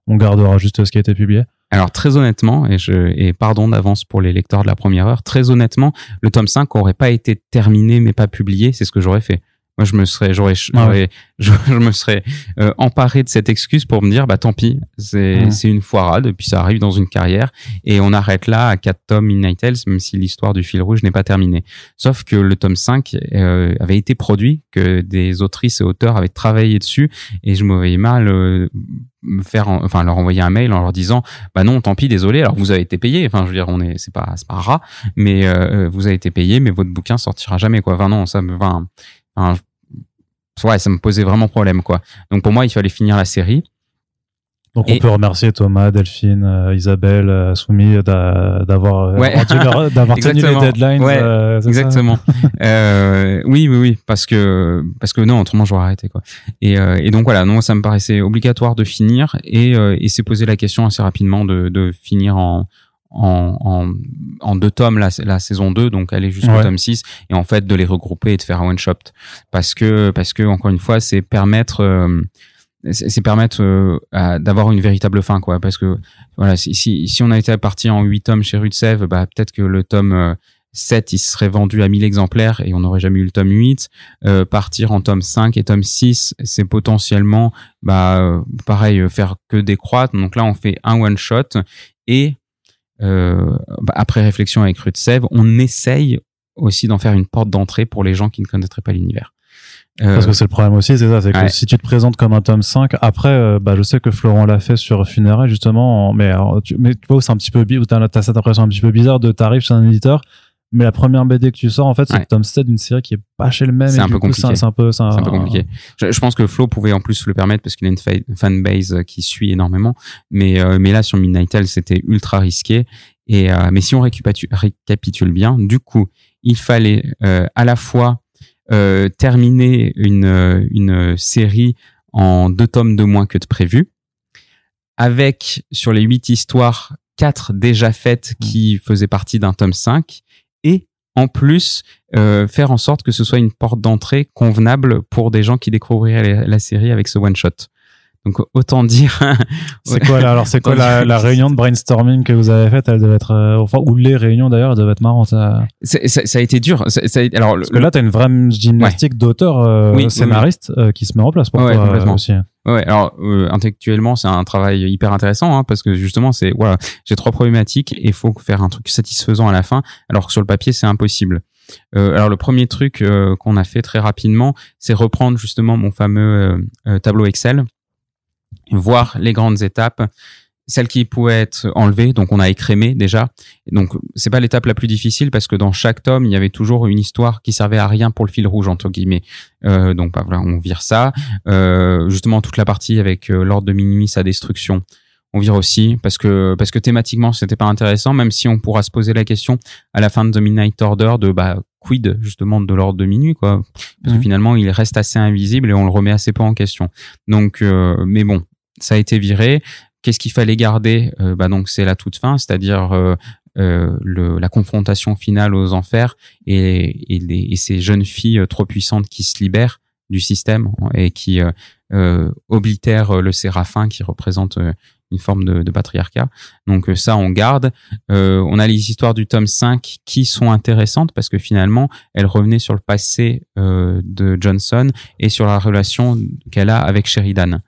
on gardera juste ce qui a été publié. Alors très honnêtement, et pardon d'avance pour les lecteurs de la première heure, très honnêtement, le tome 5 aurait pas été terminé mais pas publié, c'est ce que j'aurais fait moi je me serais j'aurais <laughs> je, me serais euh, emparé de cette excuse pour me dire bah tant pis c'est mmh. c'est une foirade et puis ça arrive dans une carrière et on arrête là à quatre tomes Midnight Tales même si l'histoire du fil rouge n'est pas terminée. Sauf que le tome 5 euh, avait été produit que des autrices et auteurs avaient travaillé dessus et je me voyais mal euh, me faire enfin leur envoyer un mail en leur disant bah non tant pis désolé alors vous avez été payé. Enfin je veux dire on est c'est pas c'est pas rat mais vous avez été payé mais votre bouquin sortira jamais quoi. Enfin non ça me va enfin, ouais, ça me posait vraiment problème, quoi. Donc pour moi, il fallait finir la série. Donc on peut remercier Thomas, Delphine, euh, Isabelle, euh, Soumi d'avoir euh, <laughs> d'avoir tenu les deadlines. Ouais, exactement. <laughs> euh, oui, oui, oui, parce que parce que non, autrement j'aurais arrêté quoi. Et, et donc voilà, non, ça me paraissait obligatoire de finir et et s'est posé la question assez rapidement de de finir en en, en, en, deux tomes la, la saison 2 donc aller jusqu'au tome 6 et en fait de les regrouper et de faire un one shot parce que parce que encore une fois c'est permettre euh, c'est permettre euh, d'avoir une véritable fin quoi. Parce que voilà si, si, si on a été parti en 8 tomes chez Rutsev bah peut-être que le tome 7 euh, il serait vendu à 1000 exemplaires et on n'aurait jamais eu le tome 8 partir en tome 5 et tome 6 c'est potentiellement bah pareil faire que décroître donc là on fait un one shot et après réflexion avec Rutsev, on essaye aussi d'en faire une porte d'entrée pour les gens qui ne connaîtraient pas l'univers. Euh, Parce que c'est le problème aussi, c'est ça, c'est que si tu te présentes comme un tome 5, après, euh, bah, je sais que Florent l'a fait sur Funérailles, justement, mais, tu, mais tu vois, c'est un petit peu, où t'as, as cette impression un petit peu bizarre de t'arrives chez un éditeur, mais la première BD que tu sors, en fait, c'est le tome 7 d'une série qui est pas chez le même. C'est un, peu compliqué. C'est un peu, c'est un, peu compliqué. Je, pense que Flo pouvait en plus le permettre parce qu'il a une fanbase qui suit énormément. Mais, euh, mais là, sur Midnight Tale, c'était ultra risqué. Et, euh, mais si on récapitule, bien, du coup, il fallait euh, à la fois terminer une, une série en deux tomes de moins que de prévu, avec sur les huit histoires quatre déjà faites qui faisaient partie d'un tome 5 et en plus euh, faire en sorte que ce soit une porte d'entrée convenable pour des gens qui découvriraient la, série avec ce one shot. Donc autant dire. <laughs> c'est quoi là Alors c'est quoi la, la, réunion de brainstorming que vous avez faite? Elle devait être, euh, enfin ou les réunions d'ailleurs, elles devaient être marrantes. Ça, ça a été dur. Ça, alors parce que là t'as une vraie gymnastique d'auteur euh, scénariste euh, qui se met en place pour toi aussi. Ouais, alors euh, intellectuellement, c'est un travail hyper intéressant hein, parce que justement, c'est voilà, j'ai trois problématiques et il faut faire un truc satisfaisant à la fin, alors que sur le papier, c'est impossible. Euh, alors le premier truc euh, qu'on a fait très rapidement, c'est reprendre justement mon fameux tableau Excel, voir les grandes étapes celle qui pouvait être enlevée, donc on a écrémé déjà. Donc c'est pas l'étape la plus difficile parce que dans chaque tome il y avait toujours une histoire qui servait à rien pour le fil rouge entre guillemets. Euh, donc bah, voilà, on vire ça. Euh, justement toute la partie avec euh, l'ordre de minuit, sa destruction, on vire aussi parce que parce que thématiquement c'était pas intéressant, même si on pourra se poser la question à la fin de The Midnight Order de bah quid justement de l'ordre de minuit quoi, parce que mmh. finalement il reste assez invisible et on le remet assez peu en question. Donc euh, mais bon ça a été viré. Qu'est-ce qu'il fallait garder? Euh, bah donc c'est la toute fin, c'est-à-dire euh, euh, le, la confrontation finale aux enfers et, et, les, et, ces jeunes filles trop puissantes qui se libèrent du système et qui euh, oblitèrent le séraphin qui représente une forme de, de patriarcat. Donc ça, on garde. Euh, on a les histoires du tome 5 qui sont intéressantes parce que finalement, elles revenaient sur le passé euh, de Johnson et sur la relation qu'elle a avec Sheridan.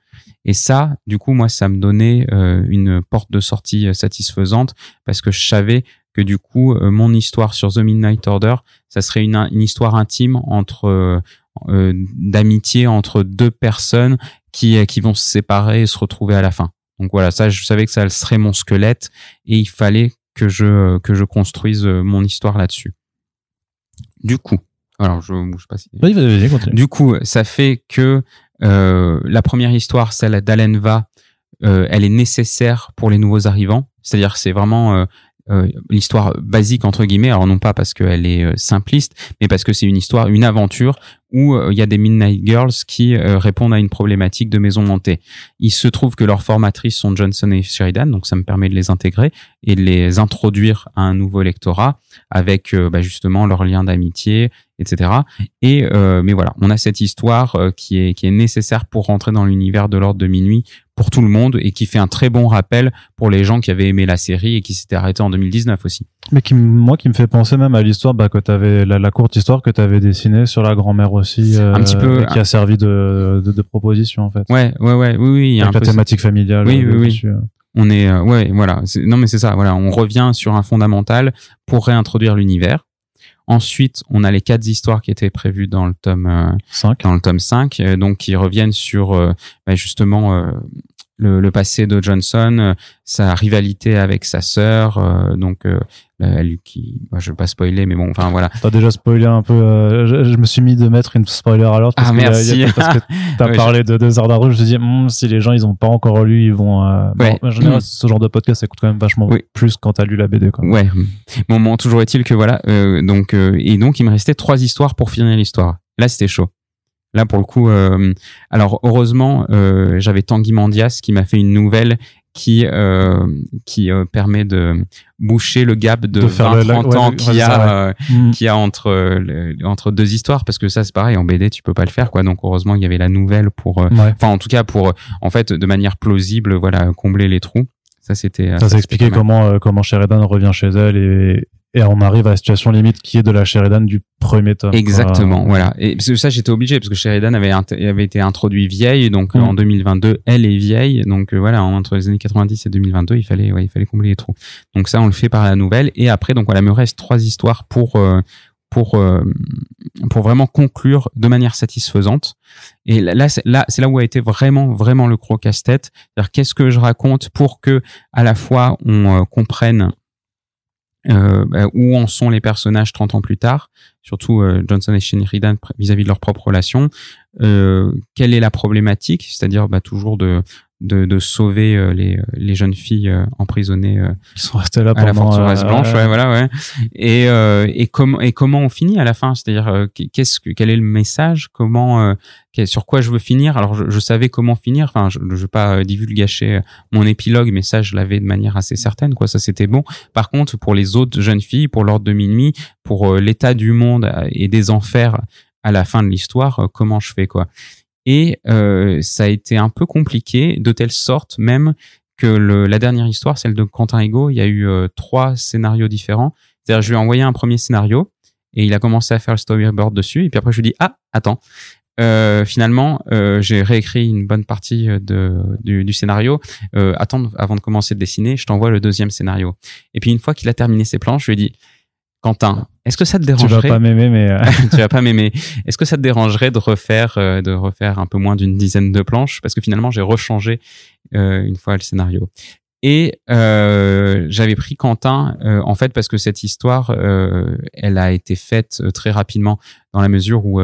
Et ça, du coup, moi, ça me donnait une porte de sortie satisfaisante parce que je savais que du coup, mon histoire sur The Midnight Order, ça serait une, une histoire intime entre d'amitié entre deux personnes qui qui vont se séparer et se retrouver à la fin. Donc voilà, ça, je savais que ça serait mon squelette et il fallait que je que je construise mon histoire là-dessus. Du coup, alors je, je sais pas si. Oui, vas-y, continue. Du coup, ça fait que euh, la première histoire, celle d'Alenva, euh, elle est nécessaire pour les nouveaux arrivants. C'est-à-dire, c'est vraiment euh, euh, l'histoire basique entre guillemets. Alors non pas parce qu'elle est euh, simpliste, mais parce que c'est une histoire, une aventure où euh, il y a des Midnight Girls qui répondent à une problématique de maison hantée. Il se trouve que leurs formatrices sont Johnson et Sheridan, donc ça me permet de les intégrer et de les introduire à un nouveau lectorat avec bah, justement leur lien d'amitié, etc. Et mais voilà, on a cette histoire qui est nécessaire pour rentrer dans l'univers de l'ordre de minuit pour tout le monde et qui fait un très bon rappel pour les gens qui avaient aimé la série et qui s'étaient arrêtés en 2019 aussi. Mais moi, qui me fait penser même à l'histoire bah, que tu avais, la, courte histoire que tu avais dessinée sur la grand-mère aussi, euh, un petit peu, qui a servi de, de, de, proposition en fait. Ouais, ouais, ouais, oui, oui. Il y a Avec la thématique familiale. Oui, oui, oui. Euh. On est, euh, ouais, voilà. Non, mais c'est ça. Voilà, on revient sur un fondamental pour réintroduire l'univers. Ensuite, on a les quatre histoires qui étaient prévues dans le tome 5, dans le tome 5 donc qui reviennent sur bah, justement le, le, passé de Johnson, euh, sa rivalité avec sa sœur, euh, donc euh, elle qui, bah, je vais pas spoiler, mais bon, enfin voilà. T'as déjà spoilé un peu. je, me suis mis de mettre une spoiler alors parce ah, que merci. parce que <laughs> t'as parlé de deux heures d'arbre. Je me suis dit, hmm, si les gens ils ont pas encore lu, ils vont. ouais. en général, <clears throat> ce genre de podcast ça coûte quand même vachement plus quand t'as lu la BD. Quoi. Ouais. Bon, bon, toujours est-il que voilà. donc et donc il me restait trois histoires pour finir l'histoire. Là, c'était chaud. Là, pour le coup, euh, alors heureusement, euh, j'avais Tanguy Mandias qui m'a fait une nouvelle qui euh, qui euh, permet de boucher le gap de, 20-30 ans qu'il y a euh, mm. qui a entre entre deux histoires parce que ça c'est pareil en BD tu peux pas le faire quoi. Donc heureusement il y avait la nouvelle pour enfin en tout cas pour en fait de manière plausible voilà combler les trous. Ça c'était ça, ça expliqué comment comment Sheridan revient chez elle et et on arrive à la situation limite qui est de la Sheridan du premier tome. Exactement, voilà. Et parce que ça, j'étais obligé parce que Sheridan avait, avait été introduit vieille, donc mm. en 2022, elle est vieille, donc euh, voilà, entre les années 90 et 2022, il fallait, ouais, il fallait combler les trous. Donc ça, on le fait par la nouvelle. Et après, donc voilà, me reste trois histoires pour euh, pour euh, pour vraiment conclure de manière satisfaisante. Et là, c'est là, c'est là où a été vraiment vraiment le gros casse-tête. C'est-à-dire qu'est-ce que je raconte pour que à la fois on comprenne euh, bah, où en sont les personnages 30 ans plus tard, surtout euh, Johnson et Sheridan vis-à-vis de leur propre relation. Euh, quelle est la problématique, c'est-à-dire bah, toujours de de, de sauver euh, les, les jeunes filles euh, emprisonnées euh, qui sont restées là à la forteresse blanche ouais. voilà ouais. Et et comment et comment on finit à la fin? C'est-à-dire qu'est-ce que quel est le message? Comment sur quoi je veux finir? Alors je, je savais comment finir. Enfin je, je veux pas divulgacher mon épilogue mais ça je l'avais de manière assez certaine quoi. Ça c'était bon. Par contre pour les autres jeunes filles pour l'ordre de minuit pour l'état du monde et des enfers à la fin de l'histoire comment je fais quoi? Et euh, ça a été un peu compliqué, de telle sorte même que la dernière histoire, celle de Quentin Ego, il y a eu euh, trois scénarios différents. C'est-à-dire, je lui ai envoyé un premier scénario et il a commencé à faire le storyboard dessus. Et puis après, je lui ai dit, ah, attends. Euh, finalement, j'ai réécrit une bonne partie du, scénario. Attends, avant de commencer de dessiner, je t'envoie le deuxième scénario. Et puis une fois qu'il a terminé ses planches, je lui ai dit, Quentin, est-ce que ça te dérangerait Tu vas pas m'aimer, mais euh, <laughs> tu vas pas <laughs> m'aimer. Est-ce que ça te dérangerait de refaire, euh, de refaire un peu moins d'une dizaine de planches? Parce que finalement, j'ai rechangé euh, une fois le scénario. Et euh, j'avais pris Quentin euh, en fait parce que cette histoire, euh, elle a été faite euh, très rapidement dans la mesure où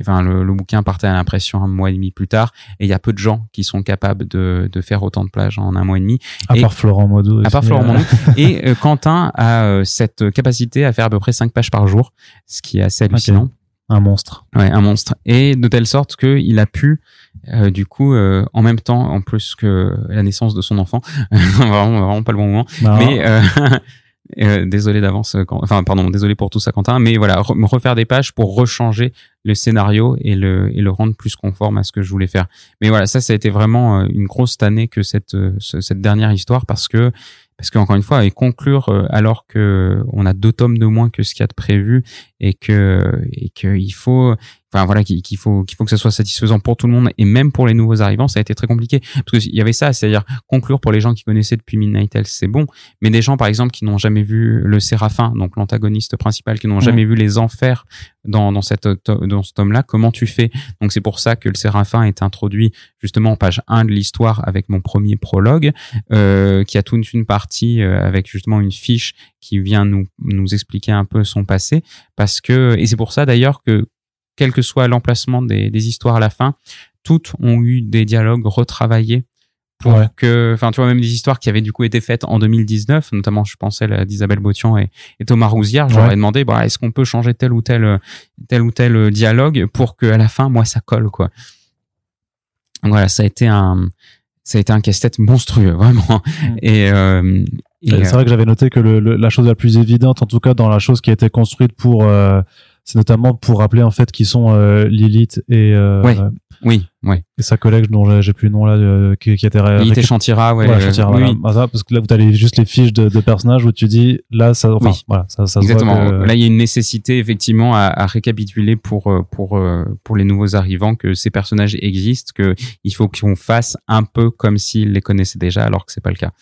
enfin, le, le, bouquin partait à l'impression un mois et demi plus tard et il y a peu de gens qui sont capables de, de faire autant de plages en un mois et demi. À part Florent Modou. À part Florent Modou. <laughs> et Quentin a cette capacité à faire à peu près cinq pages par jour, ce qui est assez hallucinant. Un monstre. Ouais, un monstre. Et de telle sorte qu'il a pu, euh, du coup, euh, en même temps, en plus que la naissance de son enfant, <laughs> vraiment, vraiment pas le bon moment, mais <laughs> euh, désolé d'avance, enfin pardon, désolé pour tout ça, Quentin, mais voilà, me refaire des pages pour rechanger le scénario et le et le rendre plus conforme à ce que je voulais faire. Mais voilà, ça, ça a été vraiment une grosse année que cette cette dernière histoire parce que parce qu'encore une fois, et conclure alors que on a deux tomes de moins que ce qu'il y a de prévu et que et que il faut enfin voilà qu'il faut qu'il faut que ce soit satisfaisant pour tout le monde et même pour les nouveaux arrivants ça a été très compliqué. Parce qu'il y avait ça c'est-à-dire conclure pour les gens qui connaissaient depuis Midnight c'est bon. Mais des gens par exemple qui n'ont jamais vu le Séraphin donc l'antagoniste principal qui n'ont jamais vu les enfers dans dans cette dans ce tome là comment tu fais? Donc c'est pour ça que le Séraphin est introduit justement en page 1 de l'histoire avec mon premier prologue euh, qui a toute une partie euh, avec justement une fiche qui vient nous nous expliquer un peu son passé. Parce que et c'est pour ça d'ailleurs que quel que soit l'emplacement des, histoires à la fin, toutes ont eu des dialogues retravaillés pour que, enfin, tu vois, même des histoires qui avaient du coup été faites en 2019, notamment, je pensais à d'Isabelle Botian et, Thomas Rousière, j'aurais demandé, bah, est-ce qu'on peut changer tel ou tel, tel ou tel dialogue pour que à la fin, moi, ça colle, quoi. voilà, ça a été un, ça a été un casse-tête monstrueux, <laughs> vraiment. Mm. Et, euh, c'est vrai que j'avais noté que la chose la plus évidente, en tout cas dans la chose qui a été construite pour euh, c'est notamment pour rappeler en fait qui sont euh, Lilith et euh, oui, oui, Et sa collègue dont j'ai plus le nom là, euh, qui, qui était Lilith et Chantira, ouais. Chantira, oui, voilà. parce que là, vous avez juste les fiches de, de, personnages où tu dis, là, ça, enfin, voilà, ça, ça Exactement. Se voit Là, il y a une nécessité effectivement à, à récapituler pour pour pour les nouveaux arrivants que ces personnages existent, que il faut qu'on fasse un peu comme s'ils les connaissaient déjà, alors que c'est pas le cas.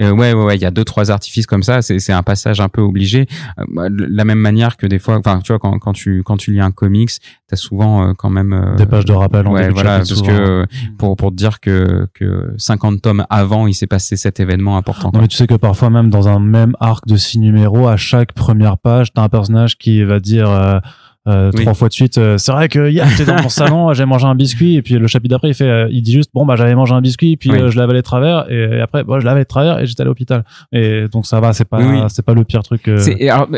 Euh, ouais, ouais, ouais, il y a deux, trois artifices comme ça. C'est, c'est un passage un peu obligé. Euh, la même manière que des fois, enfin, tu vois, quand, quand tu, quand tu lis un comics, t'as souvent euh, quand même euh, des pages de rappel. En ouais, voilà, parce que pour pour te dire que que 50 tomes avant, il s'est passé cet événement important. Non, mais tu sais que parfois même dans un même arc de six numéros, à chaque première page, t'as un personnage qui va dire euh, trois fois de suite. Euh, c'est vrai que hier <laughs> j'étais dans mon salon, j'ai mangé un biscuit et puis le chapitre d'après il fait, euh, il dit juste bon bah j'avais mangé un biscuit puis je l'avais de travers et, après bon, je l'avais de travers et j'étais à l'hôpital. Et donc ça va, c'est pas c'est pas le pire truc.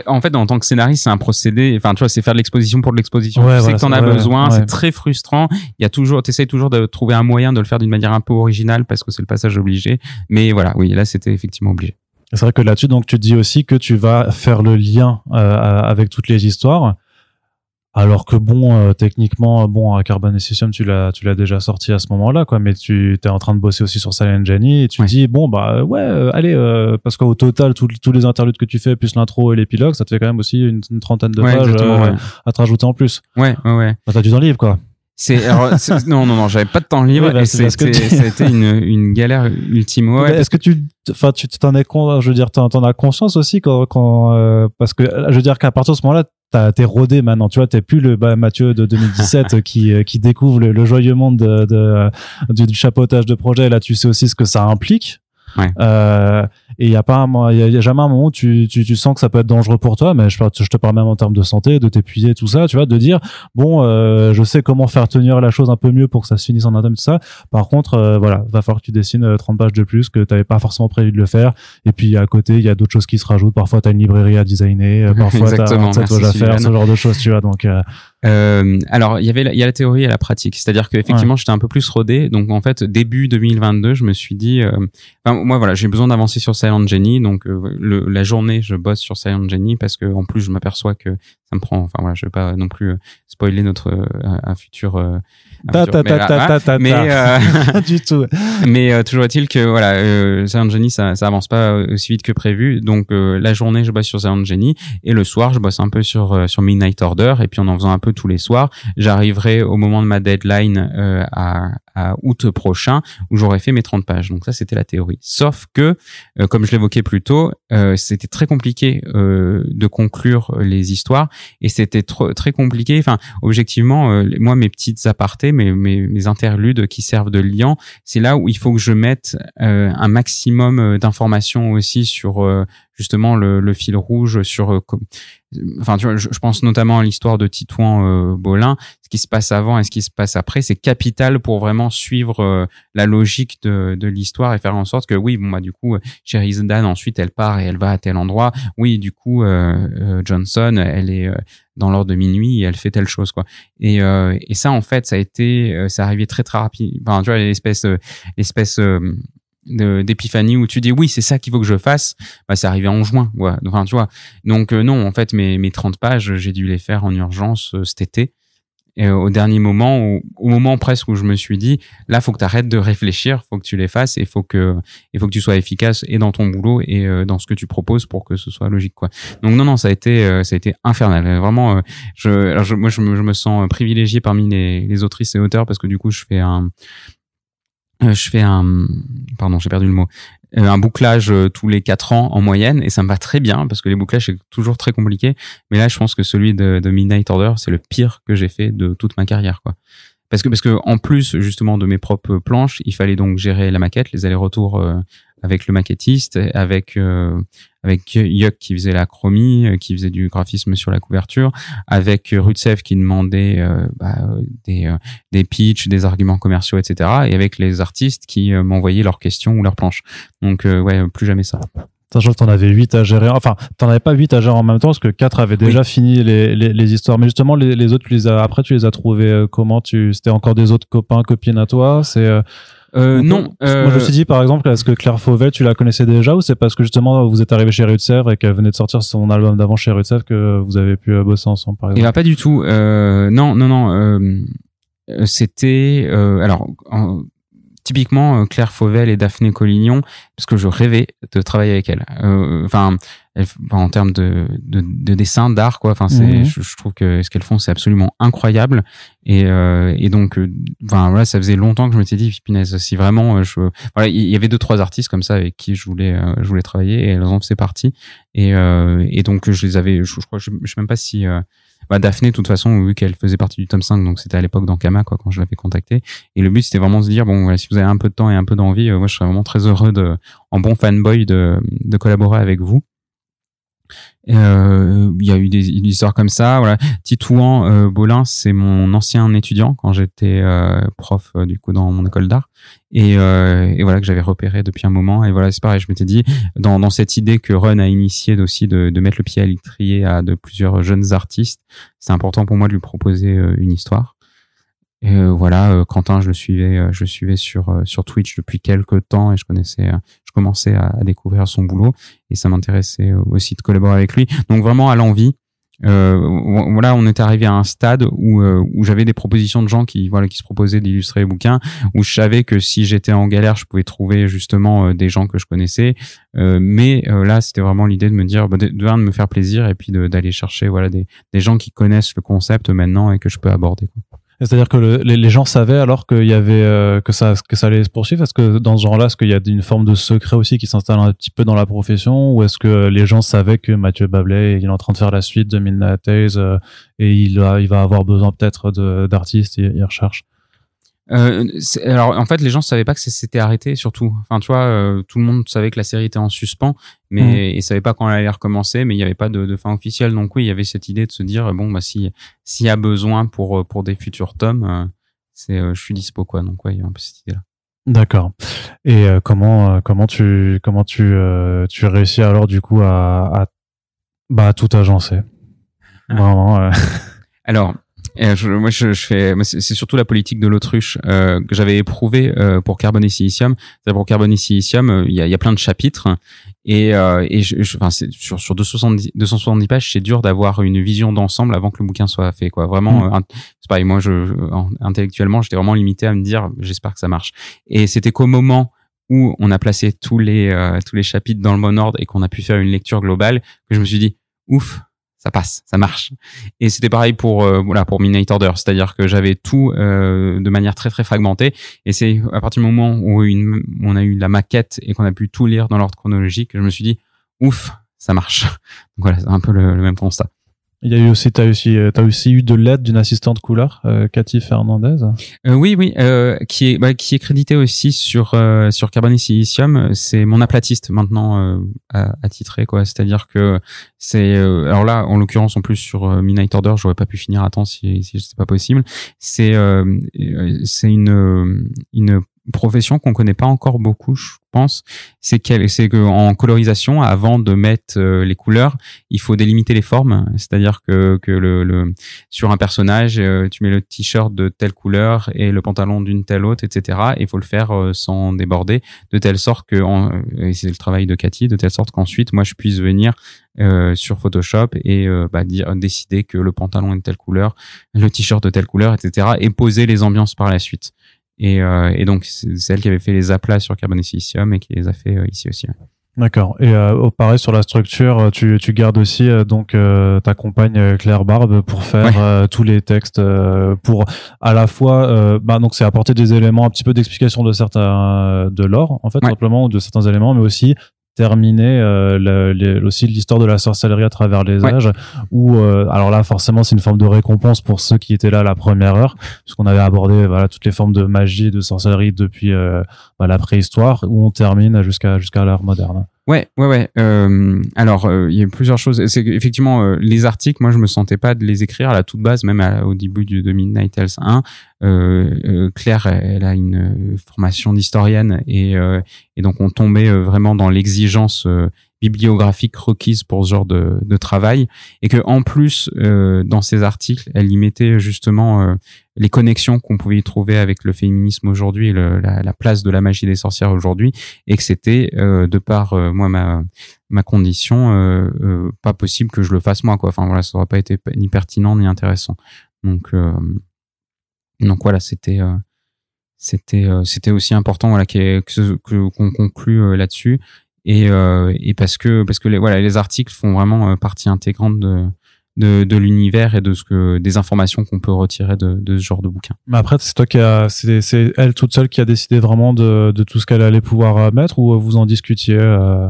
en fait en tant que scénariste c'est un procédé. Enfin tu vois c'est faire de l'exposition pour de l'exposition. tu sais que t'en as besoin, c'est très frustrant. Il y a toujours, t'essayes toujours de trouver un moyen de le faire d'une manière un peu originale parce que c'est le passage obligé. Mais voilà, oui là c'était effectivement obligé. C'est vrai que là-dessus, donc tu dis aussi que tu vas faire le lien avec toutes les histoires. Alors que bon, euh, techniquement, bon, Carbon et tu l'as, tu l'as déjà sorti à ce moment-là, quoi. Mais tu es en train de bosser aussi sur Silent Jenny et tu dis bon bah ouais, euh, allez, euh, parce qu'au total, tous les interludes que tu fais plus l'intro et l'épilogue, ça te fait quand même aussi une, trentaine de pages à te rajouter en plus. Ouais, ouais, ouais. Bah, t'as du temps libre, quoi. C'est <laughs> non non non j'avais pas de temps libre bah, et c'était une une galère ultime ouais. Est-ce que tu enfin tu t'en es con je veux dire t'en as conscience aussi quand quand parce que je veux dire qu'à partir de ce moment-là t'es rodé maintenant, tu vois, t'es plus le bah, Mathieu de 2017 <laughs> qui euh, qui découvre le, joyeux monde de, de, du, chapeautage de projet. Là, tu sais aussi ce que ça implique. Ouais. Euh, et il y a pas il y, a jamais un moment où tu, tu, tu, sens que ça peut être dangereux pour toi, mais je, je te parle même en termes de santé, de t'épuiser, tout ça, tu vois, de dire bon, euh, je sais comment faire tenir la chose un peu mieux pour que ça se finisse en un tout ça. Par contre, euh, voilà, va falloir que tu dessines 30 euh, pages de plus que tu n'avais pas forcément prévu de le faire. Et puis à côté, il y a d'autres choses qui se rajoutent. Parfois, tu as une librairie à designer, <laughs> parfois tu as un tatouage à faire, ce genre de choses, tu vois. Donc euh, alors, il y avait il y a la théorie et la pratique, c'est-à-dire qu'effectivement, j'étais un peu plus rodé. Donc, en fait, début 2022, je me suis dit, euh, enfin, moi, voilà, j'ai besoin d'avancer sur Silent Jenny. Donc, euh, la journée, je bosse sur Silent Jenny parce que, en plus, je m'aperçois que ça me prend. Enfin, voilà, je vais pas non plus spoiler notre un futur mais euh, du tout. Mais euh, toujours est-il que voilà, euh, Genie ça, ça avance pas aussi vite que prévu. Donc euh, la journée je bosse sur Silent Genie et le soir je bosse un peu sur euh, sur Midnight Order et puis en en faisant un peu tous les soirs, j'arriverai au moment de ma deadline à, à août prochain où j'aurais fait mes 30 pages. Donc ça c'était la théorie. Sauf que comme je l'évoquais plus tôt, c'était très compliqué de conclure les histoires et c'était très compliqué. Enfin objectivement, moi mes petites apartés mes, mes, interludes qui servent de lien, c'est là où il faut que je mette euh, un maximum euh, d'informations aussi sur euh, justement le, fil rouge sur enfin tu vois je, pense notamment à l'histoire de Titouan Bolin. Ce qui se passe avant et ce qui se passe après c'est capital pour vraiment suivre la logique de, de l'histoire et faire en sorte que oui bon bah du coup Dan ensuite elle part et elle va à tel endroit. Oui du coup Johnson elle est dans l'ordre de minuit et elle fait telle chose quoi. Et, euh, et ça en fait ça a été euh, ça arrivé très très rapide enfin tu vois l'espèce euh, l'espèce d'épiphanie où tu dis oui c'est ça qu'il faut que je fasse bah c'est arrivé en juin ouais. enfin tu vois donc non en fait mes mes 30 pages j'ai dû les faire en urgence cet été et au dernier moment, au, moment presque où je me suis dit, là, faut que tu arrêtes de réfléchir, faut que tu les fasses et faut que, faut que tu sois efficace et dans ton boulot et euh, dans ce que tu proposes pour que ce soit logique, quoi. Donc non, non, ça a été, euh, ça a été infernal. Vraiment, euh, je, alors je, moi, je me, je me, sens privilégié parmi les, les autrices et auteurs parce que du coup, je fais un, je fais un, pardon, j'ai perdu le mot. Euh, un bouclage euh, tous les quatre ans en moyenne et ça me va très bien parce que les bouclages c'est toujours très compliqué mais là je pense que celui de, Midnight Order c'est le pire que j'ai fait de toute ma carrière quoi parce que parce que en plus justement de mes propres planches il fallait donc gérer la maquette les allers-retours euh, avec le maquettiste avec avec Yuck qui faisait la chromie, euh, qui faisait du graphisme sur la couverture, avec Rutsev qui demandait euh, bah, des, euh, des pitchs, des arguments commerciaux, etc. Et avec les artistes qui m'envoyaient leurs questions ou leurs planches. Donc ouais, plus jamais ça. Sachant que t'en avais 8 à gérer. Enfin, t'en avais pas 8 à gérer en même temps parce que 4 avaient déjà fini les, les, les, histoires. Mais justement, les, les autres, tu les as, après, tu les as trouvés comment? Tu, c'était encore des autres copains, copines à toi? C'est, euh, non. Euh... Moi, je me suis dit, par exemple, est-ce que Claire Fauvel, tu la connaissais déjà ou c'est parce que justement vous êtes arrivé chez Rutsev et qu'elle venait de sortir son album d'avant chez Rutsev que vous avez pu euh, bosser ensemble, par exemple Il a pas du tout. Euh, non, non, non. Euh, c'était alors typiquement Claire Fauvel et Daphné Collignon parce que je rêvais de travailler avec elle. Enfin, en termes de, de, de dessin, d'art, quoi. Enfin, c'est, mhm. je, trouve que ce qu'elles font, c'est absolument incroyable. Et, euh, et donc, euh, enfin voilà, ça faisait longtemps que je m'étais dit, punaise, si vraiment, euh, je, voilà, il y avait deux trois artistes comme ça avec qui je voulais, euh, je voulais travailler, et elles en faisaient partie. Et, et donc, je les avais, je, crois, je, je sais même pas si bah, Daphné, de toute façon, vu qu'elle faisait partie du tome 5, donc c'était à l'époque d'Ankama, quoi, quand je l'avais contacté. Et le but, c'était vraiment de se dire, bon, si vous avez un peu de temps et un peu d'envie, moi, je serais vraiment très heureux de, en bon fanboy, de, de collaborer avec vous. Euh, il y a eu des, histoires comme ça. Voilà. Titouan euh, Bolin, c'est mon ancien étudiant quand j'étais euh, prof euh, du coup dans mon école d'art et, euh, et, voilà que j'avais repéré depuis un moment. Et voilà, c'est pareil. Je m'étais dit dans, dans cette idée que Run a initié aussi de, de mettre le pied à l'étrier à de plusieurs jeunes artistes, c'est important pour moi de lui proposer une histoire. Et euh, voilà, euh, Quentin, je le suivais, euh, je le suivais sur sur Twitch depuis quelques temps et je connaissais, je commençais à, découvrir son boulot et ça m'intéressait aussi de collaborer avec lui. Donc vraiment à l'envie. voilà, on est arrivé à un stade où où j'avais des propositions de gens qui voilà qui se proposaient d'illustrer les bouquins, où je savais que si j'étais en galère, je pouvais trouver justement des gens que je connaissais. mais là, c'était vraiment l'idée de me dire bah, de, de, me faire plaisir et puis d'aller chercher voilà des des gens qui connaissent le concept maintenant et que je peux aborder. Quoi. C'est-à-dire que le, les, gens savaient alors qu'il y avait euh, que ça allait se poursuivre. Est-ce que dans ce genre-là, est-ce qu'il y a une forme de secret aussi qui s'installe un petit peu dans la profession, ou est-ce que les gens savaient que Mathieu Bablet il est en train de faire la suite de Midnight Days euh, et il va il va avoir besoin peut-être d'artistes, il, il recherche? Euh, alors en fait les gens savaient pas que c'était arrêté surtout enfin tu vois euh, tout le monde savait que la série était en suspens mais mmh. ils savaient pas quand elle allait recommencer mais il y avait pas de, de, fin officielle donc oui il y avait cette idée de se dire bon bah si s'il y a besoin pour pour des futurs tomes euh, c'est je suis dispo quoi donc ouais il y a un peu cette idée là D'accord. Et comment comment tu comment tu tu réussis alors du coup à, à bah tout agencer? Ah. Vraiment. Alors je, moi, je, je fais, c'est surtout la politique de l'autruche euh, que j'avais éprouvé euh, pour Carbone et Silicium. Pour Carbone et Silicium, euh, il y, a, y a plein de chapitres et, euh, et je, je, enfin, sur, sur 270, 270 pages, c'est dur d'avoir une vision d'ensemble avant que le bouquin soit fait. Quoi. Vraiment, mmh. c'est pareil. Moi, je, intellectuellement, j'étais vraiment limité à me dire, j'espère que ça marche. Et c'était qu'au moment où on a placé tous les tous les chapitres dans le bon ordre et qu'on a pu faire une lecture globale, que je me suis dit, ouf, ça passe, ça marche. Et c'était pareil pour euh, voilà pour Midnight Order, c'est-à-dire que j'avais tout euh, de manière très très fragmentée. Et c'est à partir du moment où on a eu la maquette et qu'on a pu tout lire dans l'ordre chronologique que je me suis dit ouf, ça marche. <laughs> Donc voilà, c'est un peu le même constat. Il y a eu aussi, t'as aussi, euh, as aussi eu de l'aide d'une assistante couleur, euh, Cathy Fernandez. Euh, oui, oui, euh, qui est, bah, qui est crédité aussi sur euh, sur Carbon Silicium. C'est mon aplatiste maintenant à, attitré, quoi. C'est-à-dire que c'est, alors là, en l'occurrence, en plus sur Midnight Order, j'aurais pas pu finir à temps si si c'était pas possible. C'est c'est une une profession qu'on connaît pas encore beaucoup, je pense, c'est qu'elle, c'est que en colorisation, avant de mettre euh, les couleurs, il faut délimiter les formes. C'est-à-dire que, que le, le sur un personnage, euh, tu mets le t-shirt de telle couleur et le pantalon d'une telle autre, etc. il faut le faire euh, sans déborder, de telle sorte que, et c'est le travail de Cathy, de telle sorte qu'ensuite, moi, je puisse venir sur Photoshop et bah, dire, décider que le pantalon est de telle couleur, le t-shirt de telle couleur, etc. et poser les ambiances par la suite. Et, euh, et donc, c'est elle qui avait fait les aplats sur carbone et silicium et qui les a fait euh, ici aussi. D'accord. Et euh, pareil sur la structure, tu, tu gardes aussi euh, donc ta compagne Claire Barbe pour faire tous les textes pour à la fois bah donc c'est apporter des éléments un petit peu d'explication de certains de l'or en fait simplement ou de certains éléments mais aussi terminer euh, aussi l'histoire de la sorcellerie à travers les âges où euh, alors là forcément c'est une forme de récompense pour ceux qui étaient là à la première heure puisqu'on avait abordé voilà toutes les formes de magie et de sorcellerie depuis euh, bah, la préhistoire où on termine jusqu'à jusqu'à l'ère moderne. Ouais, ouais, ouais. Euh, alors, euh, il y a plusieurs choses. C'est effectivement euh, les articles. Moi, je me sentais pas de les écrire à la toute base, même au début du, de Midnight Hells 1. Claire, elle a une formation d'historienne et, et donc on tombait vraiment dans l'exigence bibliographique requise pour ce genre de, de travail. Et que en plus euh, dans ces articles elle y mettait justement euh, les connexions qu'on pouvait y trouver avec le féminisme aujourd'hui et le, la, la, place de la magie des sorcières aujourd'hui. Et que c'était euh, de par moi ma ma condition pas possible que je le fasse moi quoi. Enfin voilà ça aurait pas été ni pertinent ni intéressant. Donc donc voilà c'était c'était c'était aussi important voilà que qu'on conclue là-dessus et, euh, et parce que parce que les, voilà les articles font vraiment euh, partie intégrante de de, de l'univers et de ce que des informations qu'on peut retirer de, de ce genre de bouquin. Mais après, c'est toi qui a, c'est, c'est elle toute seule qui a décidé vraiment de, de tout ce qu'elle allait pouvoir euh, mettre ou vous en discutiez euh,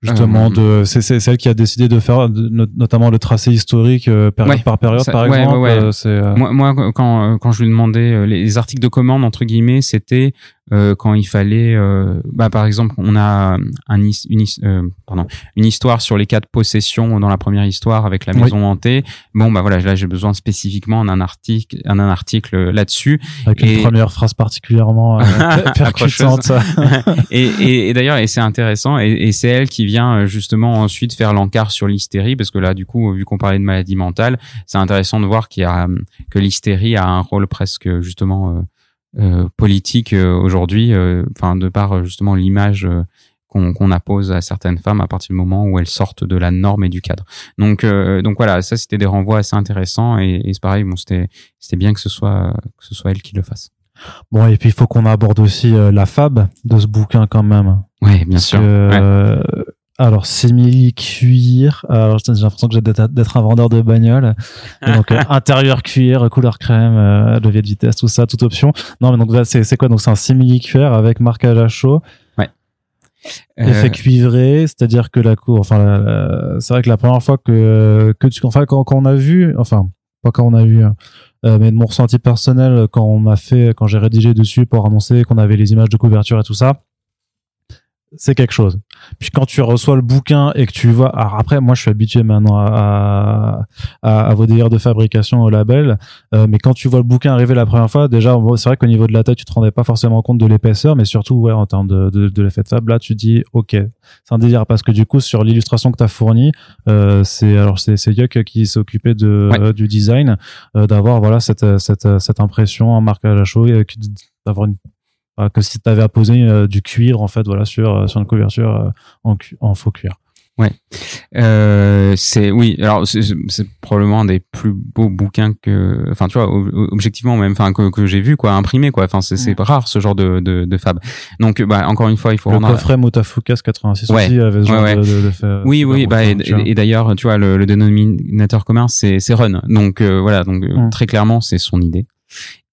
justement euh, de, c'est, c'est celle qui a décidé de faire notamment le tracé historique période par période par exemple. Ouais, c'est, moi, moi, quand quand je lui demandais les articles de commande entre guillemets, c'était euh, quand il fallait, euh, bah, par exemple, on a un, une, euh, pardon, une histoire sur les quatre possessions dans la première histoire avec la maison hantée. Bon, bah voilà, là j'ai besoin spécifiquement d'un article, un, un article là-dessus. Avec une première phrase particulièrement euh, <laughs> percutante. <laughs> et, et, et d'ailleurs, et c'est intéressant, et, et c'est elle qui vient justement ensuite faire l'encart sur l'hystérie, parce que là, du coup, vu qu'on parlait de maladie mentale, c'est intéressant de voir qu'il y a que l'hystérie a un rôle presque justement euh, politique euh, aujourd'hui, euh, enfin de par justement l'image qu'on qu'on appose à certaines femmes à partir du moment où elles sortent de la norme et du cadre. Donc donc voilà, ça c'était des renvois assez intéressants et, et c'est pareil, bon c'était c'était bien que ce soit que ce soit elle qui le fasse. Bon et puis il faut qu'on aborde aussi la fab de ce bouquin quand même. Oui, bien sûr. ouais. Alors, simili cuir. Alors, j'ai l'impression que j'ai d'être un vendeur de bagnole. donc, <laughs> euh, intérieur cuir, couleur crème, euh, levier de vitesse, tout ça, toute option. Non, mais donc, c'est quoi? Donc, c'est un simili cuir avec marquage à chaud. Ouais. Effet euh, cuivré, c'est-à-dire que la cour, enfin, c'est vrai que la première fois que, que tu, enfin, quand, quand on a vu, enfin, pas quand on a vu, hein, mais de mon ressenti personnel, quand on a fait, quand j'ai rédigé dessus pour annoncer qu'on avait les images de couverture et tout ça, c'est quelque chose. Puis quand tu reçois le bouquin et que tu vois, alors après, moi, je suis habitué maintenant à, à, à vos délires de fabrication au label, euh, mais quand tu vois le bouquin arriver la première fois, déjà, c'est vrai qu'au niveau de la taille, tu te rendais pas forcément compte de l'épaisseur, mais surtout, ouais, en termes de, de, de l'effet de fab, là, tu dis, ok, c'est un délire parce que du coup, sur l'illustration que tu as fournie, euh, c'est alors c'est Yuck qui s'occupait de euh, du design, euh, d'avoir voilà cette cette cette impression, un marquage à chaud, d'avoir une que si tu avais apposé euh, du cuir en fait voilà sur euh, sur une couverture euh, en, en faux cuir. Ouais, euh, c'est oui. Alors c'est probablement un des plus beaux bouquins que, enfin tu vois, objectivement même, enfin que, que j'ai vu quoi, imprimé quoi. Enfin c'est c'est rare ce genre de de, de fab. Donc bah encore une fois il faut le coffret Motafukas 86 ouais. aussi avait ce genre ouais, De, de, de, Oui oui bah et, et d'ailleurs tu vois le, le dénominateur commun c'est c'est Run. Donc voilà donc mm. très clairement c'est son idée.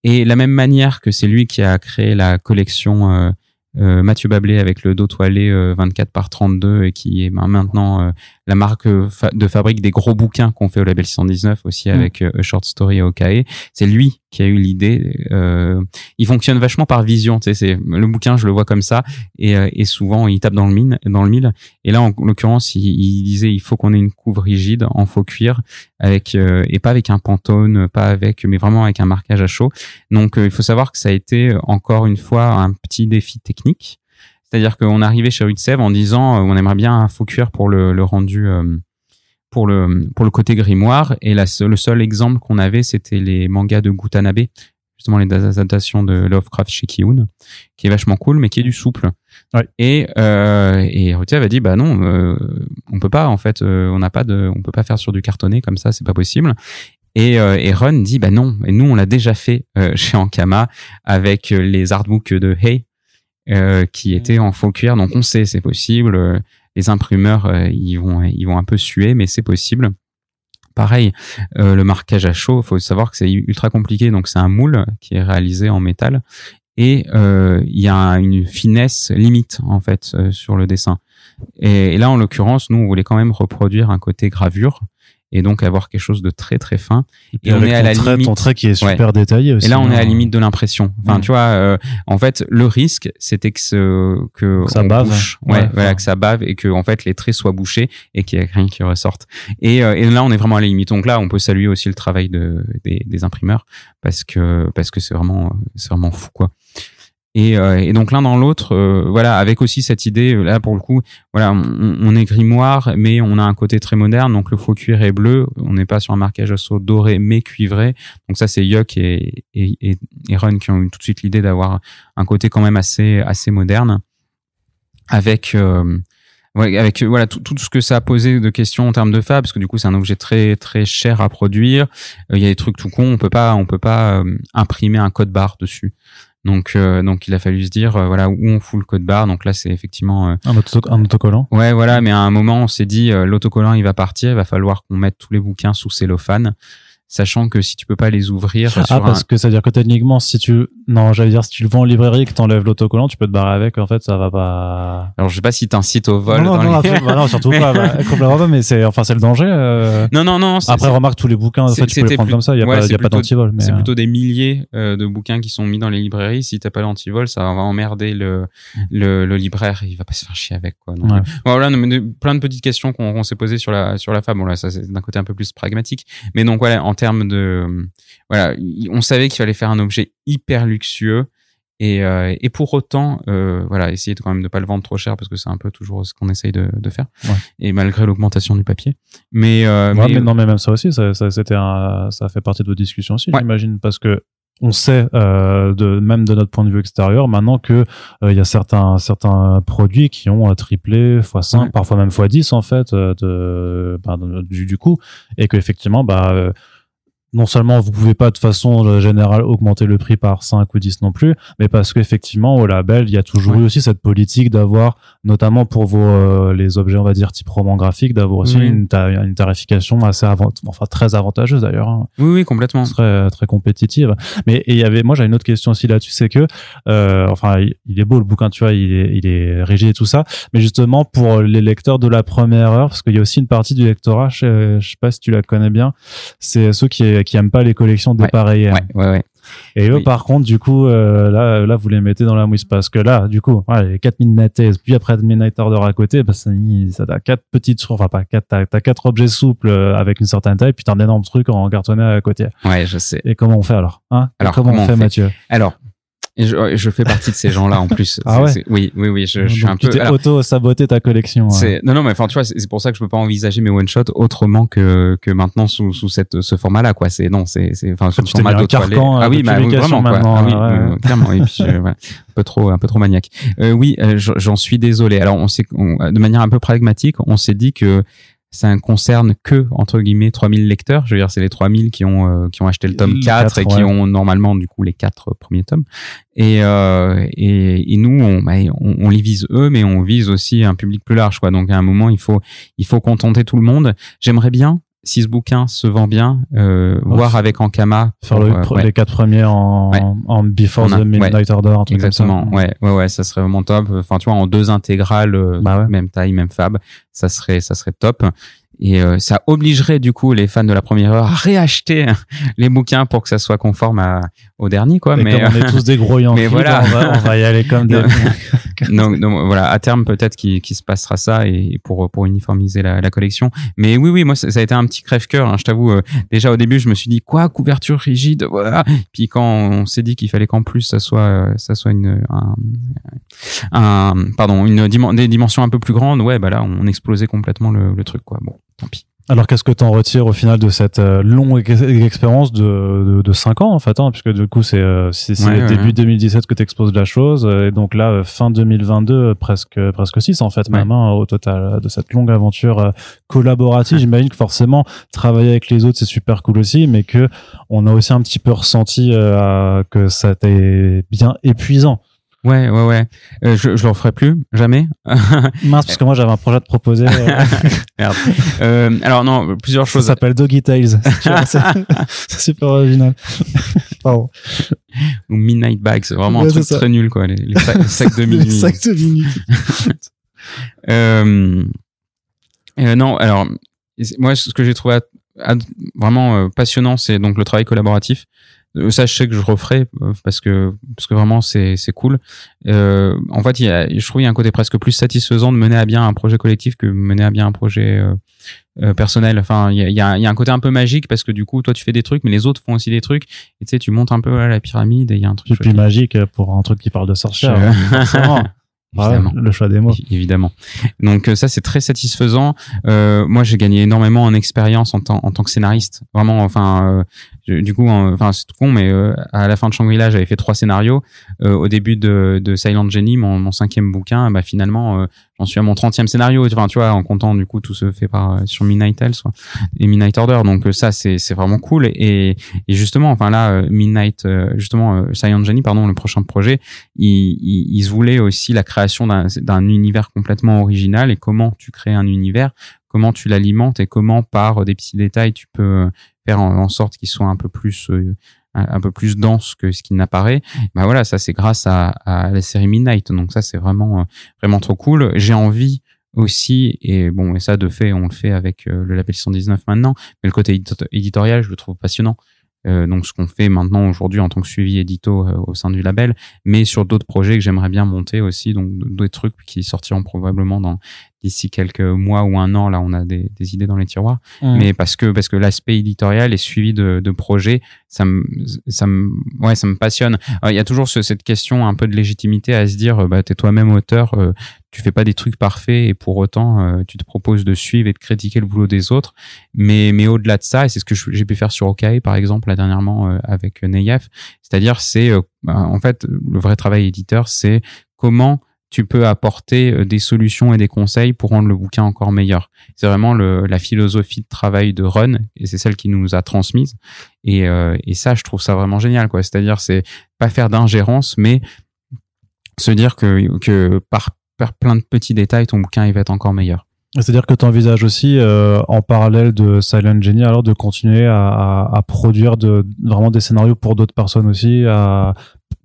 Et la même manière que c'est lui qui a créé la collection euh, euh, Mathieu Bablé avec le dos toilé 24 euh, par 32 et qui est ben, maintenant la marque de fabrique des gros bouquins qu'on fait au label 619 aussi avec A Short Story OKE. C'est lui qui a eu l'idée. Euh, il fonctionne vachement par vision. Tu sais, c'est le bouquin, je le vois comme ça, et, et souvent il tape dans le mine, dans le mille. Et là, en l'occurrence, il, il, disait il faut qu'on ait une couve rigide en faux cuir avec et pas avec un pantone, pas avec, mais vraiment avec un marquage à chaud. Donc, il faut savoir que ça a été encore une fois un petit défi technique c'est-à-dire qu'on arrivait chez Rutsev en disant euh, on aimerait bien un faux cuir pour le, le rendu euh, pour le pour le côté grimoire. Et la, le seul exemple qu'on avait c'était les mangas de Gutanabe justement les adaptations de Lovecraft chez Kiyun qui est vachement cool mais qui est du souple. Ouais. et euh, et Rutsev a dit bah non euh, on peut pas en fait on n'a pas de on peut pas faire sur du cartonné comme ça c'est pas possible. Et, et Run dit bah non. Et nous on l'a déjà fait chez Ankama avec les artbooks de Hey euh, qui était en faux cuir. Donc on sait, c'est possible. Les imprimeurs, euh, ils vont, ils vont un peu suer, mais c'est possible. Pareil, euh, le marquage à chaud, faut savoir que c'est ultra compliqué. Donc c'est un moule qui est réalisé en métal et il y a une finesse limite en fait sur le dessin. Et, et là, en l'occurrence, nous, on voulait quand même reproduire un côté gravure et donc avoir quelque chose de très très fin. Et, on est à la trait, limite. Ton trait qui est super détaillé aussi. Et là, on est à la limite de l'impression. Enfin, tu vois, euh, en fait, le risque, c'était que ce, que, ça bave. Bouche, ouais, voilà, que ça bave et que en fait les traits soient bouchés et qu'il y ait rien qui ressorte. Et, euh, et là, on est vraiment à la limite. Donc là, on peut saluer aussi le travail de, des, des imprimeurs parce que parce que c'est vraiment c'est vraiment fou quoi. Et, euh, et, donc l'un dans l'autre, euh, voilà, avec aussi cette idée euh, là pour le coup, voilà, on, est grimoire, mais on a un côté très moderne. Donc le faux cuir est bleu, on n'est pas sur un marquage saut doré mais cuivré. Donc ça c'est Yuck et, et, et, Run qui ont eu tout de suite l'idée d'avoir un côté quand même assez assez moderne, avec avec voilà tout, tout, ce que ça a posé de questions en termes de fab parce que du coup c'est un objet très très cher à produire il y a des trucs tout con on peut pas on peut pas imprimer un code barre dessus donc, euh, donc il a fallu se dire, euh, voilà, où on fout le code barre. Donc là, c'est effectivement euh, un, un, autocollant. Ouais, voilà. Mais à un moment, on s'est dit, l'autocollant, il va partir. Il va falloir qu'on mette tous les bouquins sous cellophane sachant que si tu peux pas les ouvrir ah parce que ça veut dire que techniquement si tu non j'allais dire si tu le vends en librairie et que t'enlèves l'autocollant tu peux te barrer avec en fait ça va pas. Alors je sais pas si t'incites au vol non dans non, les... bah non surtout pas <laughs> bah, complètement pas mais c'est enfin c'est le danger euh... non non non après remarque tous les bouquins en fait, tu peux les prendre comme ça il y a ouais, pas y a pas d'antivol c'est euh... plutôt des milliers euh, de bouquins qui sont mis dans les librairies. Si t'as pas l'antivol ça va emmerder le, le, le libraire. Il va pas se faire chier avec quoi ouais. voilà plein de petites questions qu'on s'est posées sur la sur la femme bon là ça c'est d'un côté un peu plus pragmatique. Mais donc voilà en termes de voilà, on savait qu'il fallait faire un objet hyper luxueux. Et, euh, et pour autant, euh, voilà, essayer de quand même de pas le vendre trop cher parce que c'est un peu toujours ce qu'on essaye de, de faire. Ouais. Et malgré l'augmentation du papier, mais, euh, ouais, mais, non, mais même ça aussi, ça, ça c'était ça fait partie de vos discussions aussi, Ouais. j'imagine, parce que on sait euh, de même de notre point de vue extérieur maintenant que euh, il y a certains certains produits qui ont euh, triplé fois 5 Ouais. parfois même fois 10 en fait de, du, du coup et que effectivement bah non seulement vous pouvez pas de façon générale augmenter le prix par 5 ou 10 non plus, mais parce qu'effectivement au label, il y a toujours Ouais. eu aussi cette politique d'avoir, notamment pour vos euh, les objets on va dire type roman graphique, d'avoir aussi Oui. une, ta- une tarification assez avant, enfin très avantageuse d'ailleurs, hein, oui, oui, complètement. très très compétitive. Mais il y avait, moi j'ai une autre question aussi là-dessus, c'est que, euh, enfin il, il est beau le bouquin, tu vois, il est il est rigide et tout ça, mais justement pour les lecteurs de la première heure, parce qu'il y a aussi une partie du lectorat, je, je sais pas si tu la connais bien, c'est ceux qui qui aiment pas les collections dépareillées. Ouais, ouais, ouais. Et eux, Oui. par contre, du coup, euh, là, là, vous les mettez dans la mouise parce que là, du coup, ouais, les 4 Midnight puis après Midnight Order à côté, bah, ça, ça t'as quatre petites, enfin pas quatre, t'as, t'as quatre objets souples euh, avec une certaine taille, puis t'as un énorme truc en cartonné à côté. Ouais, je sais. Et comment on fait alors? Hein? Et Alors, comment, comment on on fait, fait Mathieu? Alors, et je, je fais partie de ces gens-là en plus. Ah ouais Oui, oui, oui. Je, je suis un tu peu. t'es alors, auto-saboté ta collection. C'est non non mais enfin tu vois c'est pour ça que je peux pas envisager mes one shot autrement que que maintenant sous sous cette ce format là quoi c'est non c'est c'est enfin sous le tu format un carcan, euh, ah oui bah oui, publication vraiment quoi ah oui ouais. euh, clairement et puis je- <laughs> voilà, un peu trop un peu trop maniaque euh, oui euh, j'en suis désolé alors on s'est on- de manière un peu pragmatique on s'est dit que ça ne concerne que entre guillemets 3000 lecteurs je veux dire c'est les 3000 qui ont euh, qui ont acheté le tome Le 4 et qui ont normalement du coup les quatre premiers tomes et, euh, et, et nous, on, bah, on, on les vise eux, mais on vise aussi un public plus large. Quoi. Donc à un moment, il faut, il faut contenter tout le monde. J'aimerais bien si ce bouquin se vend bien, euh, Ouais, voir avec Ankama. Faire le- euh, ouais. les quatre premiers en, Ouais. en Before a- the Midnight Order, un truc Exactement, comme ça. ouais, ouais, ouais, ça serait vraiment top. Enfin, tu vois, en deux intégrales, euh, Bah ouais. même taille, même fab, ça serait, ça serait top. Et euh, ça obligerait du coup les fans de la première heure à réacheter <laughs> les bouquins pour que ça soit conforme à, au dernier, quoi. Mais comme on est tous des gros <laughs> mais voilà. on, va, on va y aller comme des... donc, donc, <laughs> voilà, à terme peut-être qu'il qu'il se passera ça et pour pour uniformiser la, la collection. Mais oui, oui, moi ça, ça a été un petit crève-cœur. hein, je t'avoue. euh, déjà au début, je me suis dit quoi, couverture rigide, voilà. Puis quand on s'est dit qu'il fallait qu'en plus ça soit euh, ça soit une un, un pardon une des dimensions un peu plus grandes, ouais, bah là on explosait complètement le, le truc, quoi. Bon, tant pis. Alors qu'est-ce que tu en retires au final de cette euh, longue ex- expérience de, de, de 5 ans en fait, hein, puisque du coup c'est euh, c'est c'est Ouais, ouais, début ouais. 2017 que tu exposes la chose, euh, et donc là fin 2022, euh, presque presque 6 en fait Ouais. même hein, au total de cette longue aventure euh, collaborative. J'imagine que forcément travailler avec les autres c'est super cool aussi, mais que on a aussi un petit peu ressenti euh, que ça t'est bien épuisant. Ouais, ouais, ouais. Euh, je je le referai plus, jamais. <laughs> Mince, parce que moi j'avais un projet te proposer. euh, <laughs> Merde. Euh, alors non, plusieurs ça choses. s'appelle Doggy Tales. <laughs> C'est super original. Pardon. Ou Midnight Bags, vraiment Ouais, un truc ça. très nul, quoi. Les, les sacs, les sacs de minuit. Les sacs de minuit. Euh, non, alors moi, ce que j'ai trouvé vraiment euh, passionnant, c'est donc le travail collaboratif. Euh, Ça, je sais que je referai euh, parce que parce que vraiment c'est c'est cool. Euh, en fait, il y a, je trouve il y a un côté presque plus satisfaisant de mener à bien un projet collectif que mener à bien un projet euh, personnel. Enfin, il y a, y, a, y a un côté un peu magique parce que du coup, toi, tu fais des trucs, mais les autres font aussi des trucs. Et tu sais, tu montes un peu à la pyramide et il y a un truc. Plus magique pour un truc qui parle de sorcière. Hein. <laughs> Ouais, Évidemment. le choix des mots. Évidemment. Donc ça c'est très satisfaisant. Euh, moi j'ai gagné énormément en expérience en tant en tant que scénariste. Vraiment, enfin du coup, en- enfin c'est tout con, mais euh, à la fin de Shangri-La j'avais fait trois scénarios. Euh, au début de, Silent Jenny, mon, cinquième bouquin, bah finalement euh, j'en suis à mon trentième scénario. Enfin tu vois, en comptant du coup tout se fait par sur Midnight Tales soit, et Midnight Order. Donc ça c'est vraiment cool. Et, justement, enfin là Midnight, justement Silent Jenny, pardon, le prochain projet, il, il, se voulait aussi la création d'un univers complètement original et comment tu crées un univers, comment tu l'alimentes? Et comment par des petits détails tu peux en, sorte qu'il soit un peu plus euh, un, peu plus dense que ce qu'il n'apparaît. Bah voilà, ça c'est grâce à, la série Midnight. Donc ça c'est vraiment euh, vraiment trop cool. J'ai envie aussi et bon et ça de fait on le fait avec euh, le label 119 maintenant mais le côté édito- éditorial je le trouve passionnant donc ce qu'on fait maintenant aujourd'hui en tant que suivi édito au sein du label, mais sur d'autres projets que j'aimerais bien monter aussi, donc d'autres trucs qui sortiront probablement dans d'ici quelques mois ou un an. Là, on a des, des idées dans les tiroirs, mais parce que parce que l'aspect éditorial et suivi de, de projets, ça me ça me ouais ça me passionne. Alors, Il y a toujours ce- cette question un peu de légitimité à se dire, euh, bah t'es toi-même auteur, euh, tu fais pas des trucs parfaits et pour autant euh, tu te proposes de suivre et de critiquer le boulot des autres. Mais mais au-delà de ça, et c'est ce que j'ai pu faire sur Okai par exemple là dernièrement euh, avec Neyef, c'est-à-dire c'est euh, bah, en fait le vrai travail éditeur, c'est comment tu peux apporter euh, des solutions et des conseils pour rendre le bouquin encore meilleur. C'est vraiment la philosophie de travail de Run et c'est celle qui nous a transmise. Et, euh, ça, je trouve ça vraiment génial. C'est-à-dire, c'est pas faire d'ingérence, mais se dire que, par, par plein de petits détails, ton bouquin il va être encore meilleur. C'est-à-dire que tu envisages aussi, euh, en parallèle de Silent Genie, alors de continuer à, produire vraiment des scénarios pour d'autres personnes aussi,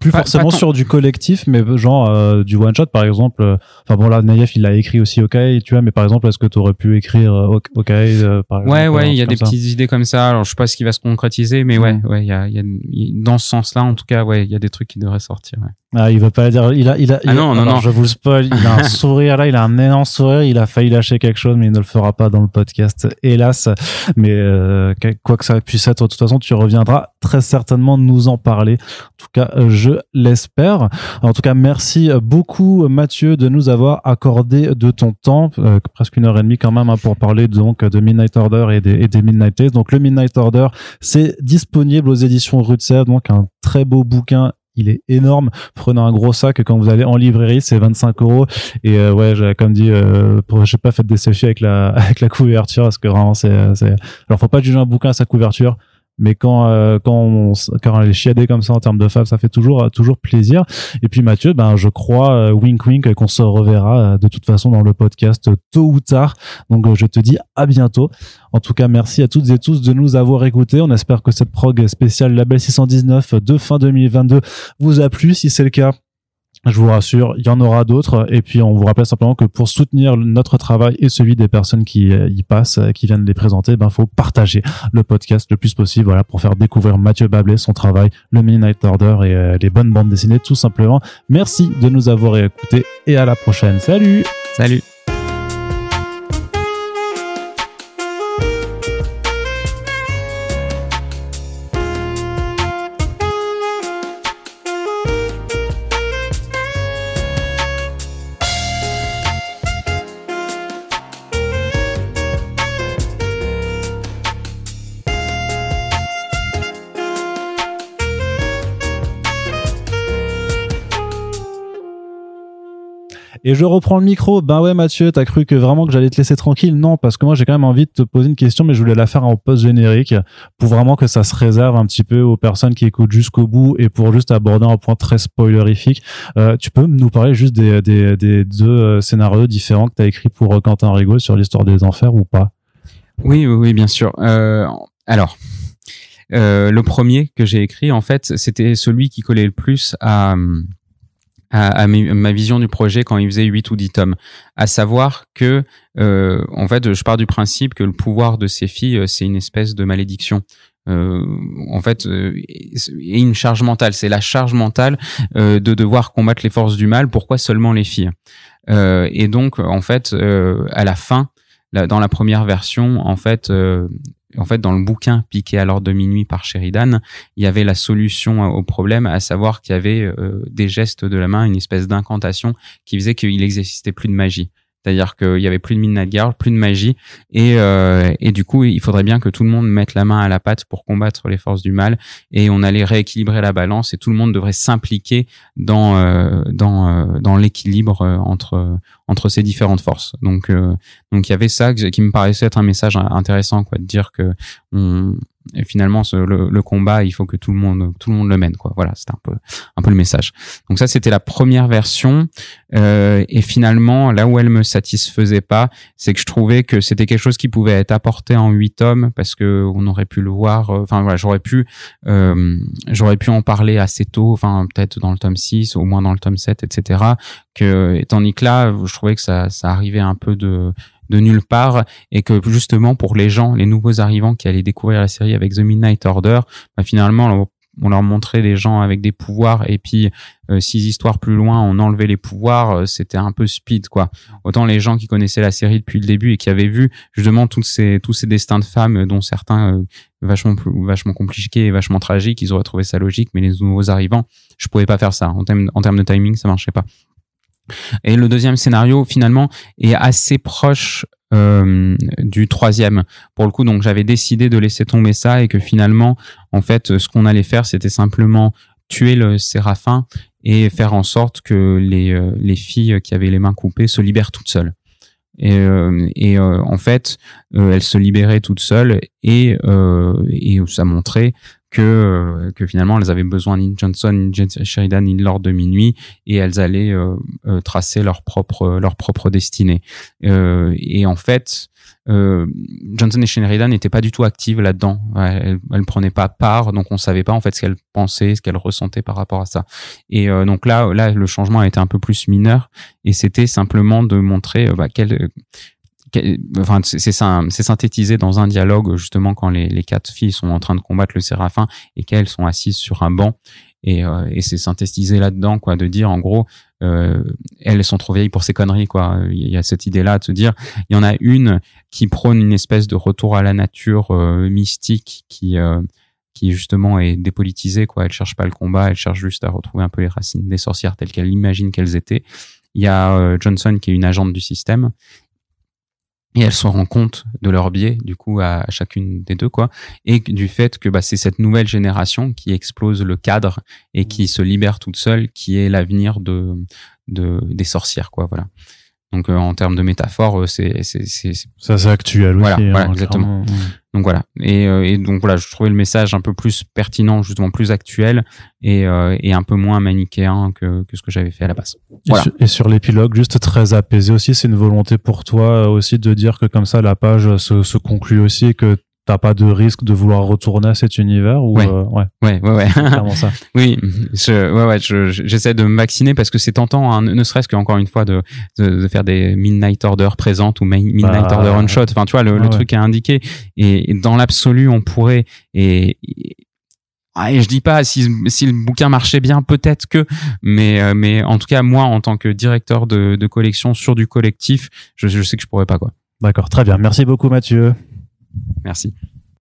plus Pas- forcément pas sur du collectif, mais genre euh, du one shot par exemple. euh, Enfin bon là, Naïef il a écrit aussi OK, tu vois, mais par exemple est-ce que tu aurais pu écrire euh, OK, euh, par exemple Ouais, ouais, il y a des ça petites idées comme ça. Alors, je sais pas ce qui va se concrétiser, mais ouais, ouais, il y a, il y a, il- dans ce sens-là, en tout cas, ouais, il y a des trucs qui devraient sortir. ouais. Ah, il veut pas dire. Il a, il a. Ah il- non, non, non. Je vous le spoil. Il a un <laughs> sourire là. Il a un énorme sourire. Il a failli lâcher quelque chose, mais il ne le fera pas dans le podcast, hélas. Mais euh, quoi que ça puisse être, de toute façon, tu reviendras très certainement nous en parler. En tout cas, je l'espère. En tout cas, merci beaucoup Mathieu de nous avoir accordé de ton temps, euh, presque une heure et demie quand même, hein, pour parler donc de Midnight Order et des, et des Midnight Days. Donc le Midnight Order, c'est disponible aux éditions Sèvres, donc un très beau bouquin. Il est énorme. Prenez un gros sac quand vous allez en librairie, c'est 25 euros. Et euh, ouais, comme dit, euh, je sais pas, faites des selfies avec la <laughs> avec la couverture parce que vraiment c'est c'est. Alors faut pas juger un bouquin à sa couverture. Mais quand euh, quand on quand elle est chiadée comme ça en termes de fab ça fait toujours toujours plaisir. Et puis Mathieu ben je crois euh, wink wink qu'on se reverra euh, de toute façon dans le podcast tôt ou tard. Donc je te dis à bientôt. En tout cas merci à toutes et tous de nous avoir écoutés. On espère que cette prog spéciale label 619 de fin 2022 vous a plu. Si c'est le cas je vous rassure, il y en aura d'autres. Et puis, on vous rappelle simplement que pour soutenir notre travail et celui des personnes qui euh, y passent, euh, qui viennent les présenter, ben, faut partager le podcast le plus possible, voilà, pour faire découvrir Mathieu Bablé, son travail, le Midnight Order et euh, les bonnes bandes dessinées, tout simplement. Merci de nous avoir écoutés et à la prochaine. Salut! Salut! Et je reprends le micro. Ben ouais, Mathieu, t'as cru que vraiment que j'allais te laisser tranquille? Non, parce que moi j'ai quand même envie de te poser une question, mais je voulais la faire en post générique pour vraiment que ça se réserve un petit peu aux personnes qui écoutent jusqu'au bout et pour juste aborder un point très spoilerifique. Euh, tu peux nous parler juste des, deux euh, scénarios différents que t'as écrit pour euh, Quentin Rigaud sur l'histoire des enfers ou pas? Oui, oui, bien sûr. Alors. Le premier que j'ai écrit, en fait, c'était celui qui collait le plus à, à, ma vision du projet quand il faisait 8 ou 10 tomes. À savoir que, euh, en fait, je pars du principe que le pouvoir de ces filles, euh, c'est une espèce de malédiction. Euh, en fait, euh, et une charge mentale. C'est la charge mentale euh, de devoir combattre les forces du mal. Pourquoi seulement les filles? Euh, Et donc, en fait, à la fin, dans la première version, en fait, en fait, dans le bouquin piqué à l'ordre de minuit par Sheridan, il y avait la solution au problème, à savoir qu'il y avait euh, des gestes de la main, une espèce d'incantation qui faisait qu'il n'existait plus de magie. C'est-à-dire qu'il y avait plus de Midnight Girl, plus de magie, et, euh, et du coup, il faudrait bien que tout le monde mette la main à la pâte pour combattre les forces du mal, et on allait rééquilibrer la balance, et tout le monde devrait s'impliquer dans euh, dans euh, dans l'équilibre euh, entre entre ces différentes forces. Donc donc il y avait ça qui me paraissait être un message intéressant, quoi, de dire que on, et finalement ce, le, le, combat il faut que tout le monde tout le monde le mène quoi. Voilà c'était un peu un peu le message. Donc ça c'était la première version. Euh, et finalement là où elle me satisfaisait pas c'est que je trouvais que c'était quelque chose qui pouvait être apporté en huit tomes parce que on aurait pu le voir euh, enfin voilà j'aurais pu euh, j'aurais pu en parler assez tôt enfin peut-être dans le tome 6 au moins dans le tome 7 etc que tandis que là je trouvais que ça ça arrivait un peu de de nulle part et que justement pour les gens, les nouveaux arrivants qui allaient découvrir la série avec The Midnight Order, bah, finalement on leur montrait des gens avec des pouvoirs et puis euh, six histoires plus loin on enlevait les pouvoirs euh, c'était un peu speed quoi. Autant les gens qui connaissaient la série depuis le début et qui avaient vu justement tous ces tous ces destins de femmes dont certains euh, vachement vachement compliqués et vachement tragiques ils auraient trouvé ça logique mais les nouveaux arrivants je pouvais pas faire ça. En termes en termes de timing ça marchait pas et le deuxième scénario, finalement, est assez proche euh, du troisième. Pour le coup, donc j'avais décidé de laisser tomber ça et que finalement, en fait, ce qu'on allait faire, c'était simplement tuer le séraphin et faire en sorte que les, euh, les filles qui avaient les mains coupées se libèrent toutes seules. Et, euh, et en fait, elles se libéraient toutes seules et, et ça montrait que, euh, que finalement elles avaient besoin ni Johnson, ni Sheridan, ni de de minuit, et elles allaient euh, euh, tracer leur propre leur propre destinée. et en fait, Johnson et Sheridan n'étaient pas du tout actives là-dedans. Elles, elles prenaient pas part, donc on savait pas en fait ce qu'elles pensaient, ce qu'elles ressentaient par rapport à ça. Et donc là, là, le changement a été un peu plus mineur, et c'était simplement de montrer bah, quelle c'est synthétisé dans un dialogue justement quand les, quatre filles sont en train de combattre le séraphin et qu'elles sont assises sur un banc. Et, euh, c'est synthétisé là-dedans quoi de dire en gros euh, elles sont trop vieilles pour ces conneries quoi. Il y a cette idée là de se dire il y en a une qui prône une espèce de retour à la nature euh, mystique qui qui justement est dépolitisée quoi. Elle cherche pas le combat elle cherche juste à retrouver un peu les racines des sorcières telles qu'elle imagine qu'elles étaient. Il y a Johnson qui est une agente du système et elles se rendent compte de leur biais du coup à chacune des deux quoi. Et du fait que bah, c'est cette nouvelle génération qui explose le cadre et qui se libère toute seule qui est l'avenir de, de des sorcières quoi voilà Donc en termes de métaphore, c'est c'est ça c'est actuel voilà, aussi. voilà hein, exactement. clairement. Donc voilà. Et, euh, et donc voilà, je trouvais le message un peu plus pertinent, justement plus actuel et, euh, et un peu moins manichéen que, que ce que j'avais fait à la base. Et Voilà. sur- Et sur l'épilogue, juste très apaisé aussi, c'est une volonté pour toi euh, aussi de dire que comme ça la page se, se conclut aussi et que t'as pas de risque de vouloir retourner à cet univers ou Ouais. euh, ouais, Ouais, ouais, ouais. clairement <laughs> ça. oui, je, ouais, ouais, je- je- j'essaie de me vacciner parce que c'est tentant, hein, ne serait-ce qu'encore une fois de, de, de faire des Midnight Order présentes ou Midnight Bah, Order on shot. Enfin, tu vois, le, ouais, le ouais. truc est indiqué. Et, et dans l'absolu, on pourrait. Et, et, ah, et je dis pas si, si le bouquin marchait bien, peut-être que, mais, euh, mais en tout cas, moi, en tant que directeur de, de collection sur du collectif, je, je sais que je pourrais pas quoi. D'accord, très bien. Merci beaucoup Mathieu. Merci.